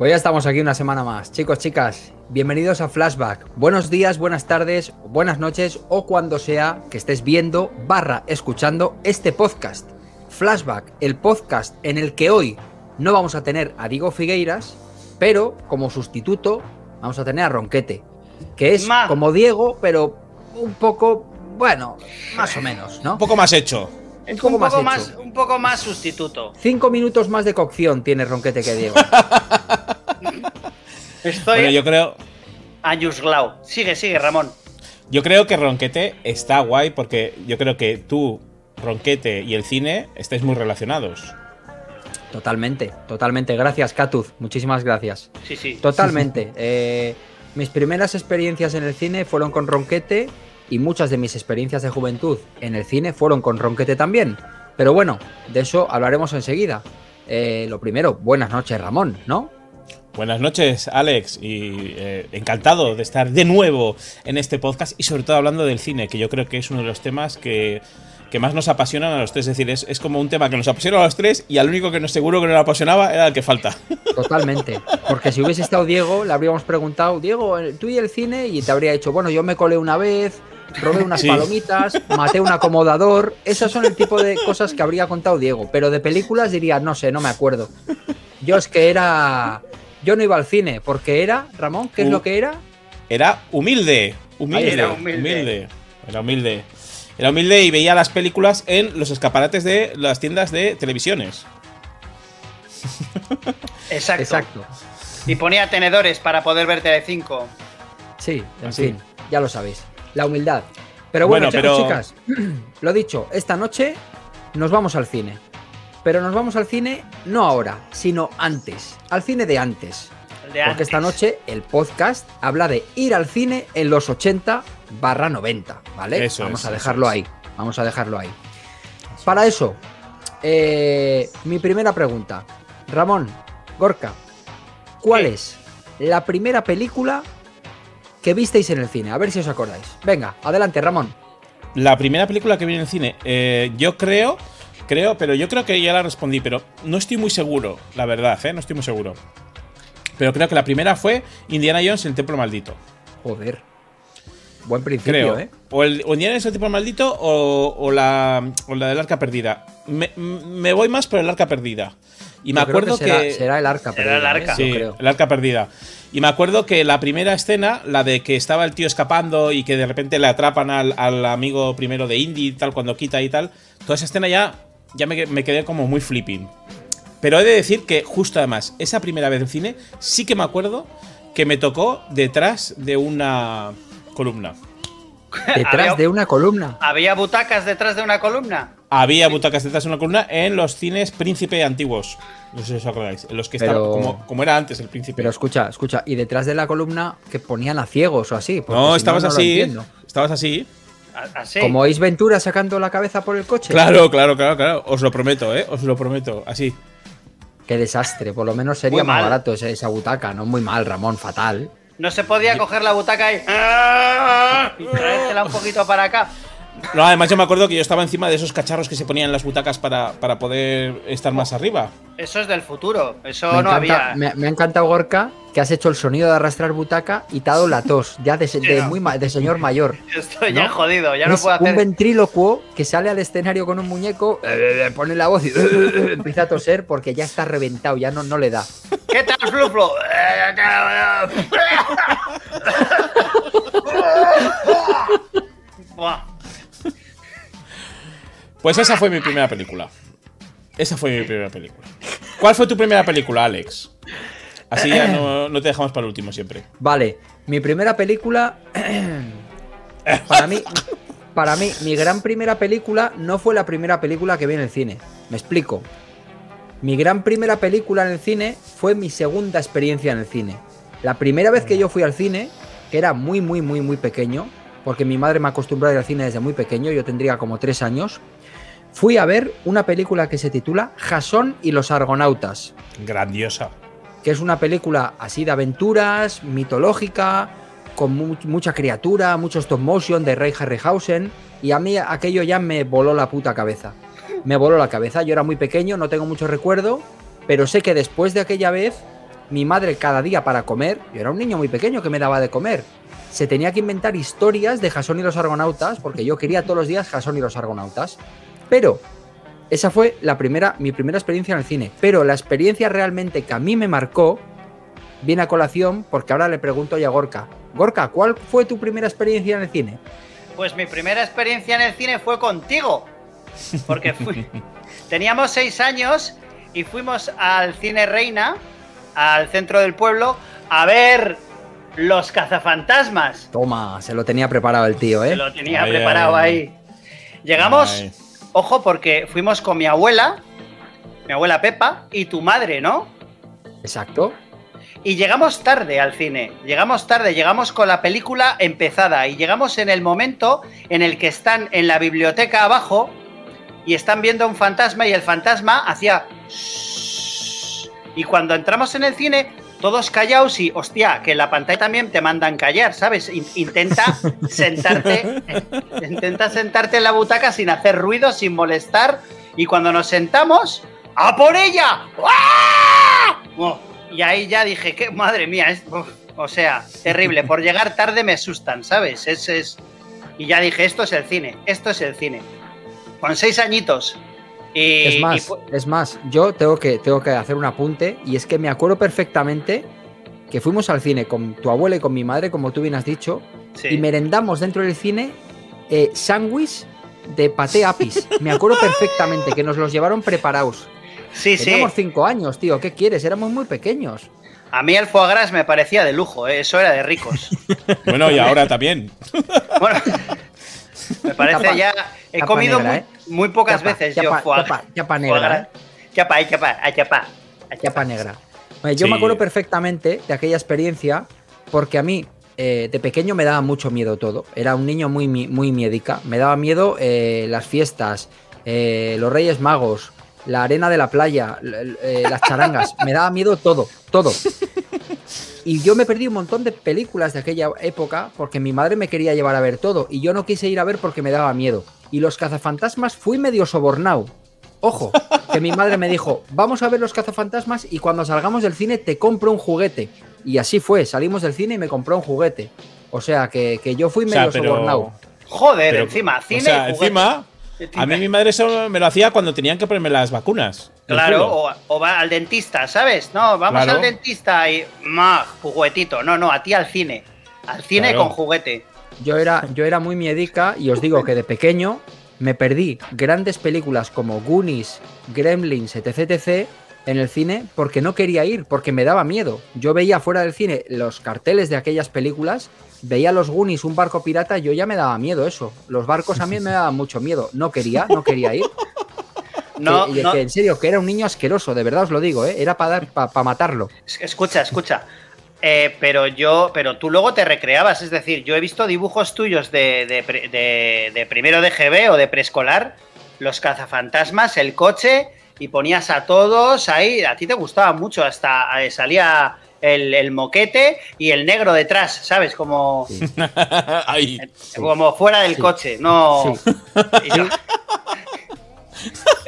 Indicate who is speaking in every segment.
Speaker 1: Pues ya estamos aquí una semana más. Chicos, chicas, bienvenidos a Flashback. Buenos días, buenas tardes, buenas noches o cuando sea que estés viendo barra escuchando este podcast. Flashback, el podcast en el que hoy no vamos a tener a Diego Figueiras, pero como sustituto vamos a tener a Ronquete, que es
Speaker 2: Ma.
Speaker 1: como Diego, pero un poco, bueno, más o menos, ¿no?
Speaker 3: Un poco más hecho.
Speaker 1: Un
Speaker 2: un
Speaker 1: poco más
Speaker 2: poco
Speaker 1: hecho.
Speaker 2: más, un poco más sustituto.
Speaker 1: Cinco minutos más de cocción tiene Ronquete que Diego.
Speaker 2: Estoy
Speaker 3: Bueno, yo creo,
Speaker 2: a Yusglau. Sigue, sigue, Ramón.
Speaker 3: yo creo que Ronquete está guay porque yo creo que tú, Ronquete y el cine estáis muy relacionados.
Speaker 1: Totalmente, totalmente. Gracias, Katuz. Muchísimas gracias.
Speaker 2: Sí, sí.
Speaker 1: Totalmente. Eh, mis primeras experiencias en el cine fueron con Ronquete y muchas de mis experiencias de juventud en el cine fueron con Ronquete también. Pero bueno, de eso hablaremos enseguida. Eh, lo primero, buenas noches, Ramón, ¿no?
Speaker 3: Buenas noches, Alex, y eh, encantado de estar de nuevo en este podcast y sobre todo hablando del cine, que yo creo que es uno de los temas que, que más nos apasionan a los tres. Es decir, es, es como un tema que nos apasiona a los tres y al único que nos seguro que no le apasionaba era el que falta.
Speaker 1: Totalmente. Porque si hubiese estado Diego, le habríamos preguntado, Diego, tú y el cine, y te habría dicho, bueno, yo me colé una vez, robé unas
Speaker 3: Sí.
Speaker 1: palomitas, maté un acomodador. Esas son el tipo de cosas que habría contado Diego. Pero de películas diría, no sé, no me acuerdo. Yo es que era. Yo no iba al cine, porque era, Ramón, ¿qué es
Speaker 3: Uh.
Speaker 1: lo que era?
Speaker 3: Era humilde, humilde,
Speaker 2: Era
Speaker 3: humilde,
Speaker 2: humilde.
Speaker 3: Era humilde. Era humilde y veía las películas en los escaparates de las tiendas de televisiones.
Speaker 2: Exacto.
Speaker 1: Exacto.
Speaker 2: Y ponía tenedores para poder ver Telecinco.
Speaker 1: Sí, en
Speaker 3: Así.
Speaker 1: fin, ya lo sabéis. La humildad. Pero bueno,
Speaker 3: Bueno,
Speaker 1: chicos,
Speaker 3: pero-
Speaker 1: chicas, lo dicho, esta noche nos vamos al cine. Pero nos vamos al cine no ahora, sino antes. Al cine de antes.
Speaker 2: De
Speaker 1: Porque
Speaker 2: antes.
Speaker 1: esta noche el podcast habla de ir al cine en los 80 barra 90, ¿vale?
Speaker 3: Eso
Speaker 1: Vamos
Speaker 3: es,
Speaker 1: a dejarlo ahí. Vamos a dejarlo ahí. Para eso, eh, mi primera pregunta. Ramón, Gorka, ¿cuál
Speaker 2: ¿Qué?
Speaker 1: es la primera película que visteis en el cine? A ver si os acordáis. Venga, adelante, Ramón.
Speaker 3: La primera película que vi en el cine, eh, yo creo, creo, pero yo creo que ya la respondí, pero no estoy muy seguro, la verdad, ¿eh? No estoy muy seguro. Pero creo que la primera fue Indiana Jones, el Templo Maldito.
Speaker 1: Joder. Buen principio,
Speaker 3: Creo.
Speaker 1: ¿eh?
Speaker 3: O, el, o Indiana Jones, el Templo Maldito o, o la, o la del Arca Perdida. Me, me voy más por el Arca Perdida. Y me
Speaker 1: Yo creo
Speaker 3: acuerdo que.
Speaker 1: será, será el arca.
Speaker 2: Será el
Speaker 1: perdida, ¿eh?
Speaker 2: arca.
Speaker 3: Sí,
Speaker 1: creo.
Speaker 3: el arca perdida. Y me acuerdo que la primera escena, la de que estaba el tío escapando y que de repente le atrapan al, al amigo primero de Indy y tal, cuando quita y tal, toda esa escena ya, ya me, me quedé como muy flipping. Pero he de decir que justo además, esa primera vez en cine, sí que me acuerdo que me tocó detrás de una columna.
Speaker 1: Detrás de una columna.
Speaker 2: ¿Había butacas detrás de una columna?
Speaker 3: Había butacas detrás de una columna en los cines Príncipe antiguos. No sé si os acordáis. En los que
Speaker 1: Pero-
Speaker 3: estaba como, como era antes el Príncipe.
Speaker 1: Pero escucha, escucha, y detrás de la columna que ponían a ciegos o así.
Speaker 3: no,
Speaker 1: si
Speaker 3: estabas
Speaker 1: no
Speaker 3: así. estabas así.
Speaker 1: Como Ace Ventura sacando la cabeza por el coche.
Speaker 3: Claro, claro, claro, claro. Os lo prometo, ¿eh? Os lo prometo. Así.
Speaker 1: Qué desastre, por lo menos sería
Speaker 2: Muy
Speaker 1: más
Speaker 2: mal.
Speaker 1: barato esa butaca, no muy mal, Ramón, fatal.
Speaker 2: No se podía coger la butaca y. y traértela un poquito para acá.
Speaker 3: No, además yo me acuerdo que yo estaba encima de esos cacharros que se ponían en las butacas para, para poder estar más arriba.
Speaker 2: Eso es del futuro. Eso
Speaker 1: me,
Speaker 2: no
Speaker 1: encanta-
Speaker 2: había.
Speaker 1: me- me ha encantado, Gorka, que has hecho el sonido de arrastrar butaca y te ha dado la tos, ya de, se- de
Speaker 2: no.
Speaker 1: muy ma- de señor mayor.
Speaker 2: Estoy ya jodido. Ya no puedo
Speaker 1: un
Speaker 2: hacer.
Speaker 1: ventrílocuo que sale al escenario con un muñeco, eh, eh, pone la voz y eh, empieza a toser porque ya está reventado, ya no, no le da.
Speaker 2: ¿Qué tal, Fluflo?
Speaker 3: Pues esa fue mi primera película. Esa fue mi primera película. ¿Cuál fue tu primera película, Alex? Así ya no, no te dejamos para el último siempre.
Speaker 1: Vale, mi primera película. para mí. Para mí, mi gran primera película no fue la primera película que vi en el cine. Me explico. Mi gran primera película en el cine fue mi segunda experiencia en el cine. La primera vez que yo fui al cine, que era muy, muy, muy, muy pequeño, porque mi madre me acostumbró a ir al cine desde muy pequeño, yo tendría como tres años, fui a ver una película que se titula Jasón y los Argonautas
Speaker 3: Grandiosa.
Speaker 1: que es una película así de aventuras, mitológica, con mu- mucha criatura, mucho stop motion de Ray Harryhausen, y a mí aquello ya me voló la puta cabeza. Me voló la cabeza, yo era muy pequeño, no tengo mucho recuerdo, pero sé que después de aquella vez mi madre cada día para comer, yo era un niño muy pequeño que me daba de comer, se tenía que inventar historias de Jasón y los Argonautas, porque yo quería todos los días Jasón y los Argonautas. Pero esa fue la primera, mi primera experiencia en el cine. Pero la experiencia realmente que a mí me marcó viene a colación porque ahora le pregunto ya a Gorka. Gorka, ¿cuál fue tu primera experiencia en el cine?
Speaker 2: Pues mi primera experiencia en el cine fue contigo. Porque fui- teníamos seis años y fuimos al Cine Reina, al centro del pueblo, a ver los cazafantasmas.
Speaker 1: Toma, se lo tenía preparado el tío, ¿eh?
Speaker 2: lo tenía
Speaker 3: Ay,
Speaker 2: preparado
Speaker 3: ay,
Speaker 2: ahí. Llegamos,
Speaker 3: Ay.
Speaker 2: Ojo, porque fuimos con mi abuela, mi abuela Pepa, y tu madre, ¿no?
Speaker 1: Exacto.
Speaker 2: Y llegamos tarde al cine, llegamos tarde, llegamos con la película empezada y llegamos en el momento en el que están en la biblioteca abajo y están viendo un fantasma y el fantasma hacía... Y cuando entramos en el cine, todos callados y, hostia, que en la pantalla también te mandan callar, ¿sabes? In- intenta sentarte, intenta sentarte en la butaca sin hacer ruido, sin molestar y cuando nos sentamos, ¡a por ella! ¡Ah! Oh, y ahí ya dije, que madre mía, es, o sea, terrible. Por llegar tarde me asustan, ¿sabes? Es, es, y ya dije, esto es el cine, esto es el cine. Con seis añitos. Y,
Speaker 1: Es
Speaker 2: y
Speaker 1: más, es más, yo tengo que, tengo que hacer un apunte y es que me acuerdo perfectamente que fuimos al cine con tu abuela y con mi madre, como tú bien has dicho,
Speaker 2: sí.
Speaker 1: y merendamos dentro del cine eh, sándwich de paté apis. Me acuerdo perfectamente que nos los llevaron preparados.
Speaker 2: sí, sí.
Speaker 1: Teníamos cinco años, tío, ¿qué quieres? Éramos muy pequeños.
Speaker 2: A mí el foie gras me parecía de lujo, ¿eh? eso era de ricos.
Speaker 3: Bueno, y ahora también.
Speaker 2: Bueno, me parece
Speaker 1: Chapa-
Speaker 2: ya. He comido
Speaker 1: negra,
Speaker 2: muy,
Speaker 1: ¿eh?
Speaker 2: muy pocas
Speaker 1: Chapa-
Speaker 2: veces
Speaker 1: chapa-
Speaker 2: yo foie,
Speaker 1: chapa- negra. ¿eh?
Speaker 2: Chapa, chapa, chapa.
Speaker 1: Chapa negra. Yo
Speaker 3: Sí.
Speaker 1: me acuerdo perfectamente de aquella experiencia porque a mí eh, de pequeño me daba mucho miedo todo. Era un niño muy, muy miedica. Me daba miedo eh, las fiestas, eh, los Reyes Magos, la arena de la playa, eh, las charangas. me daba miedo todo, todo. Y yo me perdí un montón de películas de aquella época porque mi madre me quería llevar a ver todo y yo no quise ir a ver porque me daba miedo. Y los cazafantasmas fui medio sobornado. Ojo, que mi madre me dijo, vamos a ver los cazafantasmas y cuando salgamos del cine te compro un juguete. Y así fue, salimos del cine y me compró un juguete. O sea, que, que yo fui
Speaker 3: O sea,
Speaker 1: medio
Speaker 3: pero.
Speaker 1: sobornado.
Speaker 2: Joder,
Speaker 3: pero-
Speaker 2: encima, cine
Speaker 3: O sea,
Speaker 2: y
Speaker 3: encima. A mí mi madre eso me lo hacía cuando tenían que ponerme las vacunas.
Speaker 2: Claro, o, o va al dentista, ¿sabes? No, vamos
Speaker 3: Claro.
Speaker 2: al dentista y. ¡Más! Juguetito. No, no, a ti al cine. Al cine
Speaker 3: Claro.
Speaker 2: con juguete.
Speaker 1: Yo era, yo era muy miedica y os digo que de pequeño me perdí grandes películas como Goonies, Gremlins, etc, etc en el cine porque no quería ir, porque me daba miedo. Yo veía fuera del cine los carteles de aquellas películas, veía los Goonies, un barco pirata, y yo ya me daba miedo eso. Los barcos a mí me daban mucho miedo. No quería, no quería ir.
Speaker 2: No,
Speaker 1: que, y
Speaker 2: no.
Speaker 1: que en serio, que era un niño asqueroso, de verdad os lo digo, ¿eh? era para para matarlo.
Speaker 2: Es- Escucha, escucha. Eh, pero yo, pero tú luego te recreabas, es decir, yo he visto dibujos tuyos de, de, pre- de- de primero de GB o de preescolar, los cazafantasmas, el coche, y ponías a todos ahí, a ti te gustaba mucho, hasta eh, salía el, el moquete y el negro detrás, ¿sabes? Como,
Speaker 1: Sí.
Speaker 3: Ay.
Speaker 2: como fuera del
Speaker 1: Sí.
Speaker 2: coche, no...
Speaker 1: Sí.
Speaker 2: Y yo-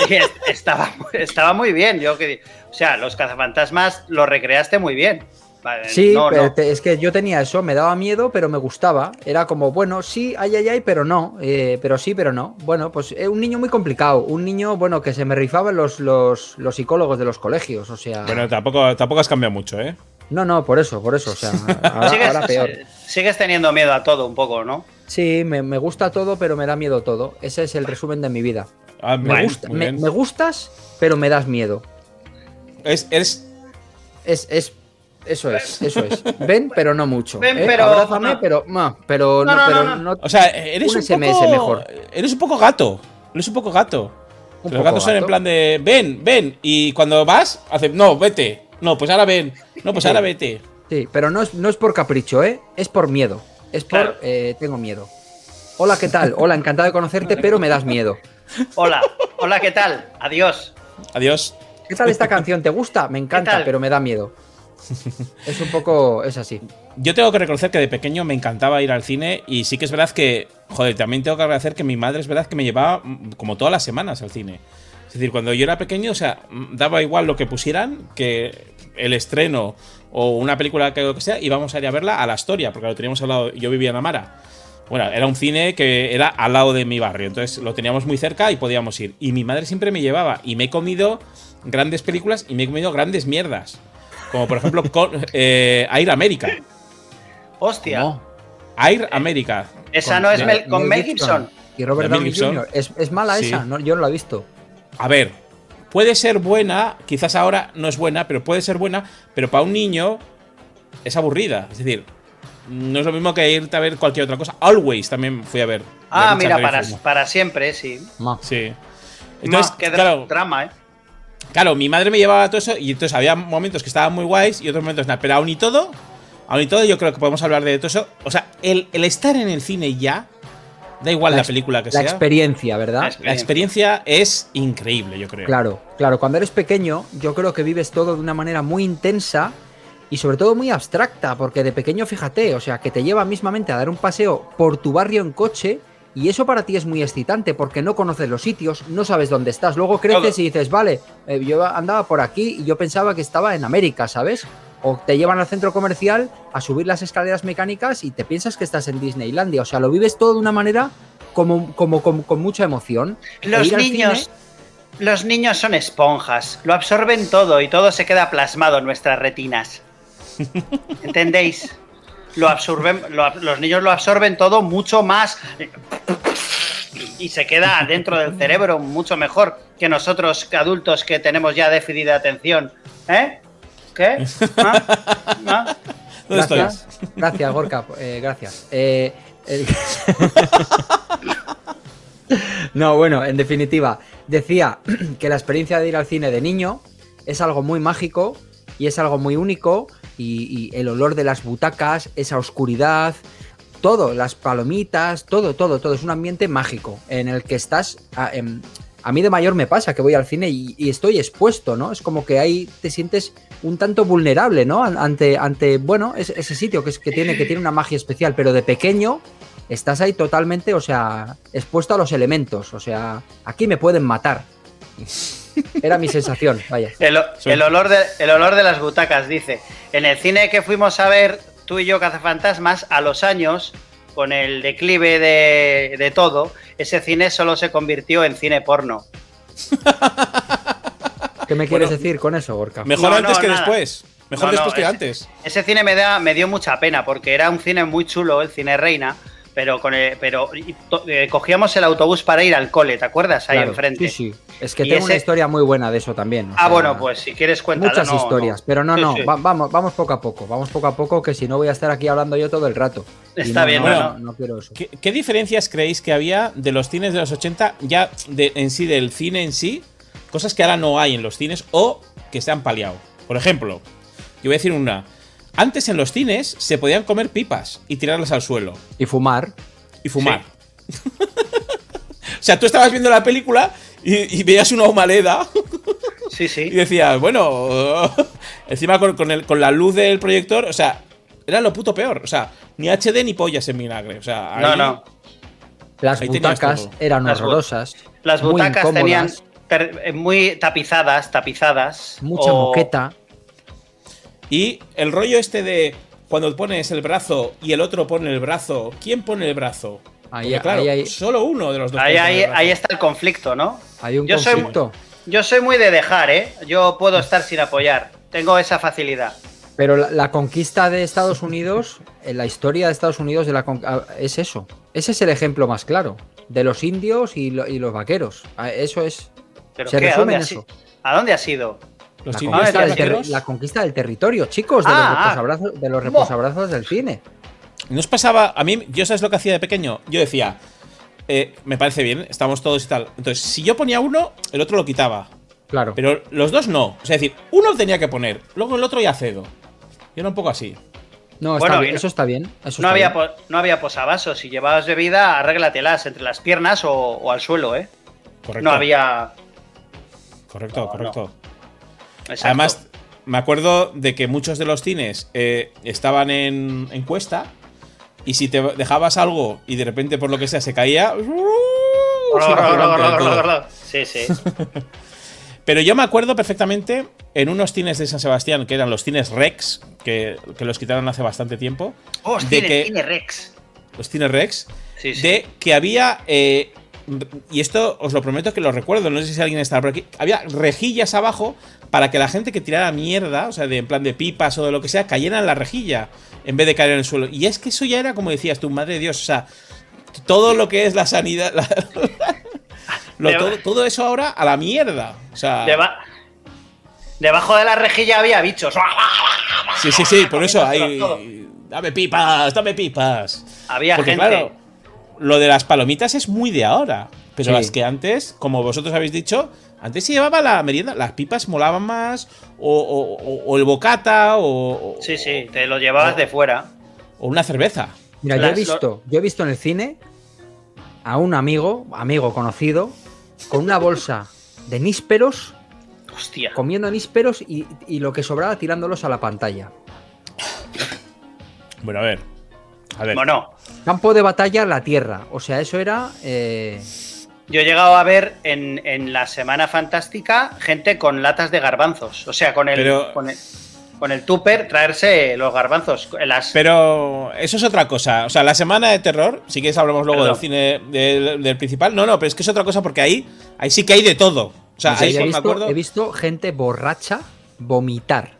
Speaker 2: estaba, estaba muy bien, yo que... O sea, los cazafantasmas los recreaste muy bien. Vale,
Speaker 1: Sí,
Speaker 2: no,
Speaker 1: pero
Speaker 2: no.
Speaker 1: te- es que yo tenía eso, me daba miedo, pero me gustaba. Era como, bueno, sí, ay, ay, ay, pero no. eh, pero sí, pero no. Bueno, pues eh, un niño muy complicado. Un niño, bueno, que se me rifaban los, los, los psicólogos de los colegios. O sea.
Speaker 3: Bueno, tampoco, tampoco has cambiado mucho, ¿eh?
Speaker 1: No, no, por eso, por eso. O sea, ahora,
Speaker 2: sigues,
Speaker 1: ahora peor.
Speaker 2: sigues teniendo miedo a todo un poco, ¿no?
Speaker 1: Sí, me, me gusta todo, pero me da miedo todo. Ese es el resumen de mi vida.
Speaker 3: Ah,
Speaker 1: Me, gusta, gustas, pero me das miedo.
Speaker 3: Es, eres,
Speaker 1: Es, es, eso es, eso es. Ven, pero no mucho.
Speaker 2: Ven,
Speaker 1: ¿eh?
Speaker 2: pero-
Speaker 1: Abrázame,
Speaker 2: no.
Speaker 1: pero, no, pero,
Speaker 2: No,
Speaker 1: no,
Speaker 2: no,
Speaker 1: pero
Speaker 2: no, no.
Speaker 1: no-
Speaker 3: o sea, eres
Speaker 1: Un
Speaker 3: un, poco,
Speaker 1: mejor.
Speaker 3: Eres un poco gato. Eres un poco gato.
Speaker 1: Un
Speaker 3: Los
Speaker 1: poco
Speaker 3: gatos son en plan de ven, ven. Y cuando vas, hace no, vete. No, pues ahora ven. No, pues
Speaker 1: Sí.
Speaker 3: ahora vete.
Speaker 1: Sí, pero no es, no es por capricho, ¿eh? Es por miedo. Es por.
Speaker 2: Claro.
Speaker 1: eh, tengo miedo. Hola, ¿qué tal? Hola, encantado de conocerte, pero me das miedo.
Speaker 2: Hola, hola, ¿qué tal? Adiós.
Speaker 3: Adiós.
Speaker 1: ¿Qué tal esta canción? ¿Te gusta? Me encanta, pero me da miedo. Es un poco. Es así.
Speaker 3: Yo tengo que reconocer que de pequeño me encantaba ir al cine y sí que es verdad que, joder, también tengo que agradecer que mi madre es verdad que me llevaba mm, como todas las semanas al cine. Es decir, cuando yo era pequeño, o sea, mm, daba igual lo que pusieran, que el estreno o una película que, lo que sea, íbamos a ir a verla a la historia, porque lo teníamos al lado. Yo vivía en Amara. Bueno, era un cine que era al lado de mi barrio, entonces lo teníamos muy cerca y podíamos ir. Y mi madre siempre me llevaba y me he comido grandes películas y me he comido grandes mierdas. Como por ejemplo con, eh, Air America.
Speaker 2: Hostia.
Speaker 1: No.
Speaker 3: Air America.
Speaker 2: Esa
Speaker 1: Con
Speaker 2: no es
Speaker 1: Mel-
Speaker 2: con
Speaker 1: Mel Gibson.
Speaker 2: Gibson.
Speaker 1: Y Robert Downey
Speaker 3: Gibson.
Speaker 1: Jr. ¿Es, es mala
Speaker 3: Sí.
Speaker 1: esa? No, yo no la he visto.
Speaker 3: A ver, puede ser buena, quizás ahora no es buena, pero puede ser buena, pero para un niño es aburrida. Es decir, no es lo mismo que irte a ver cualquier otra cosa. Always también fui a ver.
Speaker 2: Ah, mira, para, para siempre, sí.
Speaker 1: Ma.
Speaker 3: Sí. Entonces,
Speaker 2: Ma, qué dra-
Speaker 3: claro,
Speaker 2: drama, ¿eh?
Speaker 3: claro, mi madre me llevaba a todo eso y entonces había momentos que estaban muy guays y otros momentos nada. Pero aún y todo, aún y todo, yo creo que podemos hablar de todo eso. O sea, el, el estar en el cine ya, da igual la, película que
Speaker 1: La
Speaker 3: sea.
Speaker 1: experiencia, ¿verdad?
Speaker 2: La
Speaker 3: La experiencia es increíble, yo creo.
Speaker 1: Claro, claro. Cuando eres pequeño, yo creo que vives todo de una manera muy intensa y sobre todo muy abstracta, porque de pequeño, fíjate, o sea, que te lleva mismamente a dar un paseo por tu barrio en coche y eso para ti es muy excitante porque no conoces los sitios, no sabes dónde estás. Luego creces y dices, vale, eh, yo andaba por aquí y yo pensaba que estaba en América, ¿sabes? O te llevan al centro comercial a subir las escaleras mecánicas y te piensas que estás en Disneylandia. O sea, lo vives todo de una manera como, como, como- con mucha emoción. E
Speaker 2: Los niños.
Speaker 1: cine-
Speaker 2: Los niños son esponjas, lo absorben todo y todo se queda plasmado en nuestras retinas. ¿Entendéis? Lo absorben, lo ab- los niños lo absorben todo mucho más y se queda dentro del cerebro mucho mejor que nosotros adultos que tenemos ya déficit de atención. ¿Eh? ¿Qué? ¿Ah? ¿Ah?
Speaker 3: ¿Dónde
Speaker 1: gracias,
Speaker 3: estoy?
Speaker 1: gracias, Gorka. eh, gracias. Eh, el- no, bueno, en definitiva, decía que la experiencia de ir al cine de niño es algo muy mágico y es algo muy único y, y el olor de las butacas, esa oscuridad, todo, las palomitas, todo, todo, todo, es un ambiente mágico en el que estás... A, em, mí de mayor me pasa que voy al cine y, estoy expuesto, ¿no? Es como que ahí te sientes un tanto vulnerable, ¿no? An- Ante, ante bueno, es- ese sitio que, es, que, tiene, que tiene una magia especial, pero de pequeño estás ahí totalmente, o sea, expuesto a los elementos, o sea, aquí me pueden matar. Era mi sensación, vaya.
Speaker 2: El, olor de, el olor de las butacas, dice. En el cine que fuimos a ver, tú y yo, Cazafantasmas, a los años, con el declive de, de todo, ese cine solo se convirtió en cine porno.
Speaker 1: ¿Qué me quieres
Speaker 3: Bueno,
Speaker 1: decir con eso, Gorka?
Speaker 3: Mejor
Speaker 2: No,
Speaker 3: antes
Speaker 2: no,
Speaker 3: que
Speaker 2: nada.
Speaker 3: después. Mejor
Speaker 2: No, no,
Speaker 3: después que
Speaker 2: ese-
Speaker 3: antes.
Speaker 2: Ese cine me, da, me dio mucha pena porque era un cine muy chulo, el cine Reina, pero con el- pero to- eh, cogíamos el autobús para ir al cole, ¿te acuerdas? Ahí
Speaker 1: Claro,
Speaker 2: enfrente.
Speaker 1: Sí, sí. Es que
Speaker 2: Y
Speaker 1: tengo una historia muy buena de eso también. o
Speaker 2: Ah,
Speaker 1: sea,
Speaker 2: bueno, pues si quieres cuéntala.
Speaker 1: Muchas
Speaker 2: no,
Speaker 1: historias,
Speaker 2: no.
Speaker 1: pero no, no,
Speaker 2: sí.
Speaker 1: va- vamos, vamos poco a poco, vamos poco a poco, que si no voy a estar aquí hablando yo todo el rato.
Speaker 2: Está
Speaker 1: no,
Speaker 2: bien,
Speaker 1: no,
Speaker 3: no,
Speaker 1: no,
Speaker 2: no.
Speaker 1: no quiero eso.
Speaker 3: ¿Qué, qué diferencias creéis que había de los cines de los 80, ya de, en sí, del cine en sí? Cosas que ahora no hay en los cines o que se han paliado. Por ejemplo, yo voy a decir una. Antes en los cines se podían comer pipas y tirarlas al suelo
Speaker 1: Y fumar.
Speaker 3: y fumar. o sea, tú estabas viendo la película y, y veías una humaleda
Speaker 2: Sí,
Speaker 3: y
Speaker 2: sí.
Speaker 3: decías, bueno, encima con, con el- con la luz del proyector, o sea, era lo puto peor. O sea, ni HD ni pollas en vinagre. O sea,
Speaker 2: No,
Speaker 3: ahí-
Speaker 2: no.
Speaker 1: Las butacas eran
Speaker 2: Las bu-
Speaker 1: horrorosas.
Speaker 2: Las butacas tenían ter- eh, muy tapizadas, tapizadas.
Speaker 1: Mucha
Speaker 2: o-
Speaker 1: moqueta.
Speaker 3: Y el rollo este de cuando pones el brazo y el otro pone el brazo, ¿quién pone el brazo?
Speaker 1: Ahí-
Speaker 3: Porque, claro,
Speaker 1: ahí
Speaker 3: solo uno de los dos.
Speaker 2: Ahí, ahí está el conflicto, ¿no?
Speaker 1: Hay un
Speaker 2: Yo soy. Yo soy muy de dejar, ¿eh? Yo puedo estar sin apoyar. Tengo esa facilidad.
Speaker 1: Pero la, la conquista de Estados Unidos, en la historia de Estados Unidos de la con- ah, es eso. Ese es el ejemplo más claro. De los indios y, lo- y los vaqueros. Ah, Eso es.
Speaker 2: ¿Pero
Speaker 1: Se
Speaker 2: qué? ¿A
Speaker 1: resume
Speaker 2: dónde,
Speaker 1: en
Speaker 2: ha
Speaker 1: eso.
Speaker 2: si- ¿A dónde ha sido?
Speaker 1: La conquista,
Speaker 2: Ah,
Speaker 1: del ter-
Speaker 3: vaqueros.
Speaker 1: la conquista del territorio, chicos, de
Speaker 2: Ah,
Speaker 1: los
Speaker 2: ah.
Speaker 1: reposabrazos, de los reposabrazos del cine.
Speaker 3: ¿No os pasaba? A mí, yo sabes lo que hacía de pequeño. Yo decía, eh, me parece bien, estamos todos y tal. Entonces, si yo ponía uno, el otro lo quitaba.
Speaker 1: Claro.
Speaker 3: Pero los dos no. O sea, es decir, uno tenía que poner, luego el otro ya cedo. Yo era un poco así.
Speaker 1: no, está
Speaker 2: Bueno,
Speaker 1: bien, eso está bien. Eso
Speaker 2: No
Speaker 1: está
Speaker 2: había,
Speaker 1: bien.
Speaker 2: no había posavasos. Si llevabas bebida, arréglatelas entre las piernas o, o al suelo, ¿eh?
Speaker 3: Correcto.
Speaker 2: No había.
Speaker 3: Correcto,
Speaker 2: No,
Speaker 3: correcto.
Speaker 2: Exacto.
Speaker 3: Además, me acuerdo de que muchos de los cines eh, estaban en, en cuesta. Y si te dejabas algo y de repente por lo que sea se caía. todo.
Speaker 2: Sí, sí.
Speaker 3: Pero yo me acuerdo perfectamente en unos cines de San Sebastián, que eran los cines Rex, que, que los quitaron hace bastante tiempo.
Speaker 2: Oh,
Speaker 3: de
Speaker 2: cine,
Speaker 3: que-
Speaker 2: cine Rex.
Speaker 3: Los cines Rex.
Speaker 2: Sí, sí.
Speaker 3: De que había. eh, y esto os lo prometo que lo recuerdo, no sé si alguien está por aquí. Había rejillas abajo para que la gente que tirara mierda, o sea, de, en plan de pipas o de lo que sea, cayera en la rejilla en vez de caer en el suelo. Y es que eso ya era como decías tú, madre de Dios, o sea, todo lo que es la sanidad. la- lo- todo, todo eso ahora a la mierda. O sea,
Speaker 2: Deba- Debajo de la rejilla había bichos.
Speaker 3: sí, sí, sí, por eso hay. Dame pipas, dame pipas.
Speaker 2: Había
Speaker 3: Porque
Speaker 2: gente.
Speaker 3: claro, lo de las palomitas es muy de ahora. Pero
Speaker 1: Sí.
Speaker 3: las que antes, como vosotros habéis dicho, antes se llevaba la merienda. Las pipas molaban más. O, o- o- o el bocata. O,
Speaker 2: Sí, sí, te lo llevabas de fuera.
Speaker 3: o una cerveza.
Speaker 1: Mira, yo he visto, yo he visto en el cine a un amigo, amigo conocido, con una bolsa de nísperos,
Speaker 2: Hostia.
Speaker 1: comiendo nísperos y, y lo que sobraba tirándolos a la pantalla.
Speaker 3: Bueno, a ver. A ver.
Speaker 2: Bueno,
Speaker 1: Campo de batalla, la tierra. O sea, eso era. eh,
Speaker 2: yo he llegado a ver en, en la Semana Fantástica gente con latas de garbanzos. O sea, con el,
Speaker 3: Pero-
Speaker 2: con el, con el tupper traerse los garbanzos. Las,
Speaker 3: Pero eso es otra cosa. O sea, la semana de terror, si quieres hablamos luego
Speaker 2: Perdón.
Speaker 3: del cine del, del principal. No, no, pero es que es otra cosa porque ahí, ahí sí que hay de todo. O sea,
Speaker 1: sea,
Speaker 3: ahí
Speaker 1: he,
Speaker 3: me acuerdo.
Speaker 1: he visto gente borracha vomitar.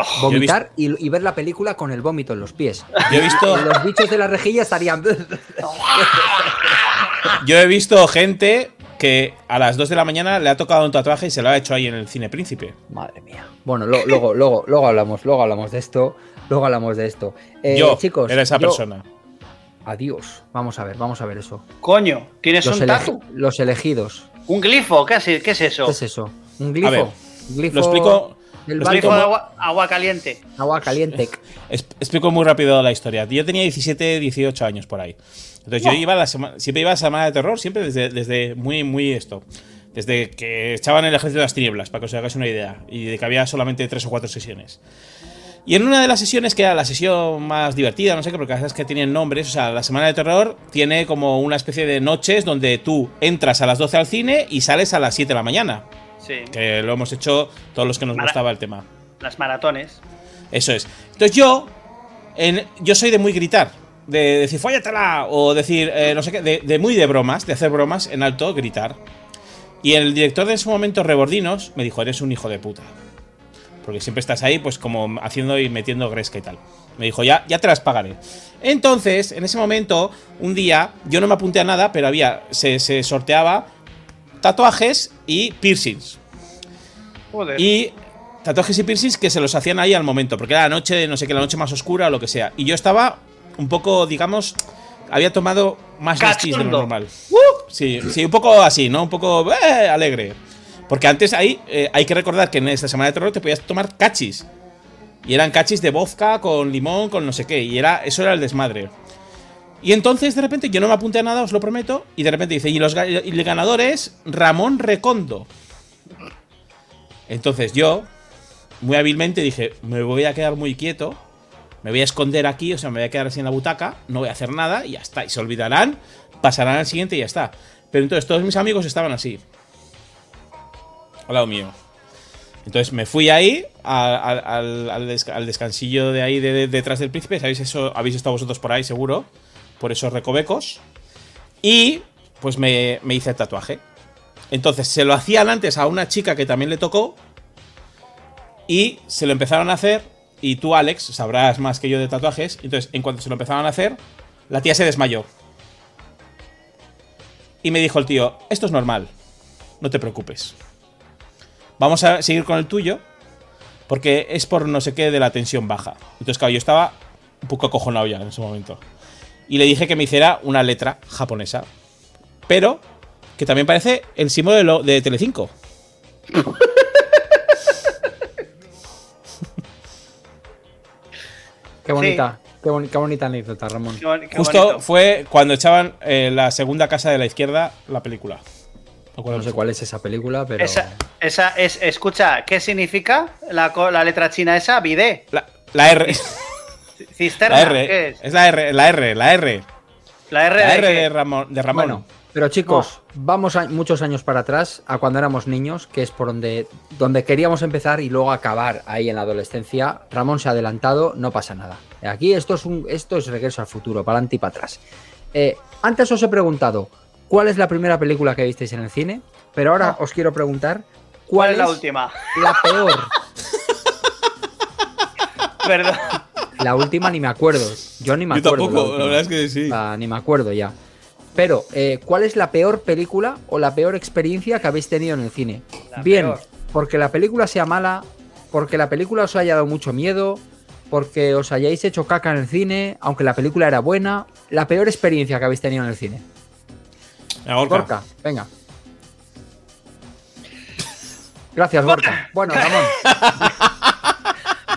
Speaker 2: Oh,
Speaker 1: Vomitar y, y ver la película con el vómito en los pies.
Speaker 3: Yo he visto.
Speaker 1: Los bichos de la rejilla estarían.
Speaker 3: Yo he visto gente que a las 2 de la mañana le ha tocado un tatuaje y se lo ha hecho ahí en el cine príncipe.
Speaker 1: Madre mía. Bueno, lo- luego, luego, luego hablamos, luego hablamos de esto. Luego hablamos de esto. Eh,
Speaker 3: yo
Speaker 1: chicos,
Speaker 3: era esa
Speaker 1: yo-
Speaker 3: persona.
Speaker 1: Adiós. Vamos a ver, vamos a ver eso.
Speaker 2: coño, ¿tienes
Speaker 1: Los,
Speaker 2: un tatu?
Speaker 1: los elegidos.
Speaker 2: ¿Un glifo? ¿Qué, es- qué es eso?
Speaker 1: ¿Qué es eso? ¿Un glifo?
Speaker 3: ver,
Speaker 1: glifo
Speaker 3: Lo explico, lo
Speaker 1: barco,
Speaker 3: explico
Speaker 2: agua, agua caliente.
Speaker 1: agua caliente.
Speaker 3: es- explico muy rápido la historia. Yo tenía 17, 18 años por ahí. Entonces yo iba a la sema- siempre iba a la semana de terror, siempre desde, desde muy, muy esto. Desde que echaban el ejército de las tinieblas, para que os hagáis una idea. Y de que había solamente tres o cuatro sesiones. Y en una de las sesiones, que era la sesión más divertida, no sé qué, porque las que tienen nombres, o sea, la semana de terror tiene como una especie de noches donde tú entras a las 12 al cine y sales a las 7 de la mañana.
Speaker 2: Sí.
Speaker 3: Que lo hemos hecho todos los que nos
Speaker 2: Mara-
Speaker 3: gustaba el tema.
Speaker 2: Las maratones.
Speaker 3: Eso es. Entonces yo, en- yo soy de muy gritar. De decir, fóllatela. O decir, eh, no sé qué, de, de muy de bromas, de hacer bromas en alto, gritar. Y el director de ese momento, Rebordinos, me dijo, eres un hijo de puta. Porque siempre estás ahí, pues como haciendo y metiendo gresca y tal. Me dijo, ya, ya te las pagaré. Entonces, en ese momento, un día, yo no me apunté a nada, pero había, se, se sorteaba tatuajes y piercings.
Speaker 2: Joder.
Speaker 3: Y tatuajes y piercings que se los hacían ahí al momento, porque era la noche, no sé qué, la noche más oscura o lo que sea. Y yo estaba un poco, digamos, había tomado más de lo normal. Sí, sí, un poco así, ¿no? Un poco eh, alegre. Porque antes ahí eh, hay que recordar que en esta semana de terror te podías tomar cachis. Y eran cachis de vodka con limón, con no sé qué. Y era, eso era el desmadre. Y entonces, de repente, yo no me apunté a nada, os lo prometo. Y de repente dice, y, los, y el ganador es Ramón Recondo. Entonces yo, muy hábilmente, dije, me voy a quedar muy quieto. Me voy a esconder aquí, o sea, me voy a quedar así en la butaca. No voy a hacer nada y ya está. Y se olvidarán, pasarán al siguiente y ya está. Pero entonces todos mis amigos estaban así. Al lado mío. Entonces me fui ahí al, al desca- al descansillo de ahí de- detrás del príncipe. ¿Sabéis eso? Habéis estado vosotros por ahí, seguro. Por esos recovecos. Y pues me, me hice el tatuaje. Entonces se lo hacían antes a una chica que también le tocó. Y se lo empezaron a hacer. Y tú, Alex, sabrás más que yo de tatuajes. Entonces, en cuanto se lo empezaron a hacer, la tía se desmayó. Y me dijo el tío, esto es normal. No te preocupes. Vamos a seguir con el tuyo. Porque es por no sé qué de la tensión baja. Entonces, claro, yo estaba un poco acojonado ya en ese momento. Y le dije que me hiciera una letra japonesa. Pero que también parece el símbolo de, lo- de Telecinco.
Speaker 1: Qué bonita, qué, boni- qué bonita anécdota, Ramón.
Speaker 2: Qué bon- qué
Speaker 3: Justo
Speaker 2: bonito.
Speaker 3: fue cuando echaban eh, la segunda casa de la izquierda la película.
Speaker 1: No sé cuál es esa película, pero.
Speaker 2: Esa, esa es, escucha, ¿qué significa la, la letra china esa? Bidé.
Speaker 3: La, la R.
Speaker 2: Cisterna.
Speaker 3: La R.
Speaker 2: ¿Qué es?
Speaker 3: Es la R, la R, la R.
Speaker 2: La R,
Speaker 3: La
Speaker 2: de
Speaker 3: R de Ramón. De Ramón.
Speaker 1: Bueno, Pero chicos, vamos a muchos años para atrás, a cuando éramos niños, que es por donde, donde queríamos empezar y luego acabar ahí en la adolescencia. Ramón se ha adelantado, no pasa nada. Aquí esto es un, esto es regreso al futuro, para adelante y para atrás. Eh, antes os he preguntado cuál es la primera película que visteis en el cine, pero ahora os quiero preguntar cuál,
Speaker 2: ¿Cuál es la última?
Speaker 1: la peor.
Speaker 2: Perdón.
Speaker 1: La última ni me acuerdo. Yo ni me
Speaker 3: Yo
Speaker 1: acuerdo.
Speaker 3: tampoco, la verdad es que sí.
Speaker 1: Ah, ni me acuerdo ya. Pero, eh, ¿cuál es la peor película o la peor experiencia que habéis tenido en el cine?
Speaker 2: La
Speaker 1: Bien,
Speaker 2: peor.
Speaker 1: porque la película sea mala, porque la película os haya dado mucho miedo, porque os hayáis hecho caca en el cine, aunque la película era buena. La peor experiencia que habéis tenido en el cine.
Speaker 3: Venga, Gorka.
Speaker 1: Gorka, venga. Gracias, Gorka. Bueno, Ramón.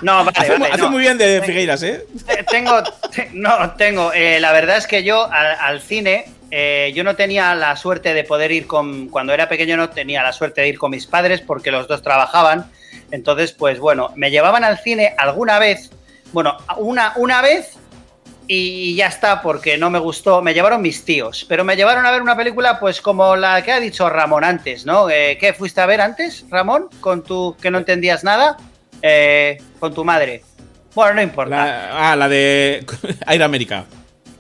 Speaker 2: No, vale,
Speaker 3: Hace, mu-
Speaker 2: vale,
Speaker 3: hace
Speaker 2: no.
Speaker 3: muy bien de Figueiras, ¿eh?
Speaker 2: Tengo, te- no, tengo. eh, la verdad es que yo al, al cine, eh, yo no tenía la suerte de poder ir con, cuando era pequeño no tenía la suerte de ir con mis padres porque los dos trabajaban. Entonces, pues bueno, me llevaban al cine alguna vez, bueno, una, una vez y ya está, porque no me gustó. Me llevaron mis tíos, pero me llevaron a ver una película, pues como la que ha dicho Ramón antes, ¿no? Eh, ¿Qué fuiste a ver antes, Ramón? Con tu que no entendías nada, Eh, con tu madre. Bueno, no importa.
Speaker 3: La- ah, la de Air América.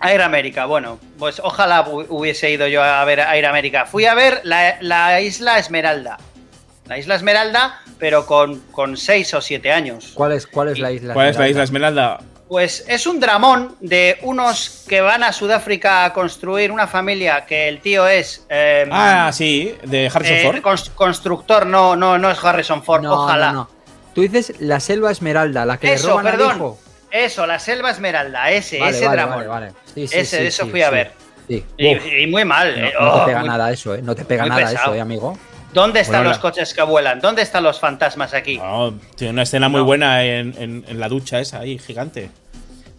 Speaker 2: Air América, bueno, pues ojalá hu- hubiese ido yo a ver Air América. Fui a ver la, la isla Esmeralda. La isla Esmeralda, pero con, con seis o siete años.
Speaker 1: ¿Cuál es, cuál es la isla?
Speaker 3: ¿Cuál es la isla
Speaker 1: Esmeralda?
Speaker 2: Pues es un dramón de unos que van a Sudáfrica a construir una familia que el tío es eh,
Speaker 3: Ah, sí, de Harrison
Speaker 2: eh,
Speaker 3: Ford.
Speaker 2: cons- constructor, no, no, no es Harrison Ford,
Speaker 1: No,
Speaker 2: ojalá.
Speaker 1: no, no. Tú dices la selva Esmeralda, la que le
Speaker 2: Eso,
Speaker 1: roban al
Speaker 2: perdón.
Speaker 1: hijo.
Speaker 2: Eso, la selva Esmeralda, ese,
Speaker 1: Vale,
Speaker 2: ese
Speaker 1: vale,
Speaker 2: dramón.
Speaker 1: vale, vale. Sí, sí,
Speaker 2: Ese,
Speaker 1: sí,
Speaker 2: eso
Speaker 1: sí,
Speaker 2: fui a ver.
Speaker 1: Sí.
Speaker 2: Y, y muy mal.
Speaker 1: no,
Speaker 2: eh,
Speaker 1: no
Speaker 2: oh,
Speaker 1: te pega
Speaker 2: muy-
Speaker 1: nada eso, ¿eh? No te pega nada
Speaker 2: pesado.
Speaker 1: eso, ¿eh, amigo?
Speaker 2: ¿Dónde están
Speaker 3: Bueno,
Speaker 2: los coches que vuelan? ¿Dónde están los fantasmas aquí?
Speaker 3: No, tiene una escena muy buena en, en- en la ducha esa ahí, gigante.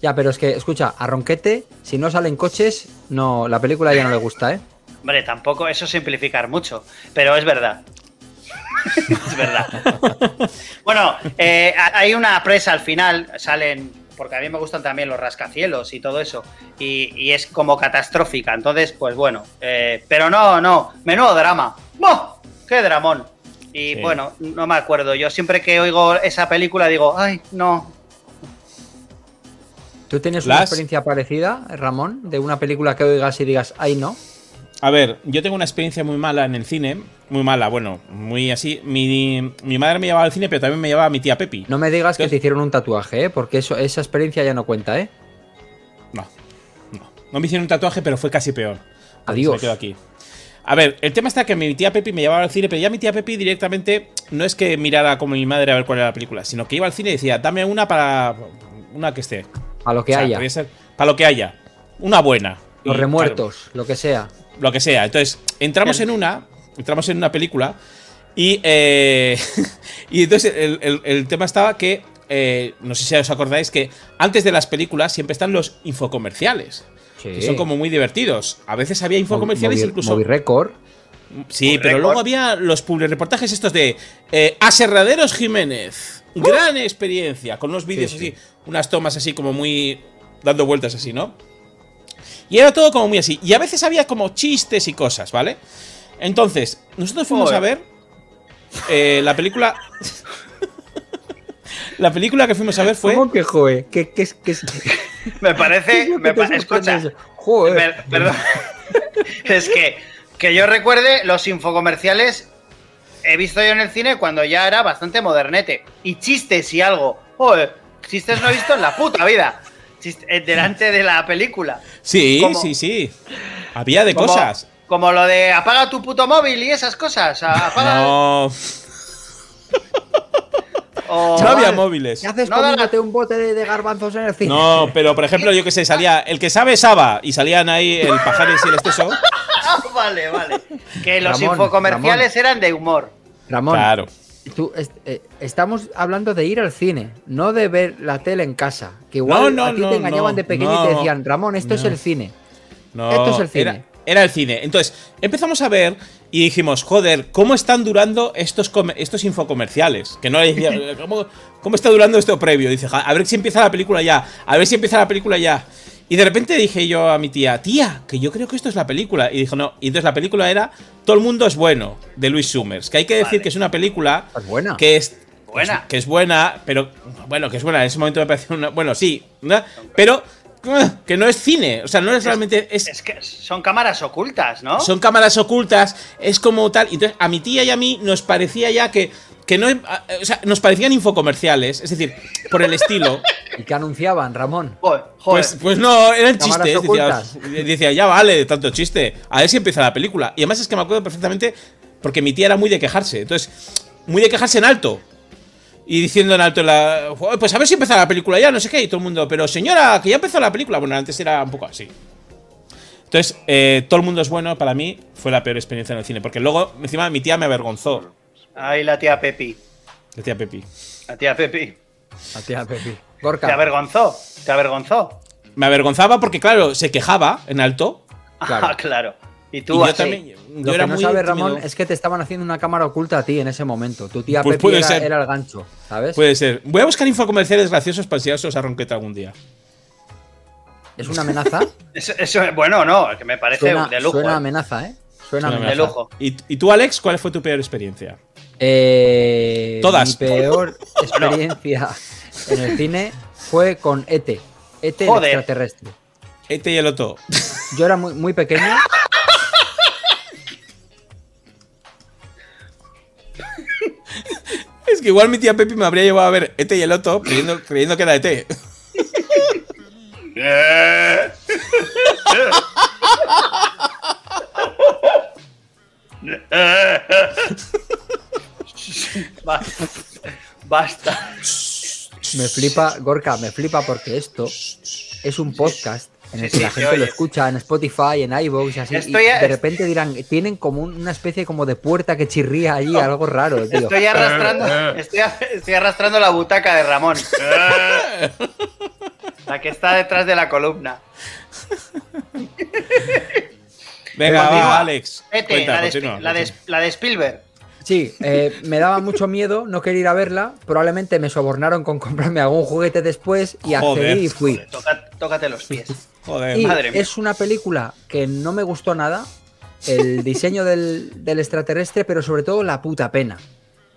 Speaker 1: Ya, pero es que, escucha, a Ronquete, si no salen coches, no, la película ya no le gusta, ¿eh?
Speaker 2: Hombre, tampoco eso es simplificar mucho, pero es verdad. es verdad. bueno, eh, ha- hay una presa al final, salen, porque a mí me gustan también los rascacielos y todo eso, y, y es como catastrófica, entonces, pues bueno, eh, pero no, no, menudo drama. ¡Buah! ¡Qué dramón! Y
Speaker 3: Sí.
Speaker 2: bueno, no me acuerdo, yo siempre que oigo esa película digo, ay, no,
Speaker 1: ¿Tú tienes una experiencia parecida, Ramón, de una película que oigas y digas, ay, no?
Speaker 3: A ver, yo tengo una experiencia muy mala en el cine. Muy mala, bueno, muy así. Mi, mi madre me llevaba al cine, pero también me llevaba mi tía Pepi.
Speaker 1: No me digas que te hicieron un tatuaje, ¿eh? Porque eso, esa experiencia ya no cuenta, ¿eh?
Speaker 3: No, no. No me hicieron un tatuaje, pero fue casi peor.
Speaker 1: Adiós.
Speaker 3: Me quedo aquí. A ver, el tema está que mi tía Pepi me llevaba al cine, pero ya mi tía Pepi directamente no es que mirara como mi madre a ver cuál era la película, sino que iba al cine y decía, dame una para. Una que esté.
Speaker 1: A lo que
Speaker 3: O sea,
Speaker 1: haya.
Speaker 3: ser para lo que haya. Una buena.
Speaker 1: Los
Speaker 3: Y,
Speaker 1: remuertos, lo que sea.
Speaker 3: lo que sea. Entonces, entramos en una. Entramos en una película. Y. eh, y entonces el, el- el tema estaba que. eh, no sé si os acordáis que antes de las películas siempre están los infocomerciales.
Speaker 1: Sí.
Speaker 3: Que son como muy divertidos. A veces había infocomerciales
Speaker 1: Movi-
Speaker 3: incluso.
Speaker 1: Movi Record.
Speaker 3: Sí, pero luego había los reportajes estos de eh, Aserraderos Jiménez. Gran experiencia. Con unos vídeos
Speaker 1: Sí, sí.
Speaker 3: así, unas tomas así como muy. dando vueltas así, ¿no? Y era todo como muy así. Y a veces había como chistes y cosas, ¿vale? Entonces, nosotros fuimos
Speaker 2: Joder.
Speaker 3: a ver eh, la película. la película que fuimos a ver fue.
Speaker 1: ¿Cómo que joe? ¿Qué, qué, es- qué, es-
Speaker 2: me parece,
Speaker 1: qué es lo
Speaker 2: me
Speaker 1: que te
Speaker 2: pa-
Speaker 1: sorprende
Speaker 2: escucha?
Speaker 1: Joder.
Speaker 2: Perdón. es que, que yo recuerde, los infocomerciales he visto yo en el cine cuando ya era bastante modernete. Y chistes y algo. Joder, chistes no he visto en la puta vida. Eh, delante de la película.
Speaker 3: Sí, sí, sí. Había de
Speaker 2: Como-
Speaker 3: cosas.
Speaker 2: Como lo de apaga tu puto móvil y esas cosas. Apaga,
Speaker 3: No,
Speaker 2: o-
Speaker 3: no había móviles.
Speaker 1: ¿Qué haces
Speaker 2: No,
Speaker 1: comiéndote un bote de, de garbanzos en el cine?
Speaker 3: No, pero por ejemplo, yo que sé, salía el que sabe Saba y salían ahí el pajares y el esteso.
Speaker 2: Ah, vale, vale. Que los
Speaker 1: Ramón,
Speaker 2: infocomerciales eran de humor.
Speaker 1: Ramón,
Speaker 3: Claro.
Speaker 1: Tú, est- eh, estamos hablando de ir al cine, no de ver la tele en casa. Que igual
Speaker 3: No, no,
Speaker 1: a ti
Speaker 3: no,
Speaker 1: te engañaban de pequeño y te decían, Ramón, esto es el cine. Esto es el cine.
Speaker 3: Era, era el cine. Entonces, empezamos a ver y dijimos, joder, ¿cómo están durando estos, estos infocomerciales? Que no le ¿cómo, ¿cómo está durando esto previo? Dice, "Ja, a ver si empieza la película ya, a ver si empieza la película ya. Y de repente dije yo a mi tía, tía, que yo creo que esto es la película. Y dijo, no. Y entonces la película era Todo el mundo es bueno, de Luis Summers. Que hay que decir
Speaker 2: Vale.
Speaker 3: que es una película
Speaker 1: Es buena.
Speaker 3: que es.
Speaker 2: Buena.
Speaker 3: Que es buena, pero. Bueno, que es buena. En ese momento me pareció una. Bueno, sí. ¿no? Pero. uh, Que no es cine. O sea, no es realmente. Es,
Speaker 2: Es que son cámaras ocultas, ¿no?
Speaker 3: son cámaras ocultas, es como tal. Y Entonces, a mi tía y a mí nos parecía ya que. Que no, o sea, nos parecían infocomerciales, es decir, por el estilo.
Speaker 1: ¿Y qué anunciaban, Ramón?
Speaker 2: Joder, joder.
Speaker 3: Pues, pues no, eran chistes. Decía,
Speaker 1: ocultas.
Speaker 3: decía, ya vale tanto chiste. A ver si empieza la película. Y además es que me acuerdo perfectamente porque mi tía era muy de quejarse. Entonces, muy de quejarse en alto. Y diciendo en alto, en la, "Joder, pues a ver si empieza la película ya, no sé qué. Y todo el mundo, pero señora, que ya empezó la película. Bueno, antes era un poco así. Entonces, eh, todo el mundo es bueno. Para mí fue la peor experiencia en el cine. Porque luego, encima, mi tía me avergonzó.
Speaker 2: Ahí la tía Pepi.
Speaker 3: La tía Pepi.
Speaker 2: La tía Pepi.
Speaker 1: A tía Pepi.
Speaker 2: ¿Te avergonzó? ¿Te avergonzó?
Speaker 3: Me avergonzaba porque, claro, se quejaba en alto.
Speaker 1: Claro.
Speaker 2: Ah, claro. Y
Speaker 3: Y
Speaker 2: tú
Speaker 3: yo
Speaker 2: así.
Speaker 3: también. Yo
Speaker 1: Lo
Speaker 3: era
Speaker 1: que no
Speaker 3: muy
Speaker 1: sabes, Ramón,
Speaker 3: tímido.
Speaker 1: es que te estaban haciendo una cámara oculta a ti en ese momento. Tu tía
Speaker 3: Pues
Speaker 1: Pepi
Speaker 3: puede
Speaker 1: era,
Speaker 3: ser.
Speaker 1: era el gancho, ¿sabes?
Speaker 3: Puede ser. Voy a buscar infocomerciales graciosos para enseñárselos a Ronqueta algún día.
Speaker 1: Es una amenaza.
Speaker 2: Eso, eso- bueno, no, que me parece
Speaker 1: suena,
Speaker 2: de lujo.
Speaker 1: suena
Speaker 2: ¿eh?
Speaker 1: amenaza, ¿eh? Suena
Speaker 3: Suena
Speaker 1: amenaza.
Speaker 2: De lujo.
Speaker 3: ¿Y, y tú, Alex, cuál fue tu peor experiencia?
Speaker 1: Eh,
Speaker 3: Todas.
Speaker 1: Mi peor experiencia en el cine fue con ET. ET el extraterrestre.
Speaker 3: Este y el otro.
Speaker 1: Yo era muy, muy pequeño.
Speaker 3: Es que igual mi tía Pepi me habría llevado a ver Ete y el otro creyendo, creyendo que era Ete.
Speaker 2: Ba- Basta.
Speaker 1: Me flipa, Gorka, me flipa porque esto es un podcast en el
Speaker 2: Sí,
Speaker 1: que la gente lo escucha en Spotify, en iVoox y así.
Speaker 2: Estoy
Speaker 1: y
Speaker 2: a-
Speaker 1: de repente dirán, tienen como un- una especie como de puerta que chirría allí, algo raro, tío.
Speaker 2: Estoy arrastrando, estoy, a- estoy arrastrando la butaca de Ramón. La que está detrás de la columna.
Speaker 3: Venga, va, Alex.
Speaker 2: Vete,
Speaker 3: Cuenta,
Speaker 2: la, de, la de Spielberg.
Speaker 1: Sí, eh, me daba mucho miedo, no quería ir a verla. Probablemente me sobornaron con comprarme algún juguete después y
Speaker 3: Joder.
Speaker 1: accedí y fui.
Speaker 2: Toca- tócate los pies.
Speaker 3: Joder.
Speaker 1: Y
Speaker 2: Madre mía.
Speaker 1: es una película que no me gustó nada. El diseño del, del extraterrestre, pero sobre todo la puta pena.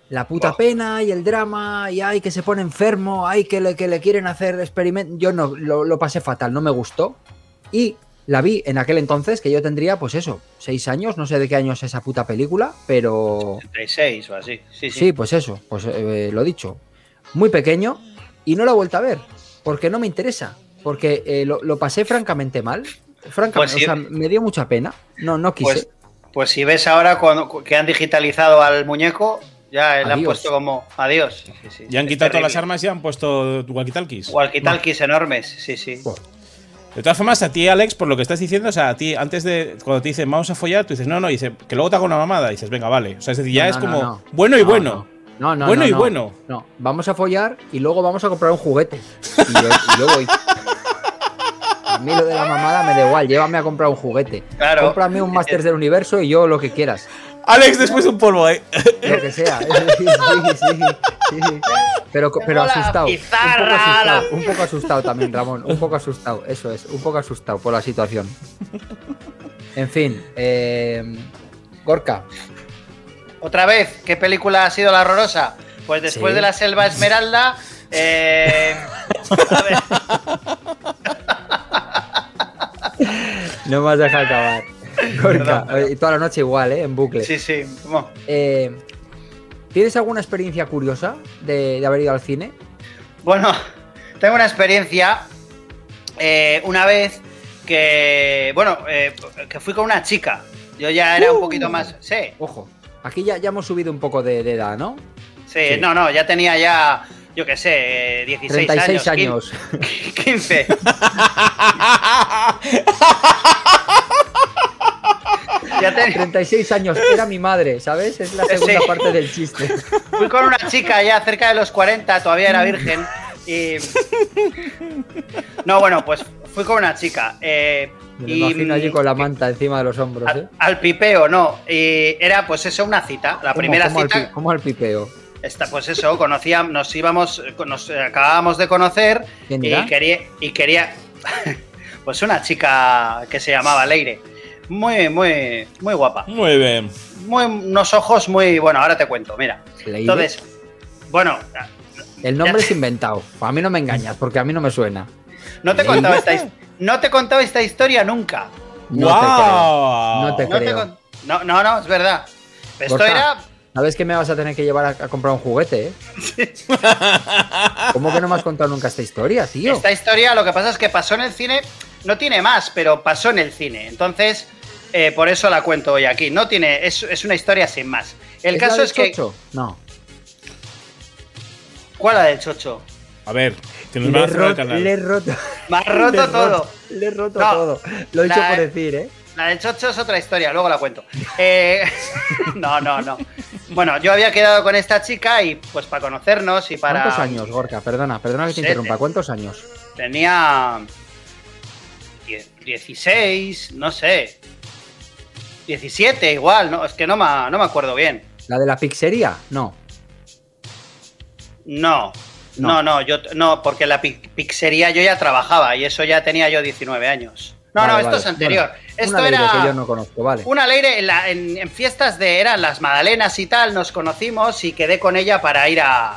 Speaker 1: La puta
Speaker 2: Oh.
Speaker 1: pena y el drama, y ay, que se pone enfermo, ay, que le, que le quieren hacer experimentos. Yo no, lo, lo pasé fatal, no me gustó. Y la vi en aquel entonces, que yo tendría, pues eso, seis años, no sé de qué año es esa puta película, pero
Speaker 2: 36 o así. Sí, sí.
Speaker 1: sí, pues eso, pues eh, lo dicho. Muy pequeño y no lo he vuelto a ver, porque no me interesa, porque eh, lo, lo pasé francamente mal. Francamente,
Speaker 2: Pues sí.
Speaker 1: o sea, me dio mucha pena. No, no quise.
Speaker 2: Pues, pues si ves ahora cuando- que han digitalizado al muñeco, ya le han puesto como adiós. Sí, sí.
Speaker 3: Ya han
Speaker 2: Es
Speaker 3: quitado todas las armas y han puesto walkie-talkies.
Speaker 2: Walkie-talkies enormes, sí, sí.
Speaker 3: De todas formas, a ti, Alex, por lo que estás diciendo, o sea, a ti, antes de. Cuando te dicen vamos a follar, tú dices, no, no, y dice, que luego te hago una mamada. Y dices, venga, vale. O sea, es decir, ya
Speaker 1: No,
Speaker 3: es
Speaker 1: no,
Speaker 3: como
Speaker 1: no, no.
Speaker 3: bueno y
Speaker 1: No,
Speaker 3: bueno.
Speaker 1: No, no,
Speaker 3: Bueno
Speaker 1: no,
Speaker 3: y
Speaker 1: no.
Speaker 3: bueno.
Speaker 1: No, vamos a follar y luego vamos a comprar un juguete. Y yo, y yo voy. A mí lo de la mamada me da igual, llévame a comprar un juguete.
Speaker 2: Claro.
Speaker 1: Cómprame un Masters del Universo y yo lo que quieras.
Speaker 3: Alex, después un polvo, eh.
Speaker 1: Lo que sea. Sí, sí, sí, sí. Pero, pero asustado. Un poco asustado.
Speaker 2: la-
Speaker 1: Un poco asustado también, Ramón. Un poco asustado. Eso es, un poco asustado por la situación. En fin, eh, Gorka.
Speaker 2: Otra vez, ¿qué película ha sido la horrorosa? Pues después
Speaker 1: Sí.
Speaker 2: de la Selva Esmeralda. eh, a ver,
Speaker 1: No me has dejado acabar. Gorka. Y toda la noche igual, ¿eh? En bucle.
Speaker 2: sí, sí. bueno,
Speaker 1: Eh, ¿Tienes alguna experiencia curiosa de, de haber ido al cine?
Speaker 2: Bueno, tengo una experiencia eh, una vez que, bueno, eh, que fui con una chica. Yo ya era un
Speaker 1: Uh.
Speaker 2: poquito más, sí,
Speaker 1: Ojo. Aquí ya, ya hemos subido un poco de, de edad, ¿no?
Speaker 2: sí,
Speaker 1: Sí.
Speaker 2: no, no, ya tenía ya, yo qué sé, eh, 16
Speaker 1: 36
Speaker 2: años.
Speaker 1: años.
Speaker 2: 15. ya te-
Speaker 1: 36 años. Era mi madre, ¿sabes? Es la segunda
Speaker 2: Sí.
Speaker 1: parte del chiste.
Speaker 2: fui con una chica ya cerca de los 40, todavía era virgen. Y. No, bueno, pues fui con una chica. eh,
Speaker 1: Me
Speaker 2: y,
Speaker 1: imagino allí con la manta encima de los hombros, ¿eh?
Speaker 2: al, al pipeo, no. Y era pues eso, una cita. La
Speaker 1: ¿Cómo-
Speaker 2: primera
Speaker 1: cómo al
Speaker 2: cita.
Speaker 1: ¿Cómo al pipeo?
Speaker 2: Está, pues eso, conocíamos, nos íbamos, nos acabábamos de conocer
Speaker 1: ¿Quién
Speaker 2: y quería, y quería, Pues una chica que se llamaba Leire. Muy, muy, muy guapa.
Speaker 3: Muy bien.
Speaker 2: Muy, unos ojos muy. Bueno, ahora te cuento, mira. Entonces, bueno,
Speaker 1: El nombre
Speaker 2: Ya.
Speaker 1: es inventado. A mí no me engañas, porque a mí no me suena.
Speaker 2: no te he contado esta, no te he contado esta historia nunca.
Speaker 1: No
Speaker 3: ¡Guau!
Speaker 1: te creo. No te
Speaker 2: No, te
Speaker 1: creo.
Speaker 2: con- no, no, no, es verdad. Esto era.
Speaker 1: ¿Sabes que me vas a tener que llevar a, a comprar un juguete, eh? ¿Cómo que no me has contado nunca esta historia, tío?
Speaker 2: Esta historia, lo que pasa es que pasó en el cine. No tiene más, pero pasó en el cine. Entonces, eh, por eso la cuento hoy aquí. No tiene. Es, es una historia sin más. El
Speaker 1: ¿Es la
Speaker 2: caso
Speaker 1: del
Speaker 2: es que.
Speaker 1: Chocho? No.
Speaker 2: ¿Cuál la del chocho?
Speaker 3: A ver, cerrar el
Speaker 1: roto,
Speaker 3: canal.
Speaker 1: le he roto.
Speaker 2: Me has
Speaker 1: le
Speaker 2: roto todo.
Speaker 1: Le he roto
Speaker 2: No,
Speaker 1: todo. Lo he
Speaker 2: la-
Speaker 1: dicho por decir, ¿eh?
Speaker 2: La del chocho es otra historia, luego la cuento. Eh, no, no, no. Bueno, yo había quedado con esta chica y pues para conocernos y para.
Speaker 1: ¿Cuántos años, Gorka? Perdona, perdona que te interrumpa. ¿Cuántos años?
Speaker 2: Tenía. die- 16, no sé. 17 igual, no, es que no me, no me acuerdo bien.
Speaker 1: ¿La de la pizzería? No.
Speaker 2: No, no,
Speaker 1: No.
Speaker 2: no, yo no, porque en la pi- pizzería yo ya trabajaba y eso ya tenía yo 19 años. No,
Speaker 1: Vale,
Speaker 2: no, esto
Speaker 1: vale.
Speaker 2: es anterior.
Speaker 1: Bueno,
Speaker 2: esto
Speaker 1: una
Speaker 2: era
Speaker 1: que yo no conozco, vale.
Speaker 2: una Leire en, la- en- en fiestas de eran las Madalenas y tal, nos conocimos y quedé con ella para ir a,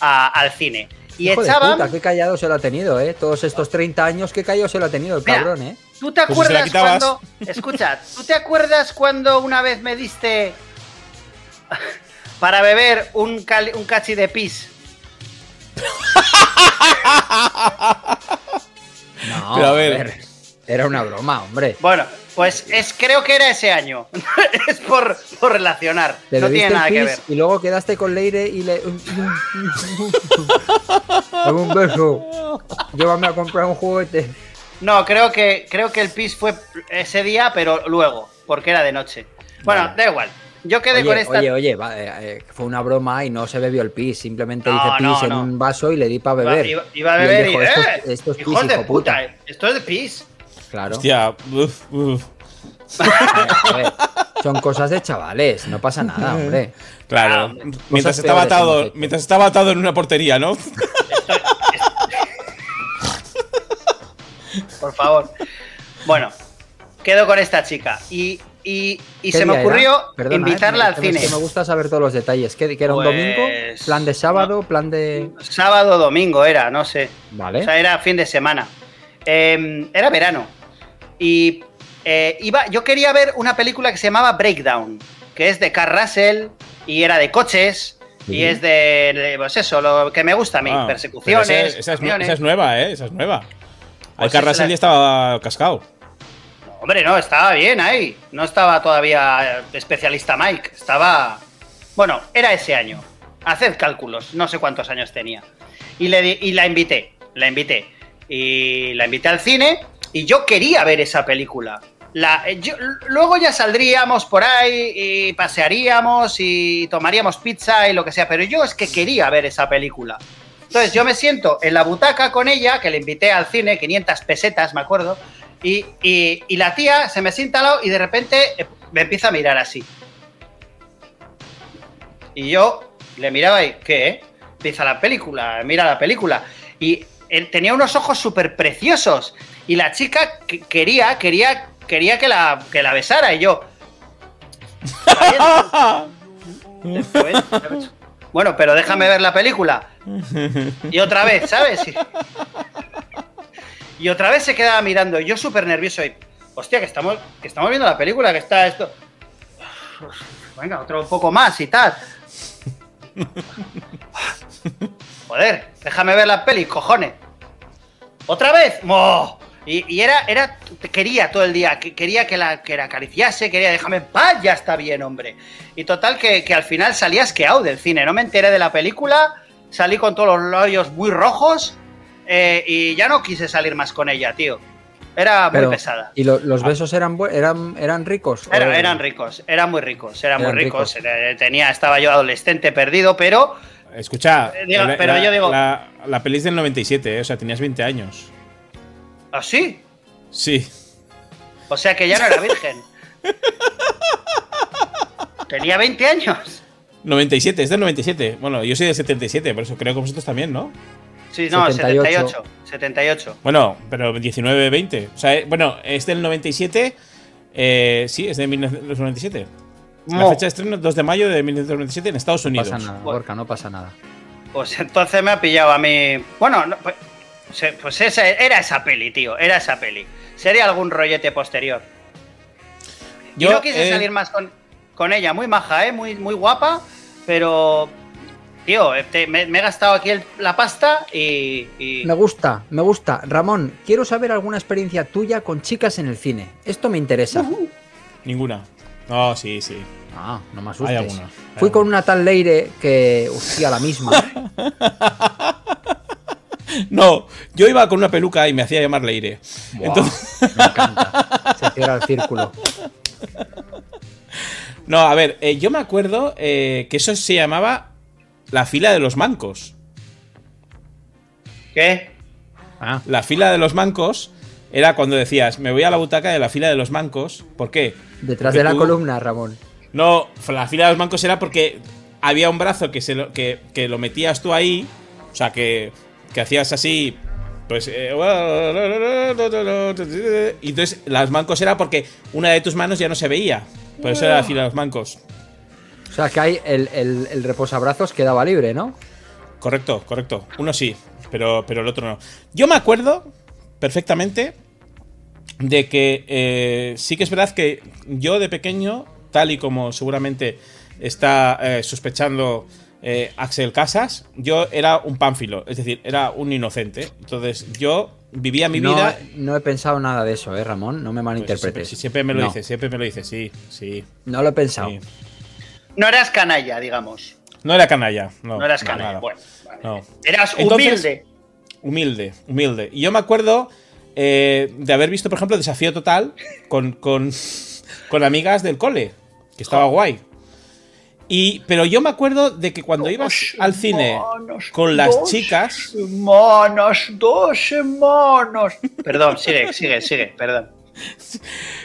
Speaker 2: a- al cine. Y
Speaker 1: Hijo de
Speaker 2: echaban.
Speaker 1: puta, qué callado se lo ha tenido, ¿eh? Todos estos 30 años, qué callado se lo ha tenido el
Speaker 2: Mira,
Speaker 1: cabrón, ¿eh?
Speaker 2: ¿Tú te
Speaker 3: Pues
Speaker 2: acuerdas
Speaker 3: quitabas.
Speaker 2: cuando. Escucha, ¿tú te acuerdas cuando una vez me diste para beber un, cali- un cachi de pis?
Speaker 1: No,
Speaker 3: Pero a ver.
Speaker 1: Era una broma, hombre.
Speaker 2: Bueno, pues es, creo que era ese año. es por, por relacionar.
Speaker 1: Te
Speaker 2: no tiene nada que ver.
Speaker 1: y luego quedaste con Leire y le... Dame un beso. Llévame a comprar un juguete.
Speaker 2: No, creo que, creo que el pis fue ese día, pero luego, porque era de noche. Bueno,
Speaker 1: Vale.
Speaker 2: da igual. Yo quedé con esta.
Speaker 1: oye, oye, va, eh, eh, fue una broma y no se bebió el pis. Simplemente
Speaker 2: No,
Speaker 1: hice pis
Speaker 2: no,
Speaker 1: en
Speaker 2: no.
Speaker 1: un vaso y le di para beber.
Speaker 2: iba- iba a
Speaker 1: Y
Speaker 2: beber y.
Speaker 1: dijo,
Speaker 2: ¡Eh!
Speaker 1: esto, es- esto es pis,
Speaker 2: hijos de
Speaker 1: hijo
Speaker 2: puta, eh, esto es de pis.
Speaker 1: Claro.
Speaker 3: Hostia, uf, uf.
Speaker 1: A ver, son cosas de chavales, no pasa nada, hombre.
Speaker 2: Ah,
Speaker 3: Claro.
Speaker 2: hombre.
Speaker 3: mientras estaba atado, mientras estaba atado en una portería, ¿no?
Speaker 2: Por favor. Bueno, quedo con esta chica. Y, y, y
Speaker 1: ¿Qué
Speaker 2: se me ocurrió?
Speaker 1: Perdona,
Speaker 2: invitarla
Speaker 1: eh,
Speaker 2: al cine.
Speaker 1: me- que me gusta saber todos los detalles. ¿Qué, que era un
Speaker 2: Pues,
Speaker 1: domingo? ¿Plan de sábado? ¿Plan de...?
Speaker 2: Sábado o domingo era, no sé.
Speaker 1: Vale.
Speaker 2: O sea, era fin de semana. Eh, era verano. Y eh, iba, yo quería ver una película que se llamaba Breakdown, que es de Carl Russell y era de coches. Y es de, de, pues eso, lo que me gusta a mí,
Speaker 3: Ah,
Speaker 2: persecuciones.
Speaker 3: esa, esa es, esa es nueva, ¿eh? Esa es nueva.
Speaker 2: Pues
Speaker 3: Al Carrasel
Speaker 2: esa la-
Speaker 3: ya estaba cascado.
Speaker 2: Hombre, no, estaba bien ahí. No estaba todavía especialista Mike. Estaba. Bueno, era ese año. Haced cálculos, no sé cuántos años tenía. Y, le di- y la invité, la invité. Y la invité al cine y yo quería ver esa película. La, eh, yo- luego ya saldríamos por ahí y pasearíamos y tomaríamos pizza y lo que sea, pero yo es que quería ver esa película. Entonces yo me siento en la butaca con ella, que le invité al cine, 500 pesetas, me acuerdo, y, y- y la tía se me sienta al lado y de repente eh, me empieza a mirar así. Y yo le miraba y, ¿qué? Empieza la película, mira la película. Y él tenía unos ojos súper preciosos. Y la chica que- quería, quería, quería que la, que la besara. Y yo... "Está bien". Bueno, pero déjame ver la película. Y otra vez, ¿sabes? Y, y otra vez se quedaba mirando. Yo súper nervioso y... Hostia, que estamos, que estamos viendo la película, que está esto... Venga, otro poco más y tal. Joder, déjame ver la peli, cojones. ¿Otra vez? ¡Mo! Y, y era, era, quería todo el día, que quería que la, que la acariciase, quería déjame en paz, ya está bien, hombre. Y total que, que al final salí asqueado del cine, no me enteré de la película, salí con todos los labios muy rojos eh, y ya no quise salir más con ella, tío. Era muy
Speaker 1: Pero,
Speaker 2: pesada.
Speaker 1: ¿Y lo- los besos eran, eran, eran ricos? ¿O
Speaker 2: Era- eran ricos, eran muy ricos, eran,
Speaker 1: Eran
Speaker 2: muy ricos.
Speaker 1: ricos.
Speaker 2: Eh, Tenía, estaba yo adolescente perdido, pero
Speaker 3: Escucha,
Speaker 2: Eh, digo,
Speaker 3: la-
Speaker 2: pero
Speaker 3: la-
Speaker 2: yo digo-
Speaker 3: La, la peli es del 97, ¿eh? O sea, tenías 20 años.
Speaker 2: Así.
Speaker 3: Sí.
Speaker 2: O sea que ya no era virgen. Tenía 20 años.
Speaker 3: 97, es del 97. Bueno, yo soy del 77, por eso creo que vosotros también, ¿no?
Speaker 2: Sí, no,
Speaker 1: 78.
Speaker 2: 78. 78.
Speaker 3: Bueno, pero 19, 20. O sea, eh, bueno, es del 97. eh, sí, es de 1997. La
Speaker 2: Mo.
Speaker 3: fecha de estreno 2 de mayo de 1997 en Estados
Speaker 1: No
Speaker 3: Unidos.
Speaker 1: pasa nada, Gorka, no pasa nada.
Speaker 2: Pues entonces me ha pillado a mí. Bueno, no, pues, pues esa, era esa peli, tío. Era esa peli. Sería algún rollete posterior. Yo no quise
Speaker 3: eh,
Speaker 2: salir más con, con ella. Muy maja, ¿eh? Muy, muy guapa. Pero. Tío, eh, te- me, me he gastado aquí el- la pasta y. y-
Speaker 1: Me gusta, me gusta. Ramón, quiero saber alguna experiencia tuya con chicas en el cine. Esto me interesa.
Speaker 3: Ninguna. No, sí, sí.
Speaker 1: Ah, no me
Speaker 3: Hay
Speaker 1: asustes.
Speaker 3: alguna. hay
Speaker 1: Fui con
Speaker 3: alguna.
Speaker 1: una tal Leire que, hostia, la misma.
Speaker 3: No, yo iba con una peluca y me hacía llamar Leire.
Speaker 1: Buah,
Speaker 3: Entonces,
Speaker 1: Me encanta. Se cierra el círculo.
Speaker 3: no, a ver, eh, yo me acuerdo eh, que eso se llamaba la fila de los mancos.
Speaker 2: ¿Qué?
Speaker 1: Ah,
Speaker 3: La fila de los mancos era cuando decías, me voy a la butaca de la fila de los mancos. ¿Por qué?
Speaker 1: detrás
Speaker 3: Porque
Speaker 1: de la
Speaker 3: tú-
Speaker 1: columna, Ramón.
Speaker 3: No, la fila de los mancos era porque había un brazo que, se lo, que, que lo metías tú ahí. O sea, que, que hacías así. Pues. eh, y entonces, las mancos era porque una de tus manos ya no se veía. Por eso era de los mancos.
Speaker 1: O sea, que hay el, el, el reposabrazos quedaba libre, ¿no?
Speaker 3: Correcto, correcto. Uno sí, pero, pero el otro no. Yo me acuerdo perfectamente de que eh, sí que es verdad que yo de pequeño, tal y como seguramente está eh, sospechando eh, Axel Casas, yo era un pánfilo, es decir, era un inocente. Entonces yo vivía mi
Speaker 1: no,
Speaker 3: vida...
Speaker 1: no he pensado nada de eso, ¿eh, Ramón? No me
Speaker 3: Pues
Speaker 1: malinterpretes.
Speaker 3: siempre, siempre me lo
Speaker 1: No,
Speaker 3: dices, siempre me lo dices, sí, sí.
Speaker 1: No lo he pensado.
Speaker 3: sí.
Speaker 2: No eras canalla, digamos.
Speaker 3: No era canalla, no.
Speaker 2: No, eras
Speaker 3: no,
Speaker 2: canalla.
Speaker 3: nada.
Speaker 2: Bueno, vale.
Speaker 3: No.
Speaker 2: Eras
Speaker 3: Entonces-
Speaker 2: humilde.
Speaker 3: Humilde, humilde. Y yo me acuerdo eh, de haber visto, por ejemplo, Desafío Total con, con, con amigas del cole, que estaba guay. Y, pero yo me acuerdo de que cuando ibas al cine con las
Speaker 2: dos
Speaker 3: chicas,
Speaker 2: Semanas, dos semanas. Perdón, sigue, sigue, sigue, perdón.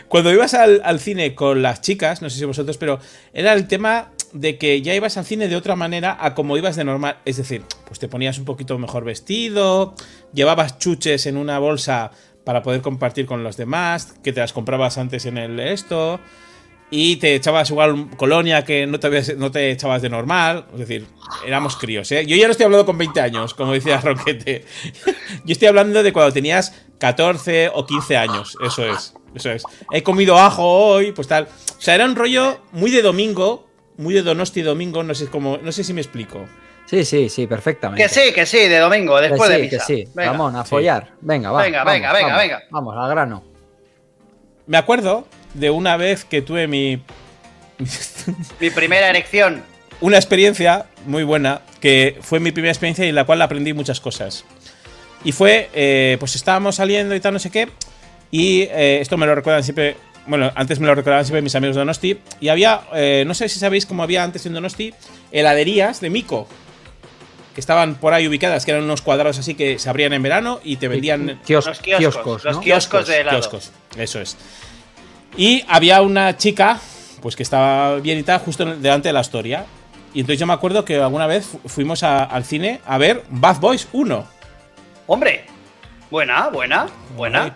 Speaker 3: cuando ibas al, al cine con las chicas, no sé si vosotros, pero era el tema de que ya ibas al cine de otra manera a como ibas de normal. Es decir, pues te ponías un poquito mejor vestido, llevabas chuches en una bolsa para poder compartir con los demás, que te las comprabas antes en el esto, y te echabas igual colonia que no te, habías- no te echabas de normal. Es decir, éramos críos, ¿eh? Yo ya no estoy hablando con 20 años, como decía Roquete. Yo estoy hablando de cuando tenías 14 o 15 años, eso es. Eso es. He comido ajo hoy, pues tal. O sea, era un rollo muy de domingo, muy de Donosti domingo, no sé cómo, no sé si me explico.
Speaker 1: Sí, sí, sí, perfectamente.
Speaker 2: Que sí, que sí, de domingo,
Speaker 1: Que
Speaker 2: después
Speaker 1: sí,
Speaker 2: de misa.
Speaker 1: que sí.
Speaker 2: Venga.
Speaker 1: Ramón, a
Speaker 3: Sí.
Speaker 1: follar. Venga, va.
Speaker 2: Venga,
Speaker 1: vamos,
Speaker 2: venga, venga, venga.
Speaker 1: Vamos, al grano.
Speaker 3: Me acuerdo de una vez que tuve mi
Speaker 2: Mi primera erección.
Speaker 3: una experiencia muy buena, que fue mi primera experiencia y en la cual aprendí muchas cosas. Y fue, eh, pues estábamos saliendo y tal, no sé qué, y eh, esto me lo recuerdan siempre, bueno, antes me lo recordaban siempre mis amigos de Donosti, y había, eh, no sé si sabéis cómo había antes en Donosti, heladerías de Mico, que estaban por ahí ubicadas, que eran unos cuadrados así que se abrían en verano y te vendían
Speaker 1: Kios-
Speaker 2: Los kioscos,
Speaker 1: kioscos,
Speaker 2: los
Speaker 1: ¿no?
Speaker 2: kioscos de helado.
Speaker 3: kioscos, eso es. Y había una chica, pues que estaba bien y tal, justo delante de la historia. Y entonces yo me acuerdo que alguna vez fu- fuimos a- al cine a ver Bad Boys 1.
Speaker 2: Hombre, buena, buena, buena.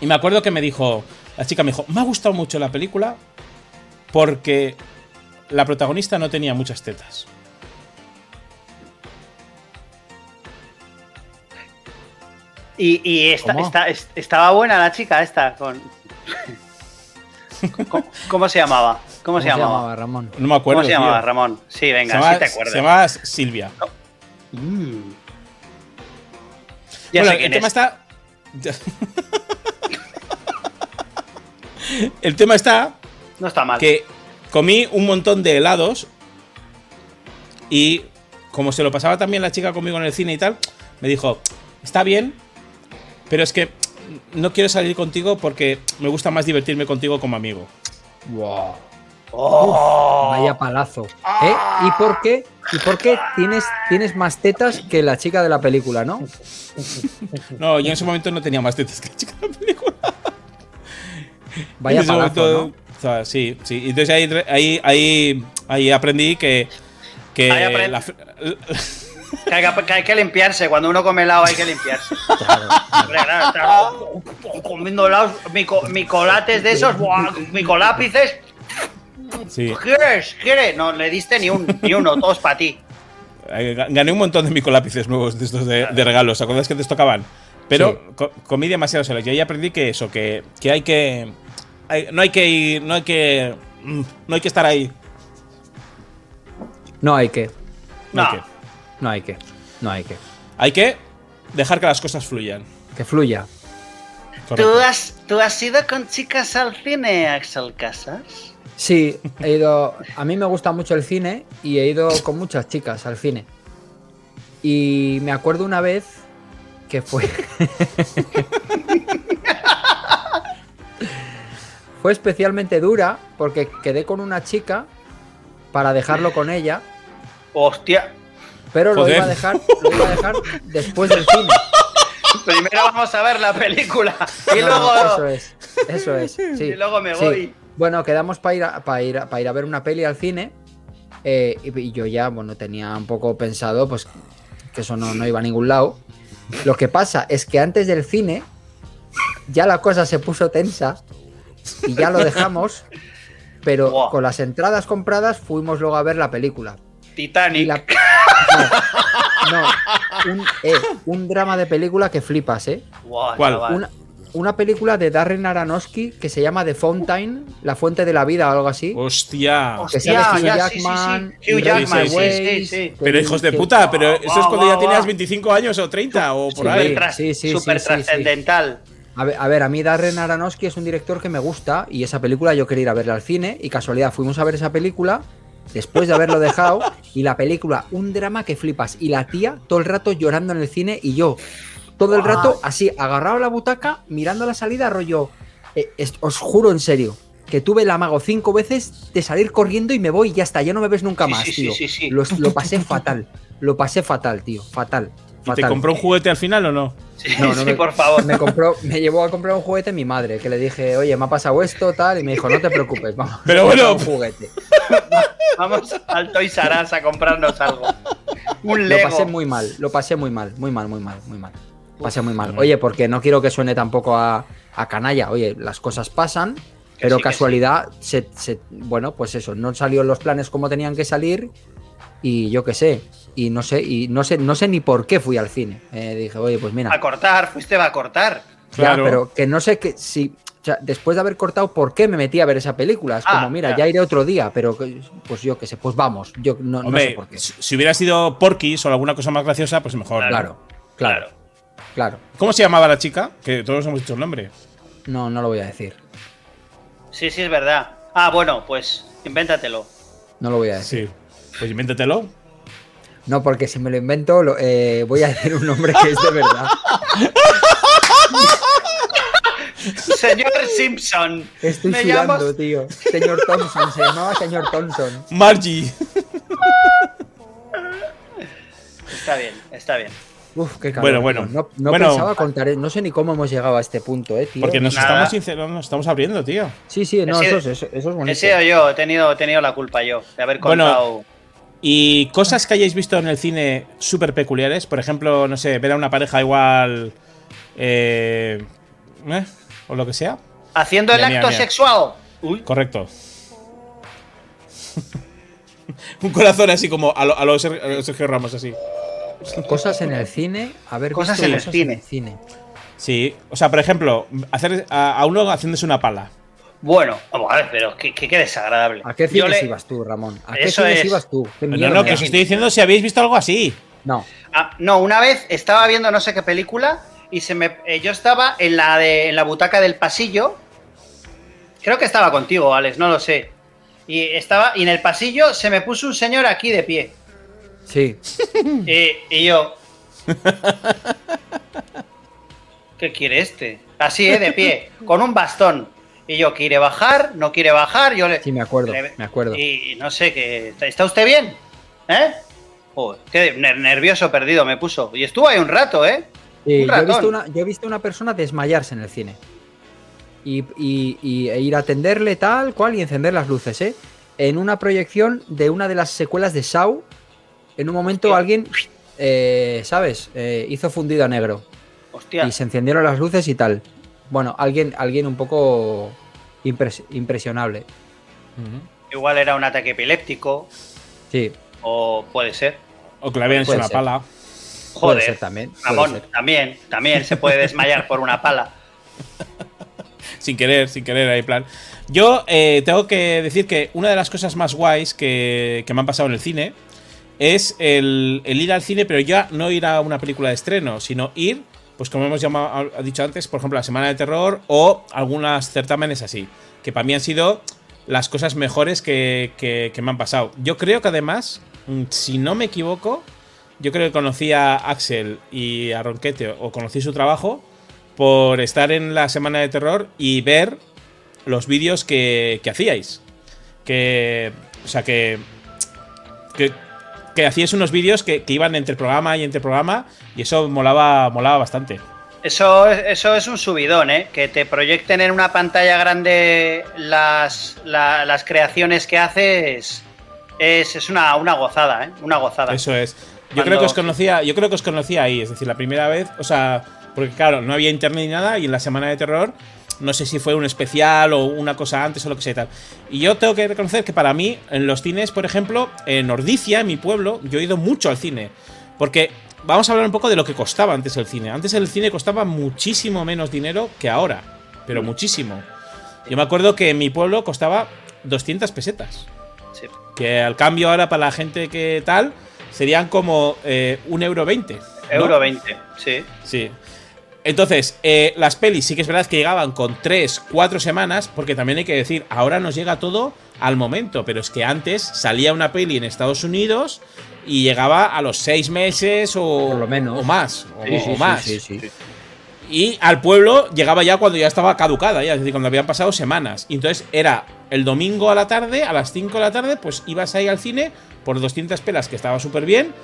Speaker 3: Y me acuerdo que me dijo, la chica me dijo, me ha gustado mucho la película porque la protagonista no tenía muchas tetas.
Speaker 2: Y, y esta- esta- es- estaba buena la chica esta con. ¿Cómo, cómo se llamaba? ¿Cómo, se llamaba?
Speaker 1: Ramón?
Speaker 3: No me acuerdo.
Speaker 2: ¿Cómo se
Speaker 3: tío.
Speaker 2: llamaba, Ramón? Sí, venga,
Speaker 3: Se llama,
Speaker 2: sí te acuerdas.
Speaker 3: se llama Silvia.
Speaker 2: Mm. Ya
Speaker 3: Bueno,
Speaker 2: sé quién
Speaker 3: el tema
Speaker 2: es.
Speaker 3: está. el tema está
Speaker 2: No está mal.
Speaker 3: que comí un montón de helados y como se lo pasaba también la chica conmigo en el cine y tal, me dijo, está bien, pero es que no quiero salir contigo porque me gusta más divertirme contigo como amigo.
Speaker 1: Wow.
Speaker 2: Oh.
Speaker 1: Vaya palazo. ¿Eh? ¿Y por qué? ¿Y por qué tienes, tienes más tetas que la chica de la película, no?
Speaker 3: No, yo en ese momento no tenía más tetas que la chica de la película.
Speaker 1: Vaya
Speaker 3: En
Speaker 1: palazo,
Speaker 3: momento-
Speaker 1: ¿no?
Speaker 3: o sea, sí, sí. Entonces ahí, ahí, ahí, ahí aprendí que, que
Speaker 2: Ahí aprend-
Speaker 3: la,
Speaker 2: Que hay que, que hay que limpiarse. Cuando uno come helado hay que limpiarse.
Speaker 1: Claro.
Speaker 2: Hombre, claro, está comiendo helados, mico- micolates de esos, buah, micolápices.
Speaker 3: Sí.
Speaker 2: ¿Quieres? ¿Quieres? No le diste ni, un, ni uno, todos para ti.
Speaker 3: Ga- Gané un montón de micolápices nuevos de estos de, de regalos. ¿Te acuerdas que te tocaban? Pero co- comí demasiado solas. Y ahí aprendí que eso, que, que hay que. hay- no hay que ir. No hay que. mm, No hay que estar ahí.
Speaker 1: No hay que.
Speaker 3: No,
Speaker 2: No.
Speaker 3: hay, que,
Speaker 1: No hay que. No hay que.
Speaker 3: hay que dejar que las cosas fluyan.
Speaker 1: Que fluya.
Speaker 2: ¿Tú has, ¿Tú has ido con chicas al cine, Axel Casas?
Speaker 1: Sí, he ido. A mí me gusta mucho el cine y he ido con muchas chicas al cine. Y me acuerdo una vez que fue. fue especialmente dura porque quedé con una chica para dejarlo con ella,
Speaker 2: Hostia.
Speaker 1: Pero lo iba a dejar, lo iba a dejar después del cine.
Speaker 2: Primero vamos a ver la película y
Speaker 1: No,
Speaker 2: luego.
Speaker 1: eso es, eso es. sí,
Speaker 2: Y luego me
Speaker 1: sí.
Speaker 2: voy.
Speaker 1: Bueno, quedamos para ir, a, para ir, a- para ir a ver una peli al cine. eh, y, y yo ya, bueno, tenía un poco pensado, pues, que eso no, no iba a ningún lado. Lo que pasa es que antes del cine, ya la cosa se puso tensa y ya lo dejamos. Pero con las entradas compradas fuimos luego a ver la película.
Speaker 2: Titanic.
Speaker 1: Y la- No, no, un, eh, un drama de película que flipas, ¿eh? Una, una película de Darren Aronofsky que se llama The Fountain, La Fuente de la Vida o algo así.
Speaker 3: Hostia.
Speaker 1: que
Speaker 2: Hostia,
Speaker 1: sale Hugh
Speaker 2: ya, sí, sí,
Speaker 1: Jackman,
Speaker 2: sí. Hugh Jackman,
Speaker 1: Rachel
Speaker 3: sí,
Speaker 1: Weisz,
Speaker 2: sí, sí.
Speaker 1: que-
Speaker 3: Pero hijos de puta, pero eso es
Speaker 2: Guau,
Speaker 3: cuando ya tenías
Speaker 2: guau.
Speaker 3: 25 años o 30 o por
Speaker 1: Sí,
Speaker 3: ahí.
Speaker 1: Sí, sí, sí,
Speaker 2: súper
Speaker 1: sí, sí.
Speaker 2: trascendental.
Speaker 1: A ver, a ver, a mí Darren Aronofsky es un director que me gusta y esa película yo quería ir a verla al cine y casualidad fuimos a ver esa película después de haberlo dejado y la película un drama que flipas y la tía todo el rato llorando en el cine y yo todo el rato así agarrado a la butaca mirando la salida rollo eh, os juro en serio que tuve el amago cinco veces de salir corriendo y me voy y ya está, ya no me ves nunca más,
Speaker 2: sí, sí,
Speaker 1: tío.
Speaker 2: sí, sí.
Speaker 1: Lo, lo pasé fatal, lo pasé fatal, tío, fatal.
Speaker 3: ¿Y te
Speaker 1: fatal.
Speaker 3: compró un juguete al final o no?
Speaker 2: Sí,
Speaker 1: No, no
Speaker 2: sí,
Speaker 1: me-
Speaker 2: por favor.
Speaker 1: Me compró, me llevó a comprar un juguete mi madre, que le dije, oye, me ha pasado esto, tal, y me dijo, no te preocupes, vamos.
Speaker 3: Pero
Speaker 1: a comprar
Speaker 3: bueno.
Speaker 1: un juguete.
Speaker 2: Vamos al Toys R Us a comprarnos algo. Un
Speaker 1: Lo
Speaker 2: Lego.
Speaker 1: pasé muy mal, lo pasé muy mal, muy mal, muy mal, muy mal. Pasé muy mal. Oye, porque no quiero que suene tampoco a, a canalla. Oye, las cosas pasan, pero
Speaker 2: sí,
Speaker 1: casualidad, se, se- bueno, pues eso, no salieron los planes como tenían que salir y yo qué sé. Y no sé, y no sé, no sé ni por qué fui al cine. Eh, dije, oye, pues mira.
Speaker 2: A cortar, fuiste a cortar.
Speaker 1: Ya,
Speaker 3: Claro.
Speaker 1: pero que no sé que si. O sea, después de haber cortado, ¿por qué me metí a ver esa película? Es
Speaker 2: Ah,
Speaker 1: como, mira,
Speaker 2: ya.
Speaker 1: ya iré otro día, pero pues yo qué sé, pues vamos. Yo no, sé por qué.
Speaker 3: si hubiera sido Porky's o alguna cosa más graciosa, pues mejor. ¿no?
Speaker 1: Claro, claro, claro.
Speaker 3: ¿Cómo se llamaba la chica? Que todos hemos dicho el nombre.
Speaker 1: No, no lo voy a decir.
Speaker 2: Sí, sí, es verdad. Ah, bueno, pues invéntatelo.
Speaker 1: No lo voy a decir.
Speaker 3: Sí. Pues invéntatelo.
Speaker 1: No, porque si me lo invento, lo- eh, voy a decir un nombre que es de verdad.
Speaker 2: Señor Simpson.
Speaker 1: Estoy
Speaker 2: me
Speaker 1: sudando,
Speaker 2: llamas-
Speaker 1: tío. Señor Thompson, se llamaba señor Thompson.
Speaker 3: Margie.
Speaker 2: Está bien, está bien.
Speaker 1: Uf, qué
Speaker 3: Bueno,
Speaker 1: cabrón.
Speaker 3: bueno.
Speaker 1: tío. No, no
Speaker 3: Bueno.
Speaker 1: pensaba contar, no sé ni cómo hemos llegado a este punto, eh, tío.
Speaker 3: Porque nos
Speaker 2: Nada.
Speaker 3: estamos nos estamos abriendo, tío.
Speaker 1: Sí, sí, no,
Speaker 2: He
Speaker 1: eso, es- eso, eso es bonito.
Speaker 2: He sido yo, he tenido, he tenido la culpa yo de haber
Speaker 3: Bueno,
Speaker 2: contado.
Speaker 3: Y cosas que hayáis visto en el cine súper peculiares. Por ejemplo, no sé, ver a una pareja igual. eh, eh, o lo que sea.
Speaker 2: Haciendo el
Speaker 3: Mira,
Speaker 2: acto
Speaker 3: mira.
Speaker 2: sexual. Uy,
Speaker 3: Correcto. Un corazón así como a lo, a lo Sergio Ramos, así.
Speaker 1: Cosas en el cine, a ver,
Speaker 2: Cosas en el cine.
Speaker 3: Sí. O sea, por ejemplo, hacer a, a uno haciéndose una pala.
Speaker 2: Bueno, vamos a ver, pero qué, qué- qué desagradable.
Speaker 1: ¿A qué cines
Speaker 2: le-
Speaker 1: ibas tú, Ramón? ¿A qué
Speaker 2: Eso
Speaker 1: cines
Speaker 2: es.
Speaker 1: ibas tú? ¿Qué
Speaker 3: No, no, que os estoy diciendo si habéis visto algo así.
Speaker 1: No.
Speaker 2: Ah, no, una vez estaba viendo no sé qué película y se me, eh, yo estaba en la, de, en la butaca del pasillo. Creo que estaba contigo, Alex, no lo sé. Y estaba y en el pasillo se me puso un señor aquí de pie.
Speaker 1: Sí.
Speaker 2: Y, y yo. ¿Qué quiere este? Así, ¿eh? De pie, con un bastón. Y yo, ¿quiere bajar? ¿No quiere bajar? Yo le.
Speaker 1: Sí, me acuerdo,
Speaker 2: le-
Speaker 1: me acuerdo.
Speaker 2: Y no sé, qué ¿está- ¿está usted bien? ¿Eh? Joder, qué ner- nervioso perdido me puso. Y estuvo ahí un rato, ¿eh?
Speaker 1: Sí,
Speaker 2: un
Speaker 1: yo, he visto una, yo he visto una persona desmayarse en el cine. Y, y- y- e ir a atenderle tal cual y encender las luces, ¿eh? En una proyección de una de las secuelas de Saw, en un momento
Speaker 2: Hostia.
Speaker 1: alguien eh, ¿sabes? Eh, hizo fundido a negro.
Speaker 2: Hostia.
Speaker 1: Y se encendieron las luces y tal. Bueno, alguien, alguien un poco impres- impresionable.
Speaker 2: Igual era un ataque epiléptico.
Speaker 1: Sí,
Speaker 2: O puede ser.
Speaker 3: O que le habían hecho
Speaker 1: Puede
Speaker 3: una
Speaker 1: ser.
Speaker 3: pala.
Speaker 1: puede
Speaker 2: Joder.
Speaker 1: ser también. puede
Speaker 2: Ramón,
Speaker 1: ser.
Speaker 2: también, también se puede desmayar por una pala.
Speaker 3: Sin querer, sin querer, ahí plan. Yo eh, tengo que decir que una de las cosas más guays que, que me han pasado en el cine es el, el ir al cine, pero ya no ir a una película de estreno, sino ir, pues como hemos dicho antes, por ejemplo, la Semana de Terror o algunos certámenes así, que para mí han sido las cosas mejores que, que- me han pasado. Yo creo que además, mm, si no me equivoco, yo creo que conocí a Axel y a Ronquete, o conocí su trabajo, por estar en la Semana de Terror y ver los vídeos que, que hacíais. Que. O sea. Que, que hacíais unos vídeos que, que iban entre programa y entre programa. Y eso molaba, molaba bastante.
Speaker 2: Eso, es- eso es un subidón, ¿eh? Que te proyecten en una pantalla grande las, la- las creaciones que haces. Es, es una, una gozada, ¿eh? Una gozada.
Speaker 3: Eso es. Yo
Speaker 2: Cuando-
Speaker 3: creo que os conocía. Yo creo que os conocía ahí. Es decir, la primera vez. O sea. Porque claro, no había internet ni nada. Y en la semana de terror. No sé si fue un especial o una cosa antes o lo que sea y tal. Y yo tengo que reconocer que para mí, en los cines, por ejemplo, en Ordicia, en mi pueblo, yo he ido mucho al cine. Porque vamos a hablar un poco de lo que costaba antes el cine. Antes el cine costaba muchísimo menos dinero que ahora. Pero muchísimo. Yo me acuerdo que en mi pueblo costaba 200 pesetas.
Speaker 2: Sí.
Speaker 3: Que al cambio ahora para la gente que tal, serían como eh, un euro veinte. ¿no?
Speaker 2: Euro 20, sí.
Speaker 3: Sí. Entonces, eh, las pelis sí que es verdad que llegaban con 3, 4 semanas, porque también hay que decir, ahora nos llega todo al momento, pero es que antes salía una peli en Estados Unidos y llegaba a los 6 meses o,
Speaker 1: Por lo menos.
Speaker 3: o más. O,
Speaker 1: Sí, sí,
Speaker 3: o
Speaker 1: sí,
Speaker 3: más.
Speaker 1: sí.
Speaker 3: Y al pueblo llegaba ya cuando ya estaba caducada, ya, es decir, cuando habían pasado semanas. Y entonces era el domingo a la tarde, a las 5 de la tarde, pues ibas ahí al cine por 200 pelas, que estaba súper bien,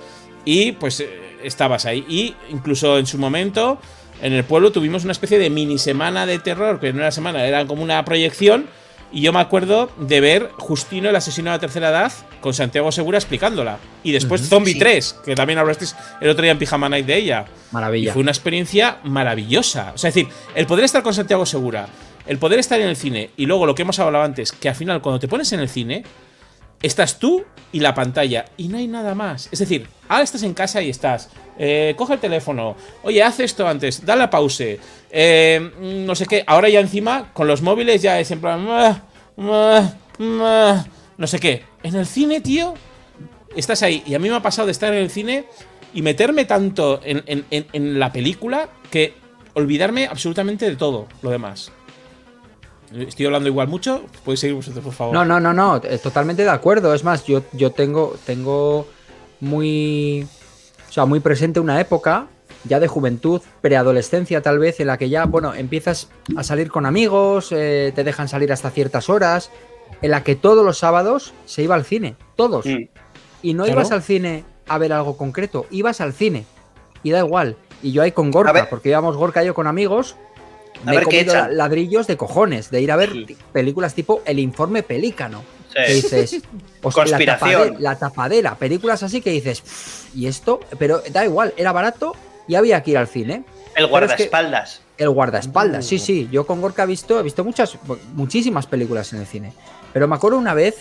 Speaker 3: y pues eh, estabas ahí. Y incluso en su momento, en el pueblo tuvimos una especie de mini semana de terror, que no era semana, era como una proyección. Y yo me acuerdo de ver Justino, el asesino de la tercera edad, con Santiago Segura explicándola. Y después Zombie
Speaker 2: Sí. 3,
Speaker 3: 3, que también hablasteis el otro día en Pijama Night de ella. Y
Speaker 1: Maravilla.
Speaker 3: fue una experiencia maravillosa. O sea, es decir, el poder estar con Santiago Segura, el poder estar en el cine, y luego lo que hemos hablado antes, que al final cuando te pones en el cine, estás tú y la pantalla, y no hay nada más. Es decir, ahora estás en casa y estás. eh, coge el teléfono, oye, haz esto antes, dale a pause, eh, no sé qué. Ahora ya encima, con los móviles ya es en plan. No sé qué. En el cine, tío, estás ahí. Y a mí me ha pasado de estar en el cine y meterme tanto en la película que olvidarme absolutamente de todo lo demás. Estoy hablando igual mucho. Podéis seguir vosotros, por favor.
Speaker 1: No, no, no, no, eh, totalmente de acuerdo. Es más, yo, yo tengo, tengo muy, o sea, muy presente una época ya de juventud, preadolescencia tal vez, en la que ya, bueno, empiezas a salir con amigos, eh, te dejan salir hasta ciertas horas, en la que todos los sábados se iba al cine, todos.
Speaker 2: Mm.
Speaker 1: Y no
Speaker 3: Claro.
Speaker 1: ibas al cine a ver algo concreto, ibas al cine. Y da igual. Y yo ahí con Gorka, porque íbamos Gorka y yo con amigos,
Speaker 2: A
Speaker 1: me he
Speaker 2: ver
Speaker 1: comido ladrillos de cojones, de ir a ver
Speaker 2: Sí.
Speaker 1: películas tipo El Informe Pelícano. Que
Speaker 2: Sí.
Speaker 1: dices, hostia, la,
Speaker 2: Conspiración.
Speaker 1: la tapadera, películas así que dices, "Pff, ¿y esto? Pero da igual, era barato y había que ir al cine.
Speaker 2: El
Speaker 1: es que-
Speaker 2: guardaespaldas.
Speaker 1: El guardaespaldas,
Speaker 3: Uh.
Speaker 1: sí, sí. Yo con Gorka he visto, he visto muchas, muchísimas películas en el cine. Pero me acuerdo una vez,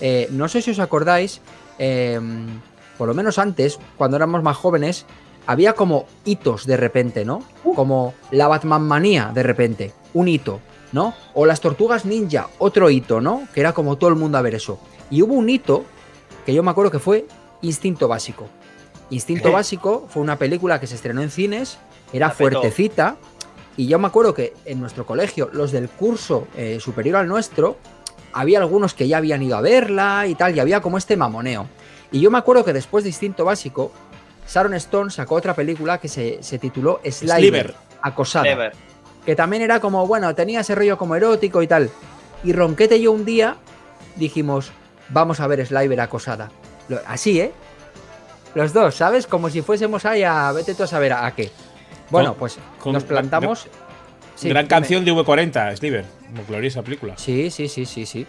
Speaker 1: eh, no sé si os acordáis, eh, por lo menos antes, cuando éramos más jóvenes, había como hitos de repente, ¿no? Como la Batman manía de repente, un hito, ¿no? O las tortugas ninja, otro hito, ¿no? Que era como todo el mundo a ver eso. Y hubo un hito que yo me acuerdo que fue Instinto Básico. Instinto
Speaker 2: ¿Qué?
Speaker 1: Básico fue una película que se estrenó en cines, era fuertecita, y yo me acuerdo que en nuestro colegio, los del curso eh, superior al nuestro, había algunos que ya habían ido a verla y tal, y había como este mamoneo. Y yo me acuerdo que después de Instinto Básico, Sharon Stone sacó otra película que se, se tituló Sliver,
Speaker 3: Sliver.
Speaker 1: Acosada que también era como, bueno, tenía ese rollo como erótico y tal. Y Ronquete y yo un día dijimos, vamos a ver Sliver acosada. Lo- así, ¿eh? Los dos, ¿sabes? Como si fuésemos ahí a, vete tú a saber a, a qué. Bueno,
Speaker 3: Con-
Speaker 1: pues
Speaker 3: con-
Speaker 1: nos plantamos. Sí,
Speaker 3: Gran
Speaker 1: dime.
Speaker 3: canción de V40, Sliver. Como gloriosa película.
Speaker 1: Sí, sí, sí, sí, sí.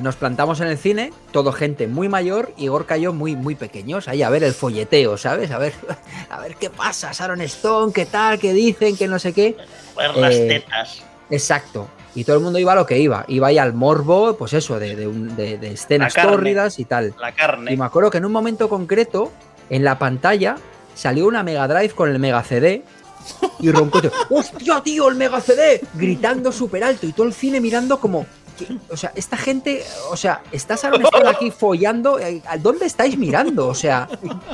Speaker 1: Nos plantamos en el cine, todo gente muy mayor y Gorka y yo muy, muy pequeños, ahí a ver el folleteo, ¿sabes? A ver, a ver qué pasa, Sharon Stone, qué tal, qué dicen, qué no sé qué.
Speaker 2: Ver las
Speaker 1: Eh,
Speaker 2: tetas.
Speaker 1: Exacto. Y todo el mundo iba a lo que iba. Iba ahí al morbo, pues eso, de, de un- de- de escenas
Speaker 2: carne.
Speaker 1: tórridas y tal.
Speaker 2: La
Speaker 1: Y
Speaker 2: carne.
Speaker 1: me acuerdo que en un momento concreto, en la pantalla, salió una Mega Drive con el Mega CD. Y Roncote, ¡hostia, tío, el Mega CD! Gritando súper alto y todo el cine mirando como. ¿Qué? O sea, esta gente, o sea, está Sharon Stone aquí follando. eh, ¿A dónde estáis mirando? O sea,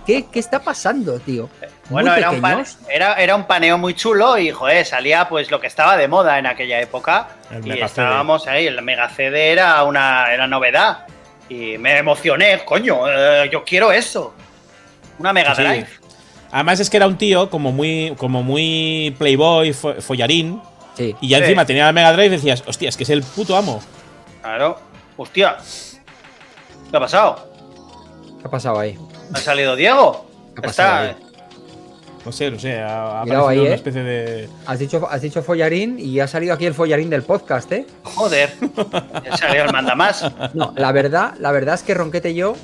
Speaker 1: ¿qué, qué está pasando, tío?
Speaker 2: Bueno, era un, pan-
Speaker 1: pequeños.
Speaker 2: era, era un paneo muy chulo y, joder, salía pues lo que estaba de moda en aquella época.
Speaker 3: El
Speaker 2: y
Speaker 3: Mega
Speaker 2: estábamos ahí, el Mega CD era una era novedad. Y me emocioné, coño, eh, yo quiero eso. Una Mega
Speaker 3: Sí.
Speaker 2: Drive.
Speaker 3: Además es que era un tío como muy, como muy playboy, fo- follarín.
Speaker 1: Sí.
Speaker 3: Y ya
Speaker 2: Sí.
Speaker 3: encima tenía la Mega Drive y decías, hostia, es que es el puto amo.
Speaker 2: Claro. Hostia. ¿Qué ha pasado?
Speaker 1: ¿Qué ha pasado ahí?
Speaker 2: ¿Ha salido Diego?
Speaker 1: ¿Qué ha pasado
Speaker 2: Está.
Speaker 1: ahí?
Speaker 3: No sé, no sé, ha, ha
Speaker 1: Cuidado
Speaker 3: aparecido
Speaker 1: ahí,
Speaker 3: una
Speaker 1: ¿eh?
Speaker 3: especie de.
Speaker 1: Has dicho, has dicho follarín y ha salido aquí el follarín del podcast, ¿eh?
Speaker 2: Joder. Salió el mandamás.
Speaker 1: No, la verdad, la verdad es que Ronquete y yo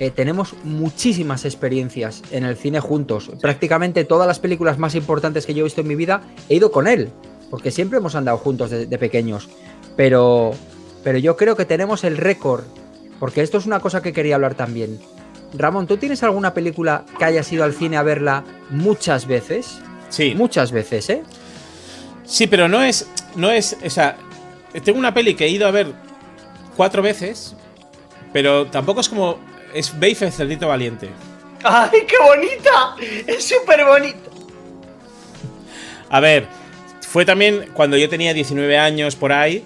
Speaker 1: eh, tenemos muchísimas experiencias en el cine juntos. Prácticamente todas las películas más importantes que yo he visto en mi vida he ido con él, porque siempre hemos andado juntos de, de pequeños. Pero, pero yo creo que tenemos el récord, porque esto es una cosa que quería hablar también. Ramón, ¿tú tienes alguna película que hayas ido al cine a verla muchas veces?
Speaker 3: Sí.
Speaker 1: Muchas veces, ¿eh?
Speaker 3: Sí, pero no es. No es. O sea, tengo una peli que he ido a ver cuatro veces. Pero tampoco es como. Es Babe el cerdito valiente.
Speaker 2: ¡Ay, qué bonita! Es súper bonita.
Speaker 3: A ver, fue también cuando yo tenía 19 años por ahí.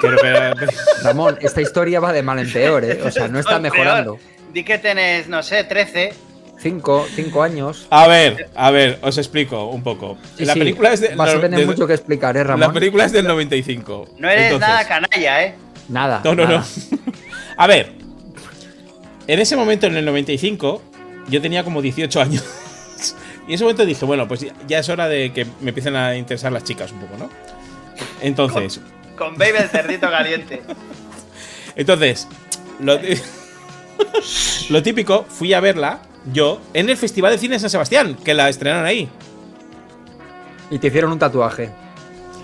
Speaker 3: Pero, pero- pero-
Speaker 1: Ramón, esta historia va de mal en peor, ¿eh? O sea, no está
Speaker 2: Peor.
Speaker 1: mejorando.
Speaker 2: Di que tenés, no sé, 13.
Speaker 1: Cinco, cinco años.
Speaker 3: a ver, a ver, os explico un poco.
Speaker 1: Sí,
Speaker 3: la
Speaker 1: sí,
Speaker 3: película es de.
Speaker 1: Vas a tener
Speaker 3: de-
Speaker 1: mucho que explicar, ¿eh,
Speaker 3: La
Speaker 1: Ramón?
Speaker 3: película es del 95.
Speaker 2: No eres
Speaker 3: Entonces-
Speaker 2: nada canalla, ¿eh?
Speaker 1: Nada.
Speaker 3: No, no,
Speaker 1: nada.
Speaker 3: no. A ver, en ese momento, en el 95, yo tenía como 18 años. Y en ese momento dije, bueno, pues ya- es hora de que me empiecen a interesar las chicas un poco, ¿no? Entonces,
Speaker 2: Con Baby el cerdito caliente.
Speaker 3: entonces, lo, lo típico, fui a verla yo en el Festival de Cine de San Sebastián, que la estrenaron ahí.
Speaker 1: Y te hicieron un tatuaje.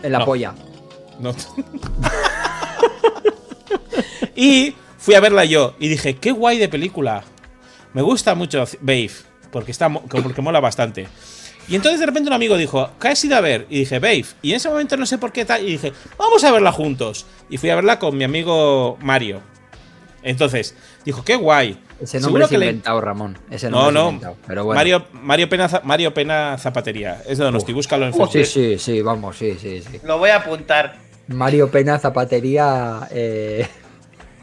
Speaker 1: En la
Speaker 3: No.
Speaker 1: polla.
Speaker 3: No. y fui a verla yo y dije, qué guay de película. Me gusta mucho Babe, porque, está, porque mola bastante. Y entonces de repente un amigo dijo, ¿qué has ido a ver? Y dije, Babe. Y en ese momento no sé por qué tal. Y dije, vamos a verla juntos. Y fui a verla con mi amigo Mario. Entonces, dijo, qué guay.
Speaker 1: Ese nombre es
Speaker 3: que le-
Speaker 1: inventado, Ramón. Ese
Speaker 3: No,
Speaker 1: nombre es
Speaker 3: no.
Speaker 1: inventado. Pero bueno.
Speaker 3: Mario, Mario, Pena, Mario Pena Zapatería. Es de Donosti, búscalo en
Speaker 1: Sí,
Speaker 3: Facebook.
Speaker 1: sí, sí, vamos, sí, sí, sí.
Speaker 2: Lo voy a apuntar.
Speaker 1: Mario Pena, zapatería, eh,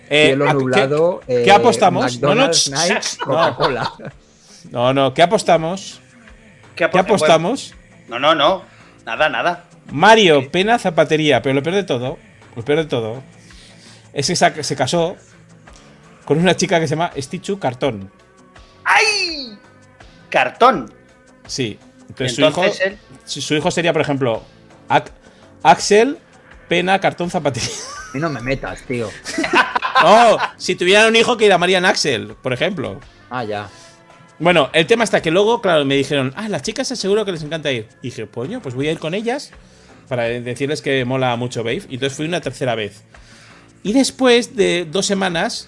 Speaker 3: Eh,
Speaker 1: cielo
Speaker 3: ¿a- qué-
Speaker 1: nublado.
Speaker 3: ¿Qué,
Speaker 1: eh,
Speaker 3: apostamos? No, no,
Speaker 1: McDonald's,
Speaker 3: ch-
Speaker 1: Nike, Coca-Cola.
Speaker 3: no, no, ¿qué apostamos?
Speaker 2: ¿Qué,
Speaker 3: ¿Qué
Speaker 2: apo-
Speaker 3: apostamos?
Speaker 2: No, no, no. Nada, nada.
Speaker 3: Mario Pena Zapatería, pero lo peor de todo, lo peor de todo, es que se casó con una chica que se llama Stichu Cartón.
Speaker 2: ¡Ay! Cartón.
Speaker 3: Sí. Entonces,
Speaker 2: Entonces
Speaker 3: su, hijo,
Speaker 2: él-
Speaker 3: su hijo sería, por ejemplo, Axel Pena Cartón Zapatería.
Speaker 1: Y no me metas, tío.
Speaker 3: no, si tuvieran un hijo que llamarían Axel, por ejemplo.
Speaker 1: Ah, ya.
Speaker 3: Bueno, el tema está que luego, claro, me dijeron, ah, las chicas seguro que les encanta ir. Y dije, coño, pues voy a ir con ellas para decirles que mola mucho Babe. Y entonces fui una tercera vez. Y después de dos semanas,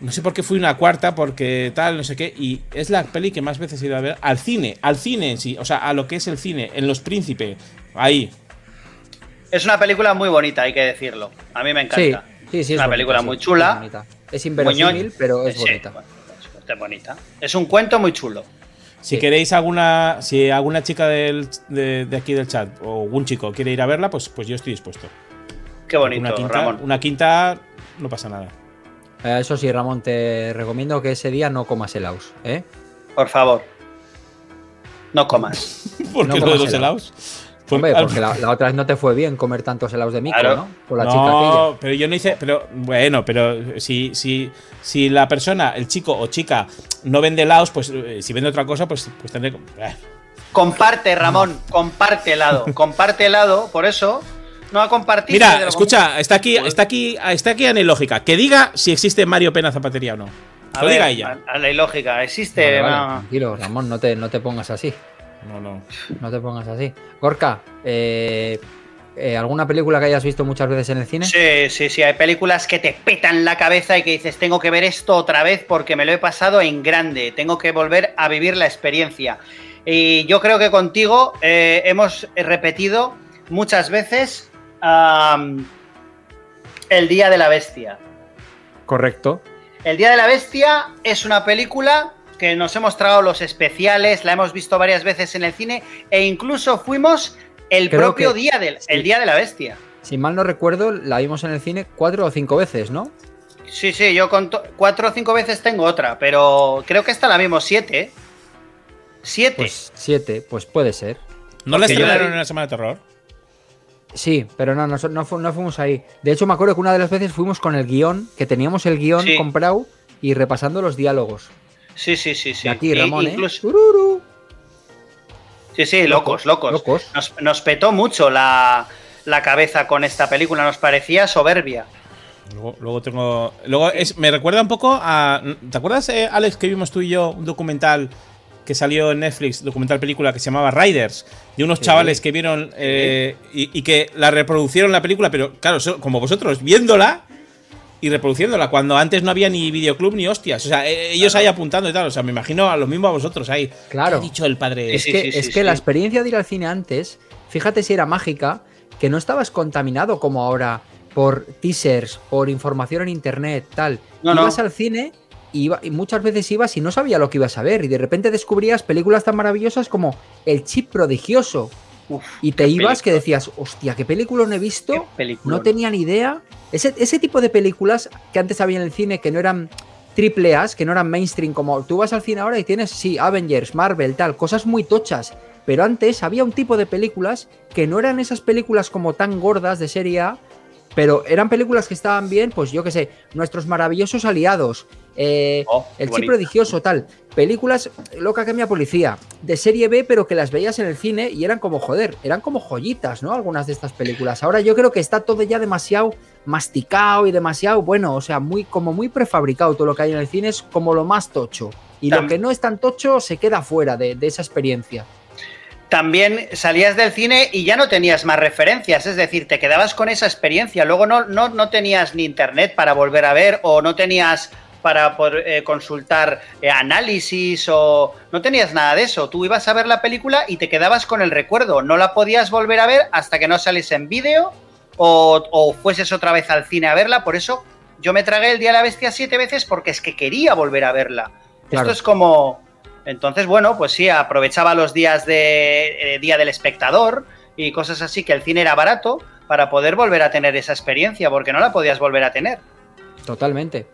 Speaker 3: no sé por qué fui una cuarta, porque tal, no sé qué, y es la peli que más veces he ido a ver al cine, al cine en sí, o sea, a lo que es el cine, en Los Príncipes, ahí.
Speaker 2: Es una película muy bonita, hay que decirlo. A mí me encanta.
Speaker 1: sí, sí.
Speaker 2: Es una
Speaker 1: bonita,
Speaker 2: película
Speaker 1: sí,
Speaker 2: muy
Speaker 1: es
Speaker 2: chula.
Speaker 1: bonita. Es inverosímil, pero es
Speaker 2: Sí,
Speaker 1: bonita.
Speaker 2: bueno, bonita. Es un cuento muy chulo.
Speaker 3: Si
Speaker 1: Sí.
Speaker 3: queréis alguna, si alguna chica del- de, de aquí del chat o un chico quiere ir a verla, pues, pues yo estoy dispuesto.
Speaker 2: Qué bonito,
Speaker 3: una quinta,
Speaker 2: Ramón.
Speaker 3: una quinta no pasa nada.
Speaker 1: Eh, Eso sí, Ramón, te recomiendo que ese día no comas helados, ¿eh?
Speaker 2: Por favor. No comas.
Speaker 3: ¿Por
Speaker 1: No
Speaker 3: qué lo
Speaker 1: comas
Speaker 3: de los
Speaker 1: helados.
Speaker 3: Por-
Speaker 1: Hombre, porque la, la otra vez no te fue bien comer tantos helados de micro,
Speaker 2: Claro.
Speaker 1: ¿no? Con la
Speaker 3: no,
Speaker 1: chica aquella.
Speaker 3: pero yo no hice. Pero bueno, pero si, si, si la persona, el chico o chica, no vende helados, pues eh, si vende otra cosa, pues, pues tendré que. eh.
Speaker 2: Comparte, Ramón. Comparte helado. Comparte helado. Por eso no a compartir.
Speaker 3: Mira, escucha, está aquí, está aquí, está aquí Anilógica. Que diga si existe Mario Pena Zapatería o no.
Speaker 2: A
Speaker 3: Lo
Speaker 2: ver,
Speaker 3: diga ella.
Speaker 2: A, a la ilógica, existe.
Speaker 1: Vale, vale,
Speaker 2: no.
Speaker 1: tranquilo, Ramón, no te, no te pongas así.
Speaker 3: No, no.
Speaker 1: No te pongas así. Gorka, eh, eh, ¿alguna película que hayas visto muchas veces en el cine?
Speaker 2: Sí, sí, sí. Hay películas que te petan la cabeza y que dices, tengo que ver esto otra vez porque me lo he pasado en grande. Tengo que volver a vivir la experiencia. Y yo creo que contigo eh, hemos repetido muchas veces El Día de la Bestia.
Speaker 1: Correcto.
Speaker 2: El Día de la Bestia es una película que nos hemos tragado los especiales, la hemos visto varias veces en el cine e incluso fuimos el
Speaker 1: Creo
Speaker 2: propio
Speaker 1: que-
Speaker 2: día del
Speaker 1: sí.
Speaker 2: el Día de la Bestia.
Speaker 1: Si mal no recuerdo, la vimos en el cine cuatro o cinco veces, ¿no?
Speaker 2: Sí, sí, yo con cuatro o cinco veces tengo otra, pero creo que esta la mismo siete. Siete.
Speaker 1: Pues siete, pues puede ser.
Speaker 3: ¿No la
Speaker 2: Porque la
Speaker 3: estrenaron en la Semana de Terror?
Speaker 1: Sí, pero no, no, no, fu- no fuimos ahí. De hecho, me acuerdo que una de las veces fuimos con el guion, que teníamos el guion
Speaker 2: Sí.
Speaker 1: comprado y repasando los diálogos.
Speaker 2: Sí, sí, sí, sí.
Speaker 1: Y aquí,
Speaker 2: Y-
Speaker 1: Ramón,
Speaker 2: incluso-
Speaker 1: ¿eh?
Speaker 2: Sí, sí, locos, locos.
Speaker 1: Locos.
Speaker 2: Nos, nos petó mucho la, la cabeza con esta película, nos parecía soberbia.
Speaker 3: Luego, luego tengo. Luego es, me recuerda un poco a. ¿Te acuerdas, eh, Alex, que vimos tú y yo un documental que salió en Netflix, documental película que se llamaba Riders, de unos
Speaker 1: Sí.
Speaker 3: chavales que vieron eh, y, y que la reproducieron la película, pero claro, como vosotros, viéndola y reproduciéndola, cuando antes no había ni videoclub ni hostias. O sea, eh, ellos ahí apuntando y tal. O sea, me imagino a lo mismo a vosotros ahí.
Speaker 1: Claro.
Speaker 3: ¿Qué ha dicho el padre?
Speaker 1: Es que,
Speaker 2: sí, sí,
Speaker 1: es
Speaker 2: sí,
Speaker 1: que la experiencia de ir al cine antes, fíjate si era mágica, que no estabas contaminado como ahora por teasers, por información en internet, tal.
Speaker 2: No, no.
Speaker 1: ibas al cine y, iba- y muchas veces ibas y no sabía lo que ibas a ver. Y de repente descubrías películas tan maravillosas como El Chip Prodigioso.
Speaker 2: Uf,
Speaker 1: Y te ibas que decías, hostia, qué película no he visto. No tenía ni idea. Ese, ese tipo de películas que antes había en el cine que no eran triple A's, que no eran mainstream, como tú vas al cine ahora y tienes, sí, Avengers, Marvel, tal, cosas muy tochas. Pero antes había un tipo de películas que no eran esas películas como tan gordas de serie A, pero eran películas que estaban bien, pues yo qué sé, nuestros maravillosos aliados, eh,
Speaker 2: Oh,
Speaker 1: el chip prodigioso, tal. Películas loca que mi policía, de serie B, pero que las veías en el cine y eran como, joder, eran como joyitas, ¿no? Algunas de estas películas. Ahora yo creo que está todo ya demasiado masticado y demasiado, bueno, o sea, muy, como muy prefabricado. Todo lo que hay en el cine es como lo más tocho. Y lo que no es tan tocho se queda fuera de, de esa experiencia.
Speaker 2: También salías del cine y ya no tenías más referencias, es decir, te quedabas con esa experiencia. Luego no, no, no tenías ni internet para volver a ver o no tenías para poder, eh, consultar eh, análisis o no tenías nada de eso. Tú ibas a ver la película y te quedabas con el recuerdo. No la podías volver a ver hasta que no saliese en vídeo o, o fueses otra vez al cine a verla. Por eso yo me tragué el Día de la Bestia siete veces porque es que quería volver a verla.
Speaker 1: Claro.
Speaker 2: Esto es como... Entonces, bueno, pues sí, aprovechaba los días de eh, Día del Espectador y cosas así, que el cine era barato para poder volver a tener esa experiencia, porque no la podías volver a tener.
Speaker 1: Totalmente.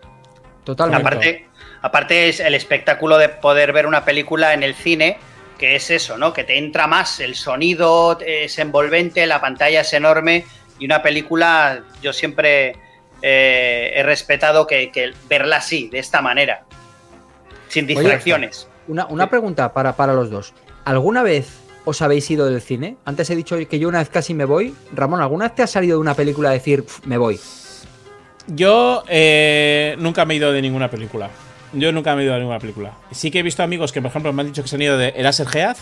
Speaker 1: Totalmente.
Speaker 2: Aparte, aparte es el espectáculo de poder ver una película en el cine, que es eso, ¿no? Que te entra más, el sonido es envolvente, la pantalla es enorme y una película yo siempre eh, he respetado que, que verla así, de esta manera, sin
Speaker 1: Oye,
Speaker 2: distracciones.
Speaker 1: Una, una pregunta para, para los dos. ¿Alguna vez os habéis ido del cine? Antes he dicho que yo una vez casi me voy. Ramón, ¿alguna vez te has salido de una película a decir, "Pf, me voy?
Speaker 3: Yo eh, nunca me he ido de ninguna película. Yo nunca me he ido de ninguna película. Sí que he visto amigos que, por ejemplo, me han dicho que se han ido de Eraser Geaz,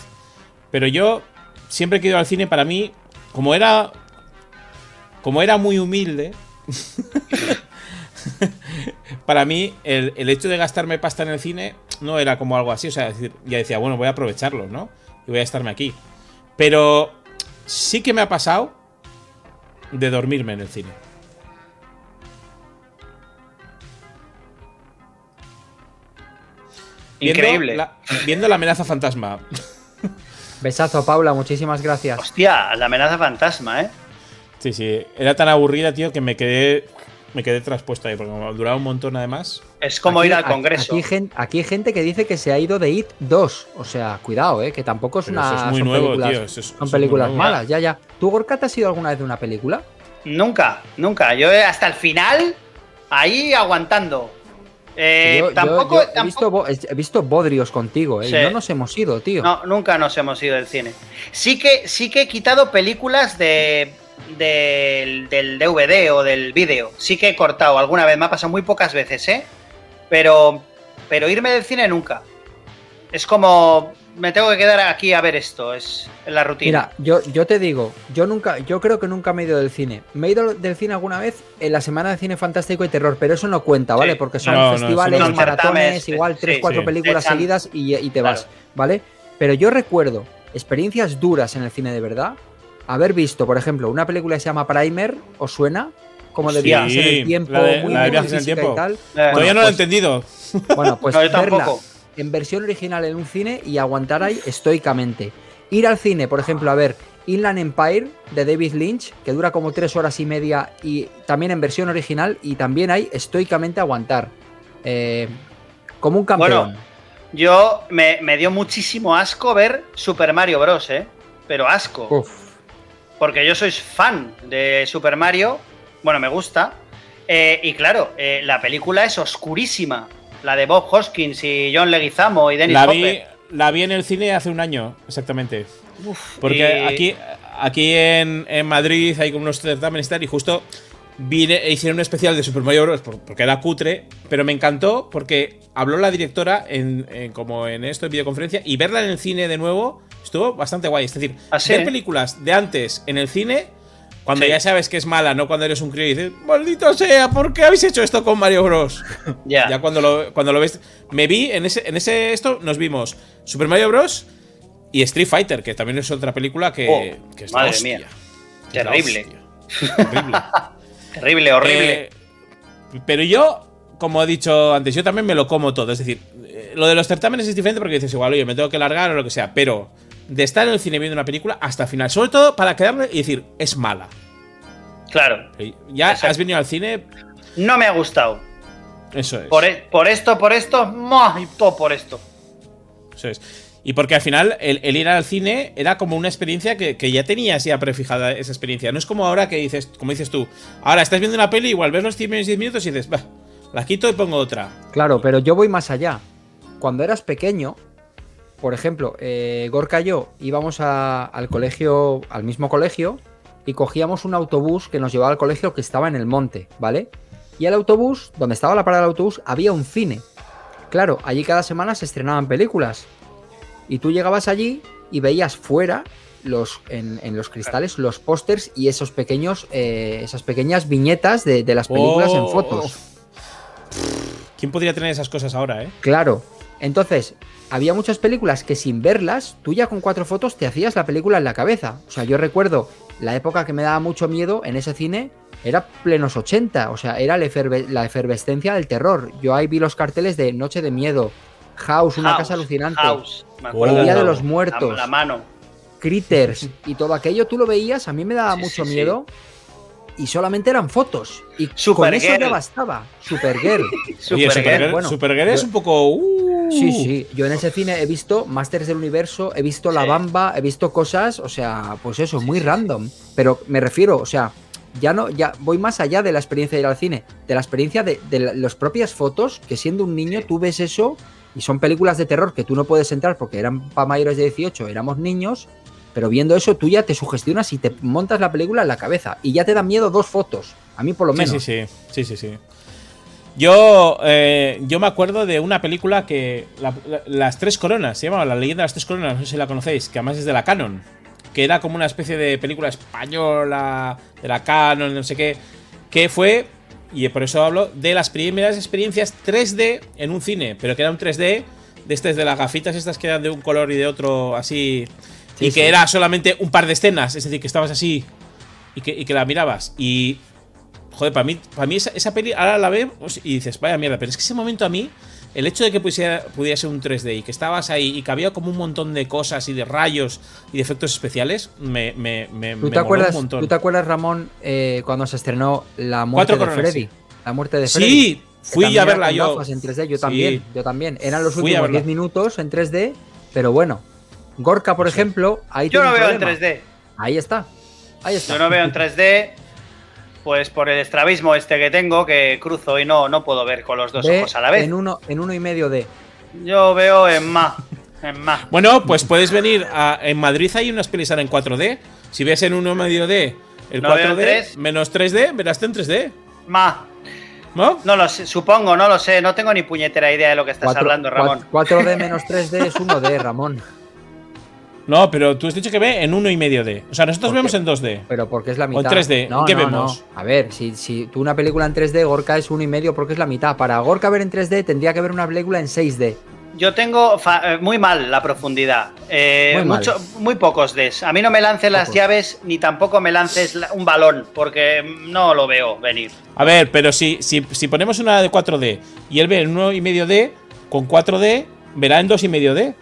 Speaker 3: pero yo siempre he ido al cine, para mí, como era. Como era muy humilde. para mí, el, el hecho de gastarme pasta en el cine no era como algo así. O sea, ya decía, bueno, voy a aprovecharlo, ¿no? Y voy a estarme aquí. Pero sí que me ha pasado de dormirme en el cine.
Speaker 2: Increíble.
Speaker 3: la- viendo la amenaza fantasma.
Speaker 1: Besazo, Paula, muchísimas gracias.
Speaker 2: Hostia, la amenaza fantasma, ¿eh?
Speaker 3: Sí, sí. Era tan aburrida, tío, que me quedé. Me quedé traspuesto ahí, porque duraba un montón además.
Speaker 2: Es como
Speaker 1: Aquí-
Speaker 2: ir al Congreso.
Speaker 1: Aquí, aquí hay gente que dice que se ha ido de IT 2. O sea, cuidado, ¿eh? que tampoco es
Speaker 3: Pero
Speaker 1: una.
Speaker 3: eso es muy
Speaker 1: son
Speaker 3: nuevo,
Speaker 1: películas,
Speaker 3: tío, eso es- eso
Speaker 1: son
Speaker 3: muy
Speaker 1: películas malas, ya, ya. ¿Tú, Gorka, te has ido alguna vez de una película?
Speaker 2: Nunca, nunca. Yo hasta el final, ahí aguantando. Eh,
Speaker 1: Yo-
Speaker 2: tampoco,
Speaker 1: yo he,
Speaker 2: tampoco-
Speaker 1: visto, bo- he visto bodrios contigo, ¿eh?
Speaker 2: Sí.
Speaker 1: no nos hemos ido, tío.
Speaker 2: No, nunca nos hemos ido del cine. Sí que, sí que he quitado películas de, del, del DVD o del vídeo. Sí que he cortado alguna vez, me ha pasado muy pocas veces, ¿eh? Pero, pero irme del cine nunca. Es como, me tengo que quedar aquí a ver esto, es la rutina.
Speaker 1: Mira, yo, yo te digo, yo nunca, yo creo que nunca me he ido del cine. Me he ido del cine alguna vez en la semana de cine fantástico y terror, pero eso no cuenta, ¿vale?
Speaker 2: Sí.
Speaker 1: Porque son
Speaker 3: No,
Speaker 1: festivales,
Speaker 3: no
Speaker 1: maratones, igual tres,
Speaker 2: sí,
Speaker 1: cuatro
Speaker 3: sí.
Speaker 1: películas
Speaker 2: Echan-
Speaker 1: seguidas y, y te vas,
Speaker 2: Claro.
Speaker 1: ¿vale? Pero yo recuerdo experiencias duras en el cine de verdad. Haber visto, por ejemplo, una película que se llama Primer, ¿os suena? Como de viajes en el tiempo,
Speaker 3: la de-
Speaker 1: muy,
Speaker 3: la de
Speaker 1: muy
Speaker 3: viajes en el tiempo.
Speaker 1: y tal.
Speaker 2: Eh,
Speaker 3: Todavía no lo he
Speaker 1: pues-
Speaker 3: entendido.
Speaker 1: Bueno, pues
Speaker 2: no, yo
Speaker 1: verla
Speaker 2: tampoco.
Speaker 1: En versión original en un cine y aguantar ahí estoicamente. Ir al cine, por ejemplo, a ver Inland Empire de David Lynch, que dura como tres horas y media y también en versión original y también hay estoicamente aguantar. Eh, como un campeón.
Speaker 2: Bueno, Yo me, me dio muchísimo asco ver Super Mario Bros, ¿eh? Pero asco.
Speaker 1: Uf.
Speaker 2: Porque yo soy fan de Super Mario. Bueno, me gusta. Eh, y claro, eh, la película es oscurísima. La de Bob Hoskins y John Leguizamo y Dennis
Speaker 3: La vi,
Speaker 2: Hopper.
Speaker 3: la vi en el cine hace un año, exactamente.
Speaker 2: Uf,
Speaker 3: Porque
Speaker 2: y-
Speaker 3: aquí, aquí en, en Madrid hay como unos certámenes y tal, y justo vine, e hicieron un especial de Super Mario Bros. por- porque era cutre, pero me encantó porque habló la directora en, en- como en esto, en videoconferencia, y verla en el cine de nuevo estuvo bastante guay. Es decir,
Speaker 2: ¿Ah, sí?
Speaker 3: ver películas de antes en el cine, cuando
Speaker 2: Sí.
Speaker 3: ya sabes que es mala, no cuando eres un crío y dices, maldito sea, ¿por qué habéis hecho esto con Mario Bros?
Speaker 2: Ya.
Speaker 3: Ya cuando lo, cuando lo ves. Me vi en ese, en ese esto, nos vimos Super Mario Bros. y Street Fighter, que también es otra película que,
Speaker 2: Oh,
Speaker 3: que es la
Speaker 2: madre
Speaker 3: hostia.
Speaker 2: mía.
Speaker 3: Que
Speaker 2: Terrible.
Speaker 3: hostia. Horrible.
Speaker 2: Terrible, horrible.
Speaker 3: Eh, pero yo, como he dicho antes, yo también me lo como todo. Es decir, eh, lo de los certámenes es diferente porque dices, igual, oye, me tengo que largar o lo que sea. Pero de estar en el cine viendo una película hasta el final, sobre todo para quedarme y decir, es mala.
Speaker 2: claro.
Speaker 3: Ya
Speaker 2: Exacto.
Speaker 3: has venido al cine,
Speaker 2: No me ha gustado.
Speaker 3: eso es.
Speaker 2: Por, e- por esto, por esto, ¡mua! y todo por esto.
Speaker 3: Eso es. Y porque al final el, el ir al cine era como una experiencia que, que ya tenías ya prefijada esa experiencia. No es como ahora que dices, como dices tú, ahora estás viendo una peli, igual ves los 10 minutos y dices, va, la quito y pongo otra.
Speaker 1: Claro, pero yo voy más allá. Cuando eras pequeño, por ejemplo, eh, Gorka y yo íbamos a- al colegio, al mismo colegio, y cogíamos un autobús que nos llevaba al colegio que estaba en el monte, ¿vale? Y el autobús, donde estaba la parada del autobús, había un cine. Claro, allí cada semana se estrenaban películas. Y tú llegabas allí y veías fuera los, en, en los cristales los pósters y esos pequeños, eh, esas pequeñas viñetas de, de las películas en
Speaker 3: Oh.
Speaker 1: fotos.
Speaker 3: ¿Quién podría tener esas cosas ahora, eh?
Speaker 1: Claro. Entonces, había muchas películas que sin verlas, tú ya con cuatro fotos te hacías la película en la cabeza. O sea, yo recuerdo la época que me daba mucho miedo en ese cine, era plenos 80. O sea, era la, eferve- la efervescencia del terror. Yo ahí vi los carteles de Noche de Miedo, House, una
Speaker 2: House,
Speaker 1: casa alucinante,
Speaker 2: House. Me acuerdo
Speaker 1: El Día de los Muertos.
Speaker 2: La, la mano.
Speaker 1: Critters y todo aquello, tú lo veías, a mí me daba
Speaker 2: Sí,
Speaker 1: mucho
Speaker 2: sí, sí.
Speaker 1: Y solamente eran fotos. Y con
Speaker 2: Supergirl.
Speaker 1: eso ya bastaba. Supergirl.
Speaker 2: Supergirl.
Speaker 3: Supergirl,
Speaker 1: bueno,
Speaker 3: Supergirl es un poco. uh,
Speaker 1: Sí, sí. Yo en ese cine he visto Masters del Universo, he visto La. Bamba, he visto cosas, o sea, pues eso, muy random. Pero me refiero, o sea, ya no, ya voy más allá de la experiencia de ir al cine, de la experiencia de, de la- las propias fotos, que siendo un niño
Speaker 2: Sí.
Speaker 1: tú ves eso y son películas de terror que tú no puedes entrar porque eran para mayores de 18, éramos niños, pero viendo eso tú ya te sugestionas y te montas la película en la cabeza y ya te dan miedo dos fotos, a mí por lo
Speaker 3: Sí,
Speaker 1: menos.
Speaker 3: sí, sí, sí, sí, sí. Yo, eh, yo me acuerdo de una película que. la- la- las Tres Coronas, se llamaba La leyenda de las Tres Coronas, no sé si la conocéis, que además es de la Canon. Que era como una especie de película española, de la Canon, no sé qué. Que fue, y por eso hablo, de las primeras experiencias 3D en un cine, pero que era un 3D de estas de las gafitas, estas que eran de un color y de otro así. Y que era solamente un par de escenas, es decir, que estabas así y que, y que la mirabas. Y Joder, para mí, para mí esa, esa peli ahora la vemos y dices, vaya mierda, pero es que ese momento a mí, el hecho de que pudiera, pudiera ser un 3D y que estabas ahí y que había como un montón de cosas y de rayos y de efectos especiales, me, me, me,
Speaker 1: ¿Tú
Speaker 3: me
Speaker 1: te,
Speaker 3: moló
Speaker 1: acuerdas,
Speaker 3: un montón.
Speaker 1: ¿Tú te acuerdas, Ramón, eh, cuando se estrenó La muerte
Speaker 3: Cuatro
Speaker 1: de
Speaker 3: coronas,
Speaker 1: Freddy?
Speaker 3: sí.
Speaker 1: La muerte de Freddy.
Speaker 3: Sí, fui a verla yo.
Speaker 1: en 3D, yo
Speaker 3: Sí.
Speaker 1: también, yo también. Eran los
Speaker 3: Fui
Speaker 1: últimos
Speaker 3: verla.
Speaker 1: 10 minutos en 3D, pero bueno. Gorka, por ejemplo, ahí
Speaker 2: Yo no veo en
Speaker 1: problema.
Speaker 2: 3D.
Speaker 1: Ahí está. Ahí está.
Speaker 2: Yo no veo en 3D. Pues por el estrabismo este que tengo, que cruzo y no, no puedo ver con los dos ojos a la vez.
Speaker 1: En uno, en uno y medio de.
Speaker 2: Yo veo en más. En más.
Speaker 3: Bueno, pues puedes venir a, en Madrid hay unas pelis ahora en 4D. Si ves en uno medio D, El
Speaker 2: No veo
Speaker 3: 4D
Speaker 2: 3.
Speaker 3: menos 3D, verás en 3D.
Speaker 2: Ma,
Speaker 3: ¿No?
Speaker 2: no lo sé, supongo, no lo sé, no tengo ni puñetera idea de lo que estás hablando, Ramón.
Speaker 1: 4D menos 3D es 1D, Ramón.
Speaker 3: No, pero tú has dicho que ve en 1,5D. O sea, nosotros
Speaker 1: ¿Por
Speaker 3: vemos en 2D.
Speaker 1: Pero porque es la
Speaker 3: en
Speaker 1: mitad.
Speaker 3: 3D,
Speaker 1: No,
Speaker 3: ¿qué
Speaker 1: no,
Speaker 3: vemos?
Speaker 1: no. A ver, si, si tú una película en 3D, Gorka es uno y medio porque es la mitad. Para Gorka ver en 3D tendría que ver una película en 6D.
Speaker 2: Yo tengo eh, muy mal la profundidad. Eh,
Speaker 1: Muy mal.
Speaker 2: mucho- muy pocos des. A mí no me lances las llaves ni tampoco me lances la- un balón, porque no lo veo venir.
Speaker 3: A ver, pero si, si, si ponemos una de 4D y él ve en 1,5D, con 4D verá en 2,5D.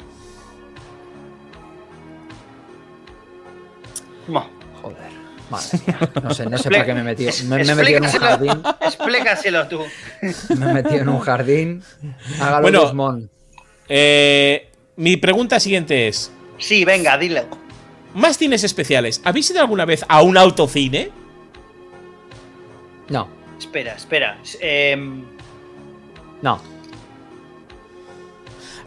Speaker 1: Madre mía. No sé, no sé para qué me he metido. Me, me he metido en un jardín.
Speaker 2: Explícaselo tú.
Speaker 1: Me he metido en un jardín. Hágalo
Speaker 3: Bueno. Eh, mi pregunta siguiente es:
Speaker 2: Sí, venga, dile.
Speaker 3: ¿más cines especiales? ¿Habéis ido alguna vez a un autocine?
Speaker 1: No,
Speaker 2: Espera, espera. Em,
Speaker 1: no.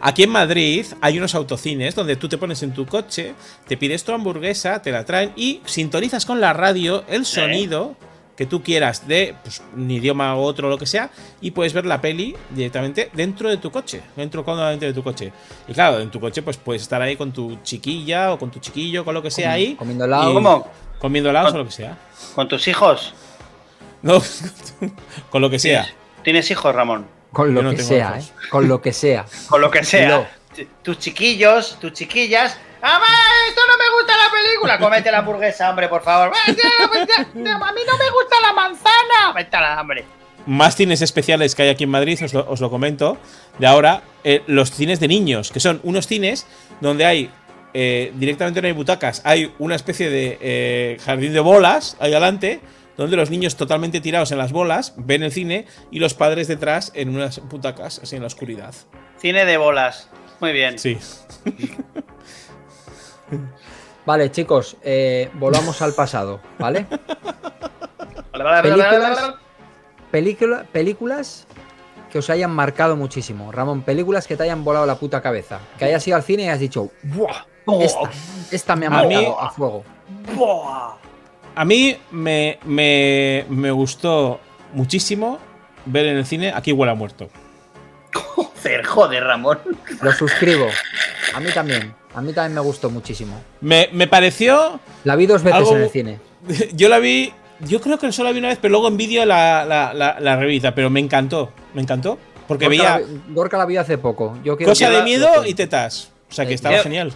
Speaker 3: Aquí en Madrid hay unos autocines donde tú te pones en tu coche, te pides tu hamburguesa, te la traen y sintonizas con la radio el sonido que tú quieras de pues, un idioma u otro, lo que sea, y puedes ver la peli directamente dentro de tu coche, dentro cómodamente de tu coche. Y claro, en tu coche pues puedes estar ahí con tu chiquilla o con tu chiquillo, con lo que sea ahí.
Speaker 1: Comiendo helado.
Speaker 3: y-
Speaker 2: ¿Cómo?
Speaker 3: Comiendo helados o lo que sea.
Speaker 2: ¿Con tus hijos?
Speaker 3: No, con lo que sea.
Speaker 2: ¿Tienes hijos, Ramón?
Speaker 1: Con
Speaker 3: Yo
Speaker 1: lo
Speaker 3: no
Speaker 1: que sea. ¿eh? Con lo que sea.
Speaker 2: Con lo que sea. Tus chiquillos, tus chiquillas. ¡Mamá, esto no me gusta la película! Cómete la hamburguesa, hombre, por favor. ¡A mí no me gusta la manzana! Vete a la hambre.
Speaker 3: más cines especiales que hay aquí en Madrid, os lo, os lo comento, de ahora, eh, los cines de niños, que son unos cines donde hay, eh, directamente no hay butacas, hay una especie de eh, jardín de bolas ahí adelante, donde los niños totalmente tirados en las bolas ven el cine y los padres detrás en unas butacas, así en la oscuridad.
Speaker 2: Cine de bolas. Muy bien.
Speaker 3: Sí.
Speaker 1: Vale, chicos, eh, volvamos al pasado, ¿vale?
Speaker 2: Vale, vale, vale,
Speaker 1: Películas. Película- películas que os hayan marcado muchísimo. Ramón, películas que te hayan volado la puta cabeza. Que hayas ido al cine y has dicho, ¡buah! Esta, esta me ha
Speaker 3: A mí-
Speaker 1: marcado a fuego.
Speaker 2: Buah.
Speaker 3: A mí me, me, me gustó muchísimo ver en el cine Aquí huele a muerto.
Speaker 2: Joder, joder, Ramón.
Speaker 1: Lo suscribo. A mí también. A mí también me gustó muchísimo.
Speaker 3: Me, me pareció
Speaker 1: La vi dos veces
Speaker 3: Algo-
Speaker 1: en el cine.
Speaker 3: Yo la vi. Yo creo que solo la vi una vez, pero luego en vídeo la, la, la, la revista. Pero me encantó. Me encantó. Porque
Speaker 1: Gorka
Speaker 3: veía
Speaker 1: la, vi- Gorka la vi hace poco. Yo
Speaker 3: cosa de miedo y tetas. O sea que
Speaker 1: Eh,
Speaker 3: estaba
Speaker 2: yo-
Speaker 3: genial.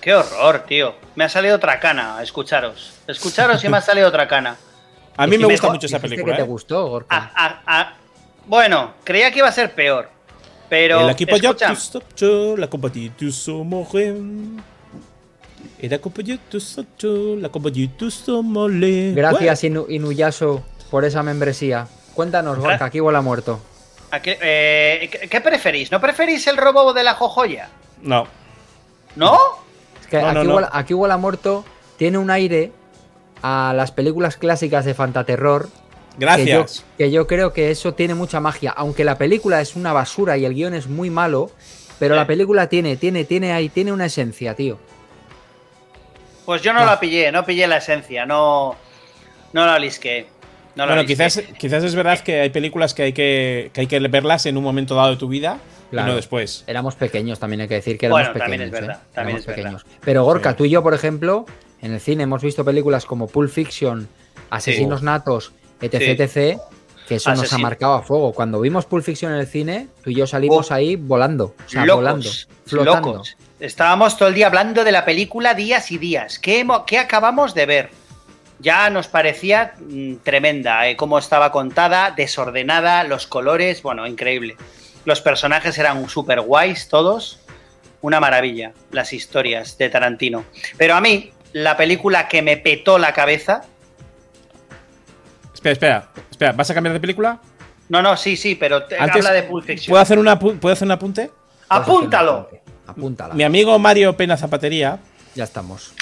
Speaker 2: Qué horror, tío. Me ha salido otra cana a escucharos. Escucharos y me ha salido otra cana.
Speaker 3: A mí me gusta
Speaker 2: mejor-
Speaker 3: mucho esa película.
Speaker 1: que te
Speaker 3: ¿eh?
Speaker 1: gustó, Gorka.
Speaker 2: Bueno, creía que iba a ser peor. Pero.
Speaker 3: El equipo ya la compañía. Era la.
Speaker 1: Gracias, Inu- Inuyaso, por esa membresía. Cuéntanos, Gorka, aquí huele a muerto.
Speaker 2: ¿a qué, eh, ¿qué- ¿Qué preferís? ¿No preferís el robo de la jojoya?
Speaker 3: No.
Speaker 2: ¿No?
Speaker 1: Que
Speaker 3: No,
Speaker 1: aquí,
Speaker 3: no.
Speaker 1: Huele, aquí Huele a muerto tiene un aire a las películas clásicas de fantaterror. Que yo,
Speaker 3: Gracias.
Speaker 1: que yo creo que eso tiene mucha magia. Aunque la película es una basura y el guion es muy malo, pero
Speaker 2: Sí.
Speaker 1: la película tiene, tiene, tiene ahí, tiene una esencia, tío.
Speaker 2: Pues yo no
Speaker 1: No.
Speaker 2: la pillé, no pillé la esencia, no. No la lisqué. No la
Speaker 3: bueno,
Speaker 2: lisqué.
Speaker 3: quizás, quizás es verdad que hay películas que hay que, que hay que verlas en un momento dado de tu vida
Speaker 1: Claro.
Speaker 3: y no después.
Speaker 1: Éramos pequeños, también hay que decir que éramos
Speaker 2: Bueno, también
Speaker 1: pequeños.
Speaker 2: es verdad,
Speaker 1: ¿eh?
Speaker 2: también
Speaker 1: Éramos
Speaker 2: es verdad.
Speaker 1: pequeños. Pero Gorka,
Speaker 3: Sí.
Speaker 1: tú y yo, por ejemplo, en el cine hemos visto películas como Pulp Fiction, Asesinos Natos, etc,
Speaker 2: Sí.
Speaker 1: etc, que eso nos ha marcado a fuego. Cuando vimos Pulp Fiction en el cine, tú y yo salimos
Speaker 2: Oh.
Speaker 1: ahí volando, o sea,
Speaker 2: locos,
Speaker 1: volando, flotando.
Speaker 2: locos. Estábamos todo el día hablando de la película días y días. ¿Qué, qué acabamos de ver? Ya nos parecía mm, tremenda, eh, cómo estaba contada, desordenada, los colores, bueno, increíble. Los personajes eran súper guays todos. Una maravilla, las historias de Tarantino. Pero a mí, la película que me petó la cabeza.
Speaker 3: Espera, espera, espera, ¿vas a cambiar de película?
Speaker 2: No, no, sí, sí, pero te-
Speaker 3: Antes,
Speaker 2: habla de Pulp Fiction.
Speaker 3: ¿puedo hacer, una, ¿Puedo hacer un apunte?
Speaker 2: ¡Apúntalo!
Speaker 1: Apúntala.
Speaker 3: Mi amigo Mario Pena Zapatería
Speaker 1: Ya estamos.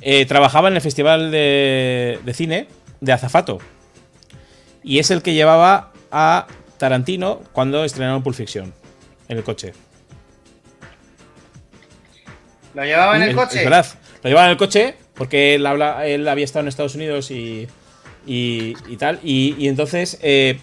Speaker 3: eh, trabajaba en el Festival de, de Cine de Azafato. Y es el que llevaba a Tarantino cuando estrenaron Pulp Fiction en el coche.
Speaker 2: ¿Lo llevaba en el coche?
Speaker 3: Es verdad. Lo llevaba en el coche porque él, habla, él había estado en Estados Unidos y, y, y tal. Y, y entonces eh,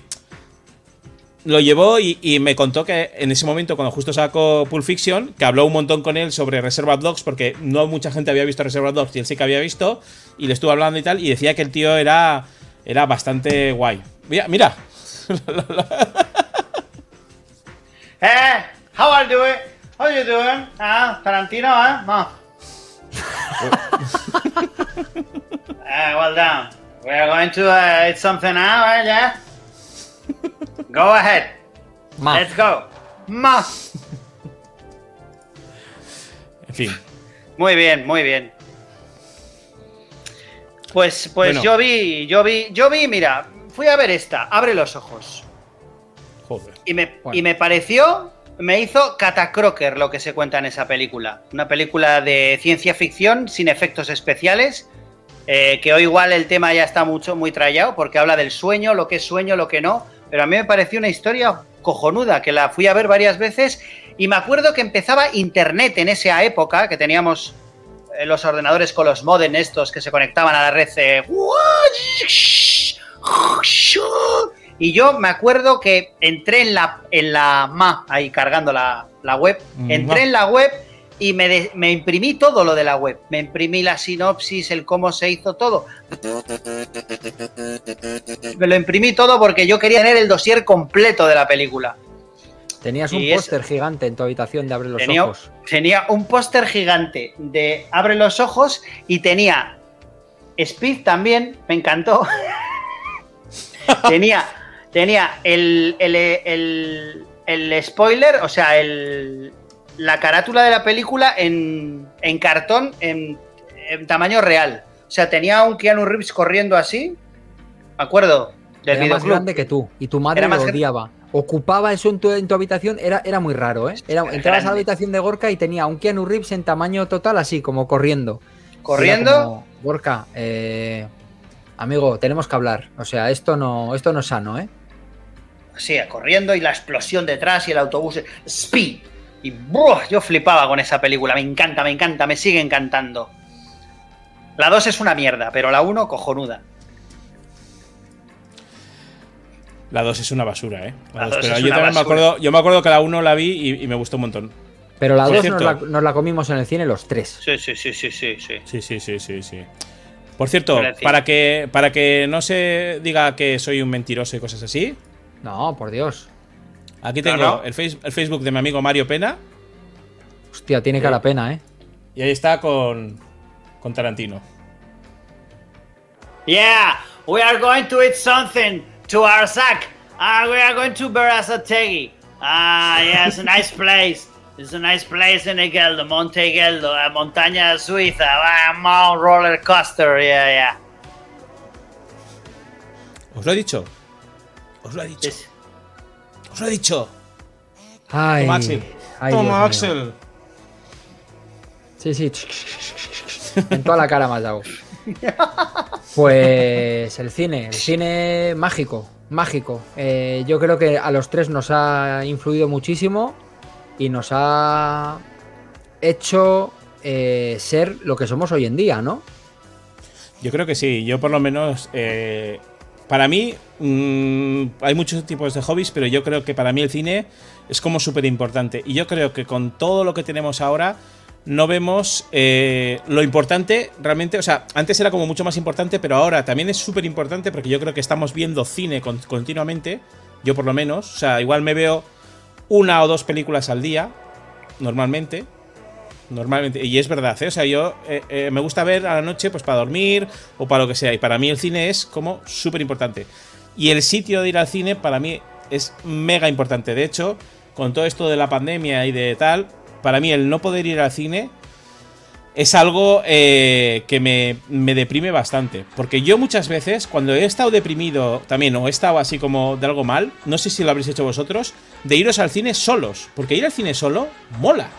Speaker 3: lo llevó y, y me contó que en ese momento, cuando justo sacó Pulp Fiction, que habló un montón con él sobre Reservoir Dogs, porque no mucha gente había visto Reservoir Dogs y él sí que había visto, y le estuvo hablando y tal, y decía que el tío era, era bastante guay. Mira, mira.
Speaker 2: Eh, how are you doing? How you doing? Ah, Tarantino, eh? No. Eh, well done. We are going to uh, eat something now, eh? Yeah. Go ahead.
Speaker 1: Ma.
Speaker 2: Let's go. Ma.
Speaker 3: En fin.
Speaker 2: Muy bien, muy bien. Pues, pues
Speaker 3: Bueno.
Speaker 2: yo vi, yo vi, yo vi, mira, fui a ver esta, abre los ojos.
Speaker 3: Joder.
Speaker 2: Y me,
Speaker 1: Bueno.
Speaker 2: y me pareció, me hizo catacroker lo que se cuenta en esa película. Una película de ciencia ficción sin efectos especiales. eh, que hoy igual el tema ya está mucho, muy trallado porque habla del sueño, lo que es sueño, lo que no. Pero a mí me pareció una historia cojonuda, que la fui a ver varias veces. Y me acuerdo que empezaba internet en esa época, que teníamos eh, los ordenadores con los modem estos que se conectaban a la red. eh, y yo me acuerdo que entré en la, en la MA, ahí cargando la, la web,
Speaker 3: Mm,
Speaker 2: entré en la web y me, de- me imprimí todo lo de la web. Me imprimí la sinopsis, el cómo se hizo todo. Me lo imprimí todo porque yo quería tener el dossier completo de la película.
Speaker 1: Tenías un
Speaker 2: Y
Speaker 1: póster gigante en tu habitación de Abre los
Speaker 2: Tenía,
Speaker 1: Ojos.
Speaker 2: tenía un póster gigante de Abre los ojos y tenía Speed también, me encantó. tenía tenía el, el, el- el spoiler, o sea, el, la carátula de la película en, en cartón en, en tamaño real. O sea, tenía un Keanu Reeves corriendo así, me acuerdo, del
Speaker 1: Era más grande que tú. Y tu madre
Speaker 2: Era
Speaker 1: lo
Speaker 2: más
Speaker 1: odiaba. Ocupaba eso en tu, en tu habitación. Era, era muy raro, ¿eh? Era, entrabas a la habitación de Gorka y tenía un Keanu Reeves en tamaño total, así como corriendo.
Speaker 2: Corriendo.
Speaker 1: Como, Gorka, eh, amigo, tenemos que hablar. O sea, esto no, esto no es sano, ¿eh?
Speaker 2: Sí, corriendo y la explosión detrás y el autobús. ¡Speed! Y ¡buah! yo flipaba con esa película. Me encanta, me encanta, me sigue encantando. La 2 es una mierda, pero la 1 cojonuda.
Speaker 3: La 2 es una basura, ¿eh? La
Speaker 2: La
Speaker 3: dos,
Speaker 2: dos
Speaker 3: pero
Speaker 2: es
Speaker 3: yo
Speaker 2: una
Speaker 3: también me acuerdo, yo me acuerdo que la 1 la vi y, y me gustó un montón.
Speaker 1: Pero la
Speaker 3: Por
Speaker 1: 2 nos nos la comimos en el cine los tres.
Speaker 2: Sí, sí, sí, sí, sí, sí.
Speaker 3: Sí, sí, sí, sí, sí. Por cierto, para que, para que no se diga que soy un mentiroso y cosas así,
Speaker 1: No, por Dios.
Speaker 3: aquí tengo
Speaker 2: no.
Speaker 3: El, face- el Facebook de mi amigo Mario Pena
Speaker 1: Hostia, tiene cara pena, ¿eh?
Speaker 3: y ahí está con, con Tarantino.
Speaker 2: Yeah, we are going to eat something to Arsak. Ah, we are going to Berazategui. Ah, yes, a nice place. It's a nice place in Egeldo, Monte Egeldo, a montaña suiza, Mount roller coaster, yeah, yeah.
Speaker 3: ¿Os lo he dicho? ¿Os lo he dicho?
Speaker 2: Es-
Speaker 3: ¿Os lo he dicho?
Speaker 1: Ay,
Speaker 3: Toma, Axel.
Speaker 1: ay, Dios
Speaker 3: Toma,
Speaker 1: mío.
Speaker 3: Axel.
Speaker 1: Sí, sí. En toda la cara me has dado. Pues el cine, el cine mágico, mágico. Eh, yo creo que a los tres nos ha influido muchísimo y nos ha hecho eh, ser lo que somos hoy en día, ¿no?
Speaker 3: Yo creo que sí. Yo por lo menos, eh, para mí, mm, hay muchos tipos de hobbies, pero yo creo que para mí el cine es como súper importante. Y yo creo que con todo lo que tenemos ahora, no vemos eh, lo importante realmente. O sea, antes era como mucho más importante, pero ahora también es súper importante porque yo creo que estamos viendo cine con- continuamente. Yo por lo menos. O sea, igual me veo una o dos películas al día, normalmente. Normalmente, y es verdad, ¿eh? o sea, yo eh, eh, me gusta ver a la noche pues para dormir o para lo que sea, y para mí el cine es como súper importante. Y el sitio de ir al cine para mí es mega importante. De hecho, con todo esto de la pandemia y de tal, para mí el no poder ir al cine es algo eh, que me, me deprime bastante. Porque yo muchas veces, cuando he estado deprimido también, o he estado así como de algo mal, no sé si lo habréis hecho vosotros, de iros al cine solos. Porque ir al cine solo mola.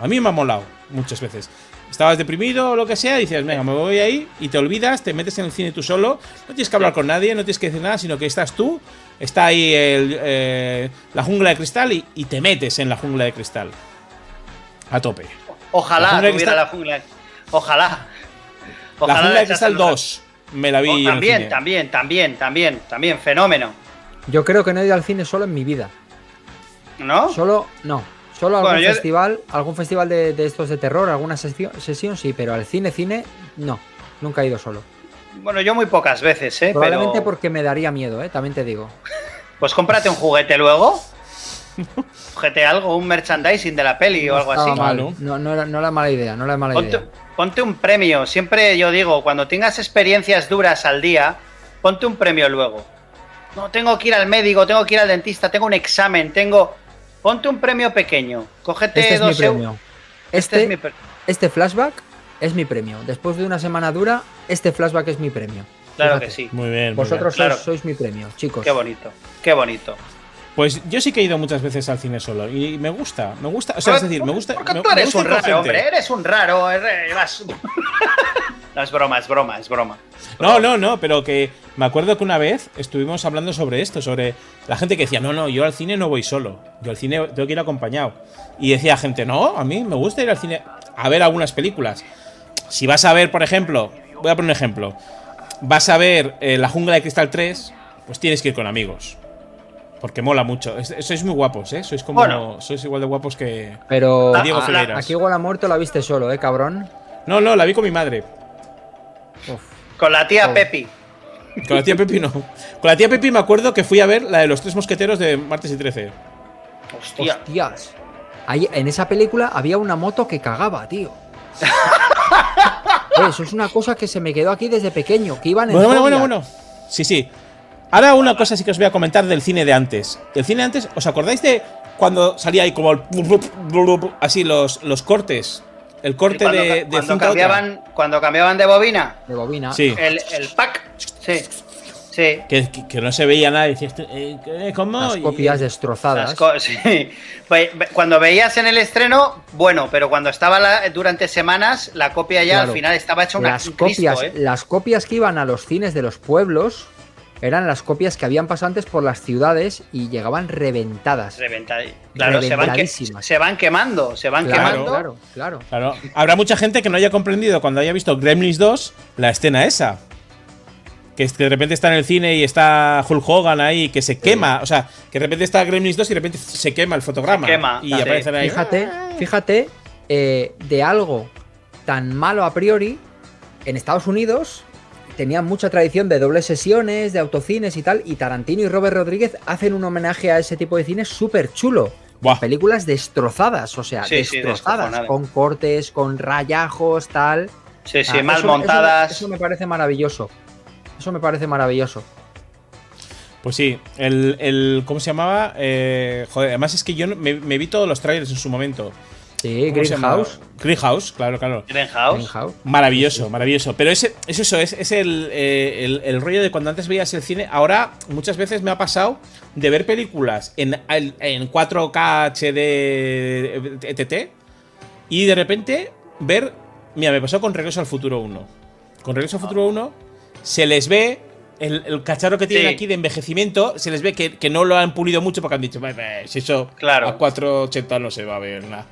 Speaker 3: A mí me ha molado muchas veces. Estabas deprimido o lo que sea, dices, venga, me voy ahí y te olvidas, te metes en el cine tú solo, no tienes que hablar con nadie, no tienes que decir nada, sino que estás tú, está ahí el, eh, la jungla de cristal y te metes en la jungla de cristal. A tope. La
Speaker 2: Ojalá
Speaker 3: jungla de
Speaker 2: tuviera la jungla. Ojalá. Ojalá
Speaker 3: jungla
Speaker 2: le
Speaker 3: de cristal
Speaker 2: echasen un
Speaker 3: 2 me la vi.
Speaker 2: Oh,
Speaker 3: en el
Speaker 2: también,
Speaker 3: cine.
Speaker 2: también, también, también, también, fenómeno.
Speaker 1: Yo creo que no he ido al cine solo en mi vida.
Speaker 2: ¿No?
Speaker 1: Solo, no. Solo algún
Speaker 2: Bueno, yo-
Speaker 1: festival, algún festival de, de estos de terror, alguna sesión, sesión sí, pero al cine, cine, no. Nunca he ido solo.
Speaker 2: Bueno, yo muy pocas veces, ¿eh?
Speaker 1: Probablemente
Speaker 2: Pero...
Speaker 1: porque me daría miedo, ¿eh? También te digo.
Speaker 2: Pues cómprate un juguete luego. Cógete algo, un merchandising de la peli o algo así.
Speaker 1: mal.
Speaker 3: Claro.
Speaker 1: No, no, era, no era mala idea, no era mala
Speaker 2: Ponte,
Speaker 1: idea.
Speaker 2: ponte un premio. Siempre yo digo, cuando tengas experiencias duras al día, ponte un premio luego. No, tengo que ir al médico, tengo que ir al dentista, tengo un examen, tengo... Ponte un premio pequeño. Cógete
Speaker 1: Este es mi
Speaker 2: dos euros.
Speaker 1: premio.
Speaker 2: Este,
Speaker 1: Este,
Speaker 2: es mi pre-
Speaker 1: este flashback es mi premio. Después de una semana dura, este flashback es mi premio.
Speaker 2: Claro
Speaker 1: Fíjate.
Speaker 2: que sí.
Speaker 3: Muy bien. muy
Speaker 1: Vosotros
Speaker 2: Claro.
Speaker 1: sois mi premio, chicos.
Speaker 2: Qué bonito, qué bonito.
Speaker 3: Pues yo sí que he ido muchas veces al cine solo. Y me gusta, me gusta. O sea, es decir, me gusta.
Speaker 2: Porque
Speaker 3: me-
Speaker 2: tú eres un raro,
Speaker 3: gente.
Speaker 2: hombre, eres un raro. eres- vas- no, es broma, es broma, es broma.
Speaker 3: No, no, no, pero que me acuerdo que una vez estuvimos hablando sobre esto, sobre la gente que decía, no, no, yo al cine no voy solo, yo al cine tengo que ir acompañado. Y decía gente, no, a mí me gusta ir al cine a ver algunas películas. Si vas a ver, por ejemplo, voy a poner un ejemplo, vas a ver eh, La Jungla de Cristal 3, pues tienes que ir con amigos. Porque mola mucho. Es- sois muy guapos, ¿eh? Sois como.
Speaker 2: Bueno.
Speaker 3: Sois igual de guapos que.
Speaker 1: Pero
Speaker 3: Diego
Speaker 2: ah,
Speaker 1: aquí igual a muerto la viste solo, ¿eh, cabrón?
Speaker 3: No, no, la vi con mi madre.
Speaker 1: Uf.
Speaker 2: Con la tía
Speaker 1: Oh.
Speaker 2: Pepi.
Speaker 3: Con la tía Pepi no. Con la tía Pepi me acuerdo que fui a ver la de los tres mosqueteros de martes y 13.
Speaker 2: Hostia.
Speaker 1: Hostias. Ahí, en esa película había una moto que cagaba, tío. Eso es una cosa que se me quedó aquí desde pequeño, que iban en
Speaker 3: Bueno, bueno, bueno, bueno. Sí, sí. Ahora una cosa sí que os voy a comentar del cine de antes. El cine de antes, ¿os acordáis de cuando salía ahí como el así los, los cortes? El corte
Speaker 2: cuando,
Speaker 3: de, de
Speaker 2: cuando
Speaker 3: cinta a otra?
Speaker 2: cambiaban, cuando cambiaban de bobina,
Speaker 1: De bobina.
Speaker 3: Sí.
Speaker 2: el, el pack. Sí. Sí.
Speaker 3: Que, que- que no se veía nada. y Decías, eh, ¿cómo?
Speaker 1: Las
Speaker 3: Y-
Speaker 1: copias destrozadas.
Speaker 2: Las co- sí. Ve- ve- Cuando veías en el estreno, bueno, pero cuando estaba la- durante semanas, la copia ya
Speaker 1: Claro.
Speaker 2: al final estaba hecha una
Speaker 1: las
Speaker 2: Cristo,
Speaker 1: copias,
Speaker 2: ¿eh?
Speaker 1: las copias que iban a los cines de los pueblos eran las copias que habían pasado antes por las ciudades y llegaban reventadas.
Speaker 2: Reventa- Claro, se van, que- se van quemando, se van
Speaker 1: Claro,
Speaker 2: quemando.
Speaker 1: claro, claro.
Speaker 3: Claro. Habrá mucha gente que no haya comprendido cuando haya visto Gremlins 2 la escena esa. Que, de repente está en el cine y está Hulk Hogan ahí, que se quema. O sea, que de repente está Gremlins 2 y de repente se quema el fotograma.
Speaker 2: Se quema,
Speaker 3: y aparecen ahí.
Speaker 1: Fíjate, fíjate, eh, de algo tan malo a priori, en Estados Unidos tenían mucha tradición de dobles sesiones, de autocines y tal, y Tarantino y Robert Rodríguez hacen un homenaje a ese tipo de cine súper chulo. Películas destrozadas, o sea,
Speaker 2: Sí,
Speaker 1: destrozadas, con cortes, con rayajos, tal.
Speaker 2: Sí, sí,
Speaker 1: Ah,
Speaker 2: mal
Speaker 1: eso-
Speaker 2: montadas.
Speaker 1: Eso, eso me parece maravilloso. Eso me parece maravilloso.
Speaker 3: Pues sí, el, el- ¿Cómo se llamaba? Eh, joder, además es que yo me, me vi todos los trailers en su momento.
Speaker 1: Sí. Greenhouse.
Speaker 3: Greenhouse, claro, claro.
Speaker 2: Greenhouse.
Speaker 1: Greenhouse.
Speaker 3: Maravilloso, maravilloso. Pero ese, es eso, es, es el, eh, el- el rollo de cuando antes veías el cine. Ahora, muchas veces me ha pasado de ver películas en, en 4K HD ETT y de repente ver. Mira, me pasó con Regreso al Futuro 1. Con Regreso al Futuro 1 se les ve. El, el cacharro que tienen
Speaker 2: Sí.
Speaker 3: aquí de envejecimiento, se les ve que, que no lo han pulido mucho porque han dicho, "Bah, bah, si eso
Speaker 2: Claro.
Speaker 3: a 480 no se va a ver nada.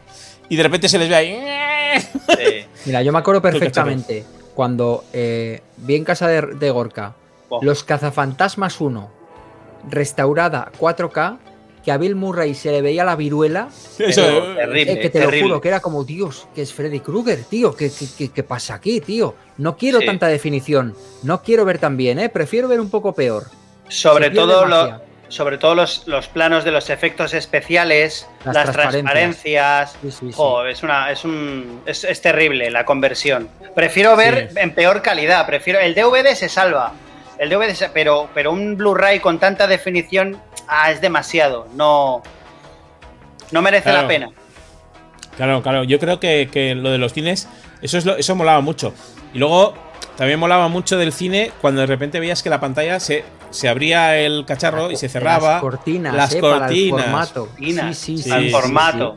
Speaker 3: Y de repente se les ve ahí.
Speaker 2: Sí.
Speaker 1: Mira, yo me acuerdo perfectamente cuando eh, vi en casa de, de Gorka
Speaker 2: Oh.
Speaker 1: Los Cazafantasmas 1, restaurada 4K, que a Bill Murray se le veía la viruela,
Speaker 3: Eso,
Speaker 2: Pero terrible,
Speaker 1: eh, que te
Speaker 2: terrible.
Speaker 1: lo juro, que era como, Dios, que es Freddy Krueger, tío, ¿qué, qué, qué- qué pasa aquí, tío? No quiero
Speaker 2: Sí.
Speaker 1: tanta definición, no quiero ver tan bien, ¿eh? Prefiero ver un poco peor.
Speaker 2: Sobre todo, lo-. Sobre todo los, los planos de los efectos especiales,
Speaker 1: Las
Speaker 2: las,
Speaker 1: transparencias.
Speaker 2: transparencias.
Speaker 1: Sí, sí, sí.
Speaker 2: Jo, es una, es un, es, es terrible la conversión. Prefiero ver en peor calidad. Prefiero el DVD se salva, el DVD, se- pero, pero un Blu-ray con tanta definición, ah, es demasiado. No, no merece
Speaker 3: Claro.
Speaker 2: la pena.
Speaker 3: Claro, claro. Yo creo que, que lo de los cines, eso es lo, eso molaba mucho. Y luego también molaba mucho del cine cuando de repente veías que la pantalla se, se abría el cacharro y se cerraba.
Speaker 1: Las cortinas,
Speaker 3: Las
Speaker 1: eh, para el
Speaker 3: cortinas.
Speaker 1: formato.
Speaker 2: Cortinas,
Speaker 1: Sí, sí,
Speaker 3: sí,
Speaker 2: formato.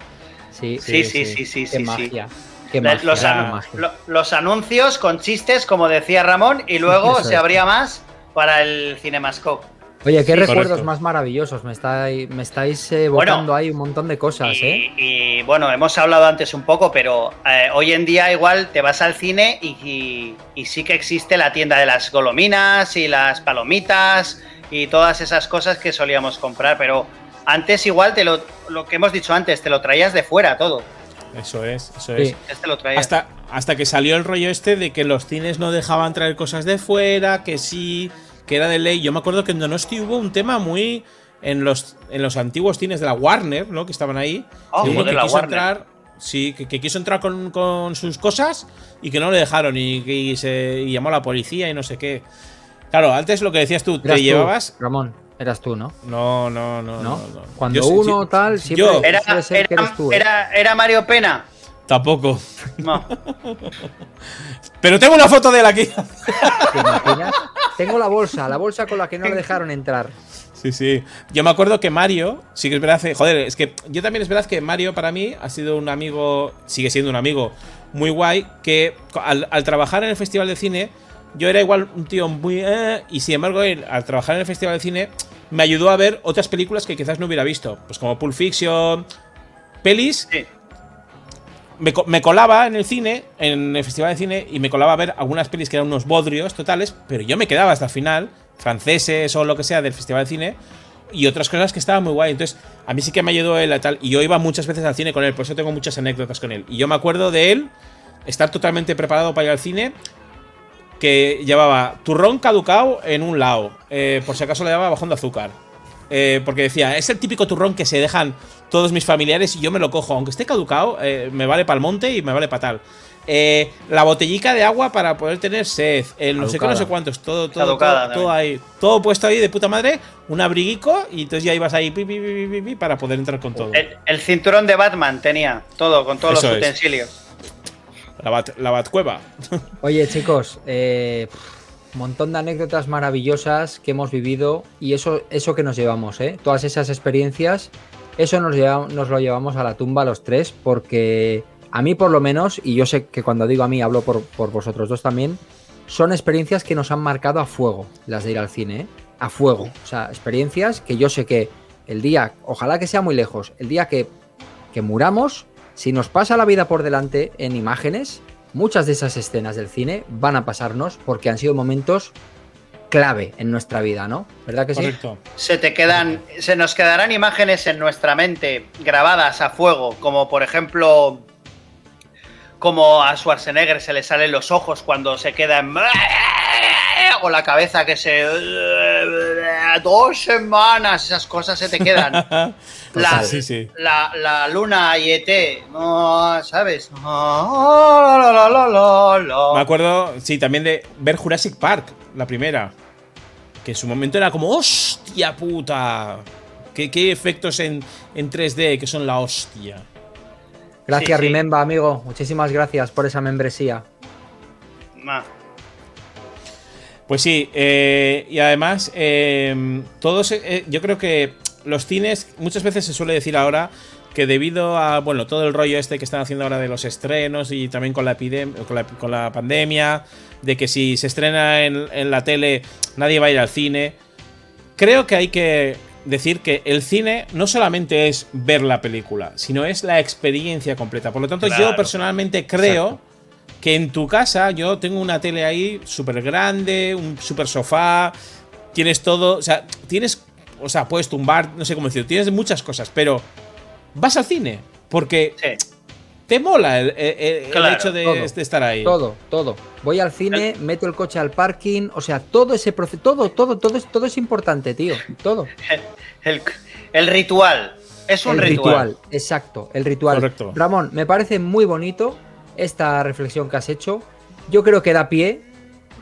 Speaker 1: Sí,
Speaker 2: Sí, sí, sí, sí,
Speaker 1: Qué
Speaker 2: sí, sí.
Speaker 1: magia. Qué
Speaker 2: La-
Speaker 1: magia,
Speaker 2: los,
Speaker 1: magia.
Speaker 2: anuncios con chistes, como decía Ramón, y luego
Speaker 1: Eso
Speaker 2: se abría más para el Cinemascope.
Speaker 1: Oye, qué
Speaker 3: Sí,
Speaker 1: recuerdos
Speaker 3: correcto.
Speaker 1: más maravillosos. Me estáis, me estáis eh, evocando
Speaker 2: Bueno,
Speaker 1: ahí un montón de cosas,
Speaker 2: Y,
Speaker 1: ¿eh?
Speaker 2: y, bueno, hemos hablado antes un poco, pero eh, hoy en día igual te vas al cine y, y- y sí que existe la tienda de las golominas y las palomitas y todas esas cosas que solíamos comprar, pero antes igual te lo, lo que hemos dicho antes, te lo traías de fuera todo.
Speaker 3: Eso es, eso
Speaker 1: Sí.
Speaker 3: es.
Speaker 2: Lo.
Speaker 3: Hasta, hasta que salió el rollo este de que los cines no dejaban traer cosas de fuera, que sí, que era de ley. Yo me acuerdo que en Donosti hubo un tema muy. En los, en los antiguos cines de la Warner, ¿no? Que estaban ahí.
Speaker 2: Oh,
Speaker 3: de que
Speaker 2: la
Speaker 3: quiso
Speaker 2: Warner.
Speaker 3: entrar. Sí, que, que quiso entrar con, con sus cosas y que no le dejaron y, y se y llamó a la policía y no sé qué. Claro, antes lo que decías tú, te
Speaker 1: tú,
Speaker 3: llevabas.
Speaker 1: Ramón, eras tú, ¿no?
Speaker 3: No, no, no, no.
Speaker 1: ¿No?
Speaker 3: no.
Speaker 1: Cuando
Speaker 3: Yo
Speaker 1: uno
Speaker 3: sí-
Speaker 1: tal, siempre
Speaker 3: yo
Speaker 2: era,
Speaker 1: suele ser que
Speaker 2: era-
Speaker 1: eres tú, ¿eh?
Speaker 2: era- era Mario Pena.
Speaker 3: tampoco.
Speaker 2: No.
Speaker 3: Pero tengo una foto de él aquí.
Speaker 1: ¿Te imaginas? Tengo la bolsa, la bolsa con la que no le dejaron entrar.
Speaker 3: Sí, sí. Yo me acuerdo que Mario, sí que es verdad, eh, joder, es que yo también es verdad que Mario para mí ha sido un amigo, sigue siendo un amigo muy guay, que al, al trabajar en el Festival de Cine, yo era igual un tío muy... eh, y sin embargo, él, al trabajar en el Festival de Cine, me ayudó a ver otras películas que quizás no hubiera visto, pues como Pulp Fiction, pelis
Speaker 2: Sí.
Speaker 3: Me, co- me colaba en el cine, en el festival de cine, y me colaba a ver algunas pelis que eran unos bodrios totales, pero yo me quedaba hasta el final, franceses o lo que sea del festival de cine, y otras cosas que estaban muy guay. Entonces, a mí sí que me ayudó él a tal, y yo iba muchas veces al cine con él, por eso tengo muchas anécdotas con él. Y yo me acuerdo de él estar totalmente preparado para ir al cine, que llevaba turrón caducado en un lado, eh, por si acaso le daba bajón de azúcar. Eh, porque decía, es el típico turrón que se dejan todos mis familiares y yo me lo cojo. Aunque esté caducado, eh, me vale para el monte y me vale para tal. Eh, la botellica de agua para poder tener sed. El no sé qué, no sé cuántos. Todo, todo,
Speaker 2: Caducada
Speaker 3: todo, todo ahí. Todo puesto ahí de puta madre. Un abriguico y entonces ya ibas ahí pi, pi, pi, pi, pi, pi, para poder entrar con todo.
Speaker 2: El, el cinturón de Batman tenía todo, con todos
Speaker 3: Eso
Speaker 2: los
Speaker 3: es.
Speaker 2: utensilios.
Speaker 3: La, bat, la batcueva.
Speaker 1: Oye, chicos, eh, montón de anécdotas maravillosas que hemos vivido y eso, eso que nos llevamos, ¿eh? Todas esas experiencias, eso nos, nos lo llevamos a la tumba los tres porque a mí por lo menos, y yo sé que cuando digo a mí hablo por, por vosotros dos también, son experiencias que nos han marcado a fuego las de ir al cine, ¿eh? A fuego. O sea, experiencias que yo sé que el día, ojalá que sea muy lejos, el día que, que muramos, si nos pasa la vida por delante en imágenes, muchas de esas escenas del cine van a pasarnos porque han sido momentos clave en nuestra vida, ¿no? ¿Verdad que sí?
Speaker 3: Correcto.
Speaker 2: Se te quedan, se nos quedarán imágenes en nuestra mente grabadas a fuego, como por ejemplo, como a Schwarzenegger se le salen los ojos cuando se queda en o la cabeza que se dos semanas, esas cosas se te quedan. La,
Speaker 3: Sí, sí.
Speaker 2: la, la luna y ET, no, ¿sabes? La.
Speaker 3: Me acuerdo, sí, también de ver Jurassic Park, la primera. Que en su momento era como, ¡hostia puta! ¿Qué, qué efectos en, en 3D que son la hostia?
Speaker 1: Gracias,
Speaker 2: Sí, sí.
Speaker 1: Remember, amigo. Muchísimas gracias por esa membresía.
Speaker 3: Pues sí, eh, y además, eh, todos, eh, yo creo que los cines, muchas veces se suele decir ahora que debido a, bueno, todo el rollo este que están haciendo ahora de los estrenos y también con la, epidem- con la, con la pandemia, de que si se estrena en, en la tele nadie va a ir al cine, creo que hay que decir que el cine no solamente es ver la película, sino es la experiencia completa. Por lo tanto, yo personalmente creo que en tu casa yo tengo una tele ahí súper grande, un súper sofá, tienes todo, o sea, tienes, o sea, puedes tumbar, no sé cómo decirlo, tienes muchas cosas, pero vas al cine porque
Speaker 2: Sí.
Speaker 3: te mola el, el- el
Speaker 2: Claro,
Speaker 3: hecho de,
Speaker 1: todo.
Speaker 3: de estar ahí.
Speaker 1: Todo, todo. Voy al cine, meto el coche al parking, o sea, todo ese proceso, todo, todo, todo, es, todo es importante, tío. Todo.
Speaker 2: El, el ritual. Es un
Speaker 1: el
Speaker 2: ritual.
Speaker 1: ritual, exacto, el ritual.
Speaker 3: Correcto.
Speaker 1: Ramón, me parece muy bonito esta reflexión que has hecho. Yo creo que da pie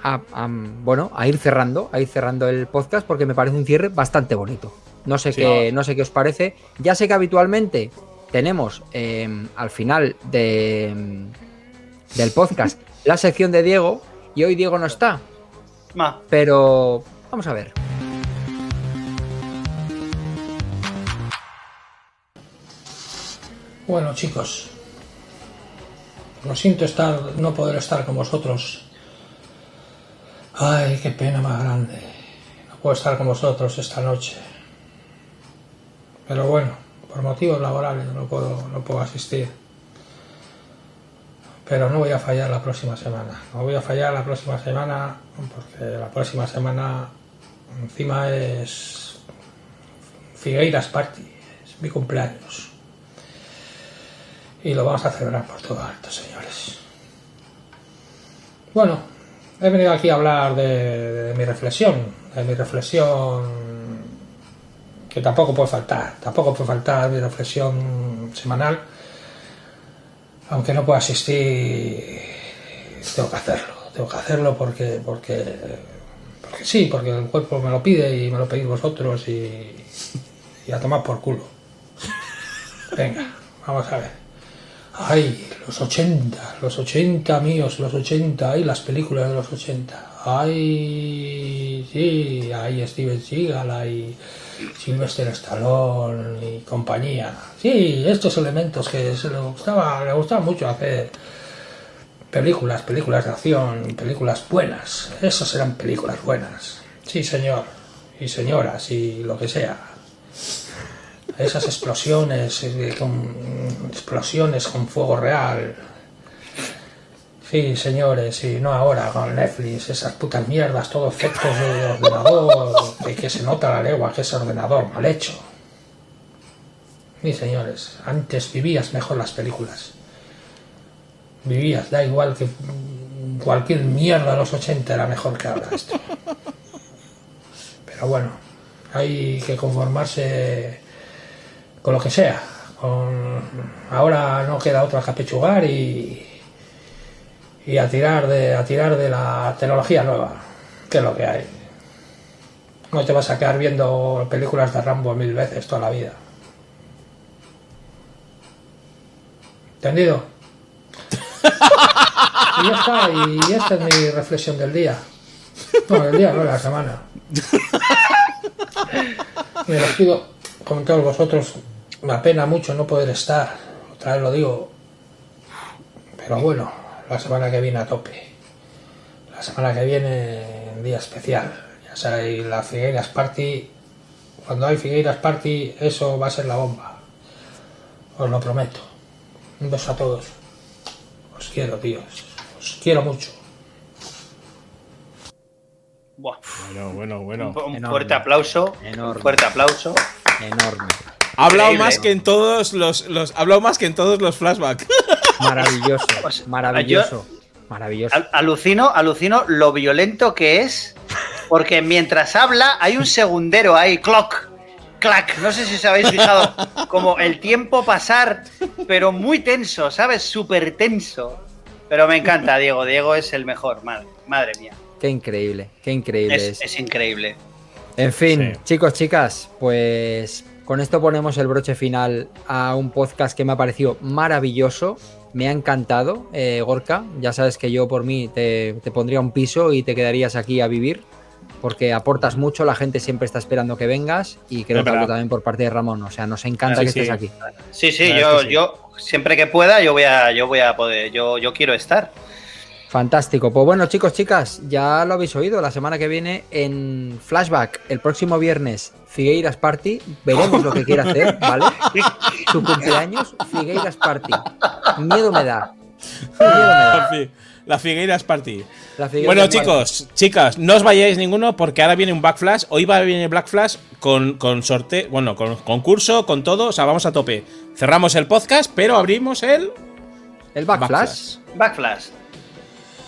Speaker 1: a, a, bueno, a ir cerrando, a ir cerrando el podcast porque me parece un cierre bastante bonito. No sé
Speaker 3: Sí.
Speaker 1: qué, no sé qué os parece. Ya sé que habitualmente tenemos eh, al final de, del podcast la sección de Diego y hoy Diego no está,
Speaker 2: Ma,
Speaker 1: pero vamos a ver.
Speaker 4: Bueno, chicos, lo siento estar, no poder estar con vosotros. Ay, qué pena más grande. No puedo estar con vosotros esta noche. Pero bueno, por motivos laborales no puedo, no puedo asistir. Pero no voy a fallar la próxima semana. No voy a fallar la próxima semana porque la próxima semana encima es Figueiras Party, es mi cumpleaños. Y lo vamos a celebrar por todo alto, señores. Bueno, he venido aquí a hablar de, mi reflexión, de mi reflexión que tampoco puede faltar, tampoco puede faltar mi reflexión semanal, aunque no pueda asistir, tengo que hacerlo, tengo que hacerlo porque, porque, sí, porque el cuerpo me lo pide y me lo pedís vosotros y a tomar por culo. Venga, vamos a ver. Ay, los 80, los 80 míos, los 80, ay, las películas de los 80. Ay, sí, hay Steven Seagal, hay Sylvester Stallone y compañía. Sí, estos elementos que se le gustaba, le gustaba mucho hacer películas, películas de acción, películas buenas. Esas eran películas buenas. Sí, señor. Y señoras y lo que sea. Esas explosiones, eh, con, explosiones con fuego real. Sí, señores, y no ahora con Netflix, esas putas mierdas, todo efectos de ordenador, de que se nota la legua que es ordenador mal hecho. Sí, señores, antes vivías mejor las películas. Vivías, da igual que cualquier mierda de los 80 era mejor que ahora esto. Pero bueno, hay que conformarse con lo que sea. Con... Ahora no queda otra que apechugar y, y a tirar de a tirar de la tecnología nueva, que es lo que hay. No te vas a quedar viendo películas de Rambo mil veces toda la vida. ¿Entendido? y ya está, y esta es mi reflexión del día. No, del día, no de la semana. Me los pido con todos vosotros. Me apena mucho no poder estar. Otra vez lo digo. Pero bueno, la semana que viene a tope. La semana que viene, día especial. Ya sabéis, la Figueiras Party. Cuando hay Figueiras Party, eso va a ser la bomba. Os lo prometo. Un beso a todos. Os quiero, tíos. Os quiero mucho.
Speaker 2: Buah.
Speaker 3: Bueno, bueno, bueno.
Speaker 2: Un, fuerte aplauso.
Speaker 1: Enorme.
Speaker 2: Un fuerte aplauso.
Speaker 1: Enorme.
Speaker 3: Ha hablado más que en todos los, los ha hablado más que en todos los flashbacks.
Speaker 1: Maravilloso.
Speaker 2: Pues,
Speaker 1: Maravilloso. Maravilloso.
Speaker 2: Al- alucino, alucino lo violento que es, porque mientras habla hay un segundero ahí, clock, clac. No sé si os habéis fijado, como el tiempo pasar, pero muy tenso, ¿sabes? Súper tenso. Pero me encanta, Diego. Diego es el mejor, madre, madre mía.
Speaker 1: Qué increíble. Qué increíble
Speaker 2: Es,
Speaker 1: es.
Speaker 2: es increíble.
Speaker 1: En fin,
Speaker 3: Sí.
Speaker 1: chicos, chicas, pues con esto ponemos el broche final a un podcast que me ha parecido maravilloso. Me ha encantado, eh, Gorka. Ya sabes que yo por mí te, te pondría un piso y te quedarías aquí a vivir. Porque aportas mucho, la gente siempre está esperando que vengas y creo
Speaker 3: Es
Speaker 1: que algo también por parte de Ramón. O sea, nos encanta
Speaker 3: Sí,
Speaker 1: que
Speaker 3: sí.
Speaker 1: estés aquí.
Speaker 2: Sí, sí, yo,
Speaker 3: sí.
Speaker 2: yo siempre que pueda, yo voy a, yo voy a poder, yo, yo quiero estar.
Speaker 1: Fantástico. Pues bueno, chicos, chicas, ya lo habéis oído. La semana que viene en Flashback, el próximo viernes, Figueiras Party. Veremos lo que quiere hacer, ¿vale? Su cumpleaños, Figueiras Party. Miedo me da. Miedo me
Speaker 3: La
Speaker 1: da.
Speaker 3: La Figueiras Party.
Speaker 1: La Figueiras
Speaker 3: Bueno,
Speaker 1: Party.
Speaker 3: chicos, chicas, no os vayáis ninguno porque ahora viene un Backflash. Hoy va a venir Black Flash con, con sorteo, bueno, con concurso, con todo. O sea, vamos a tope. Cerramos el podcast, pero abrimos el
Speaker 1: El Backflash.
Speaker 2: Backflash.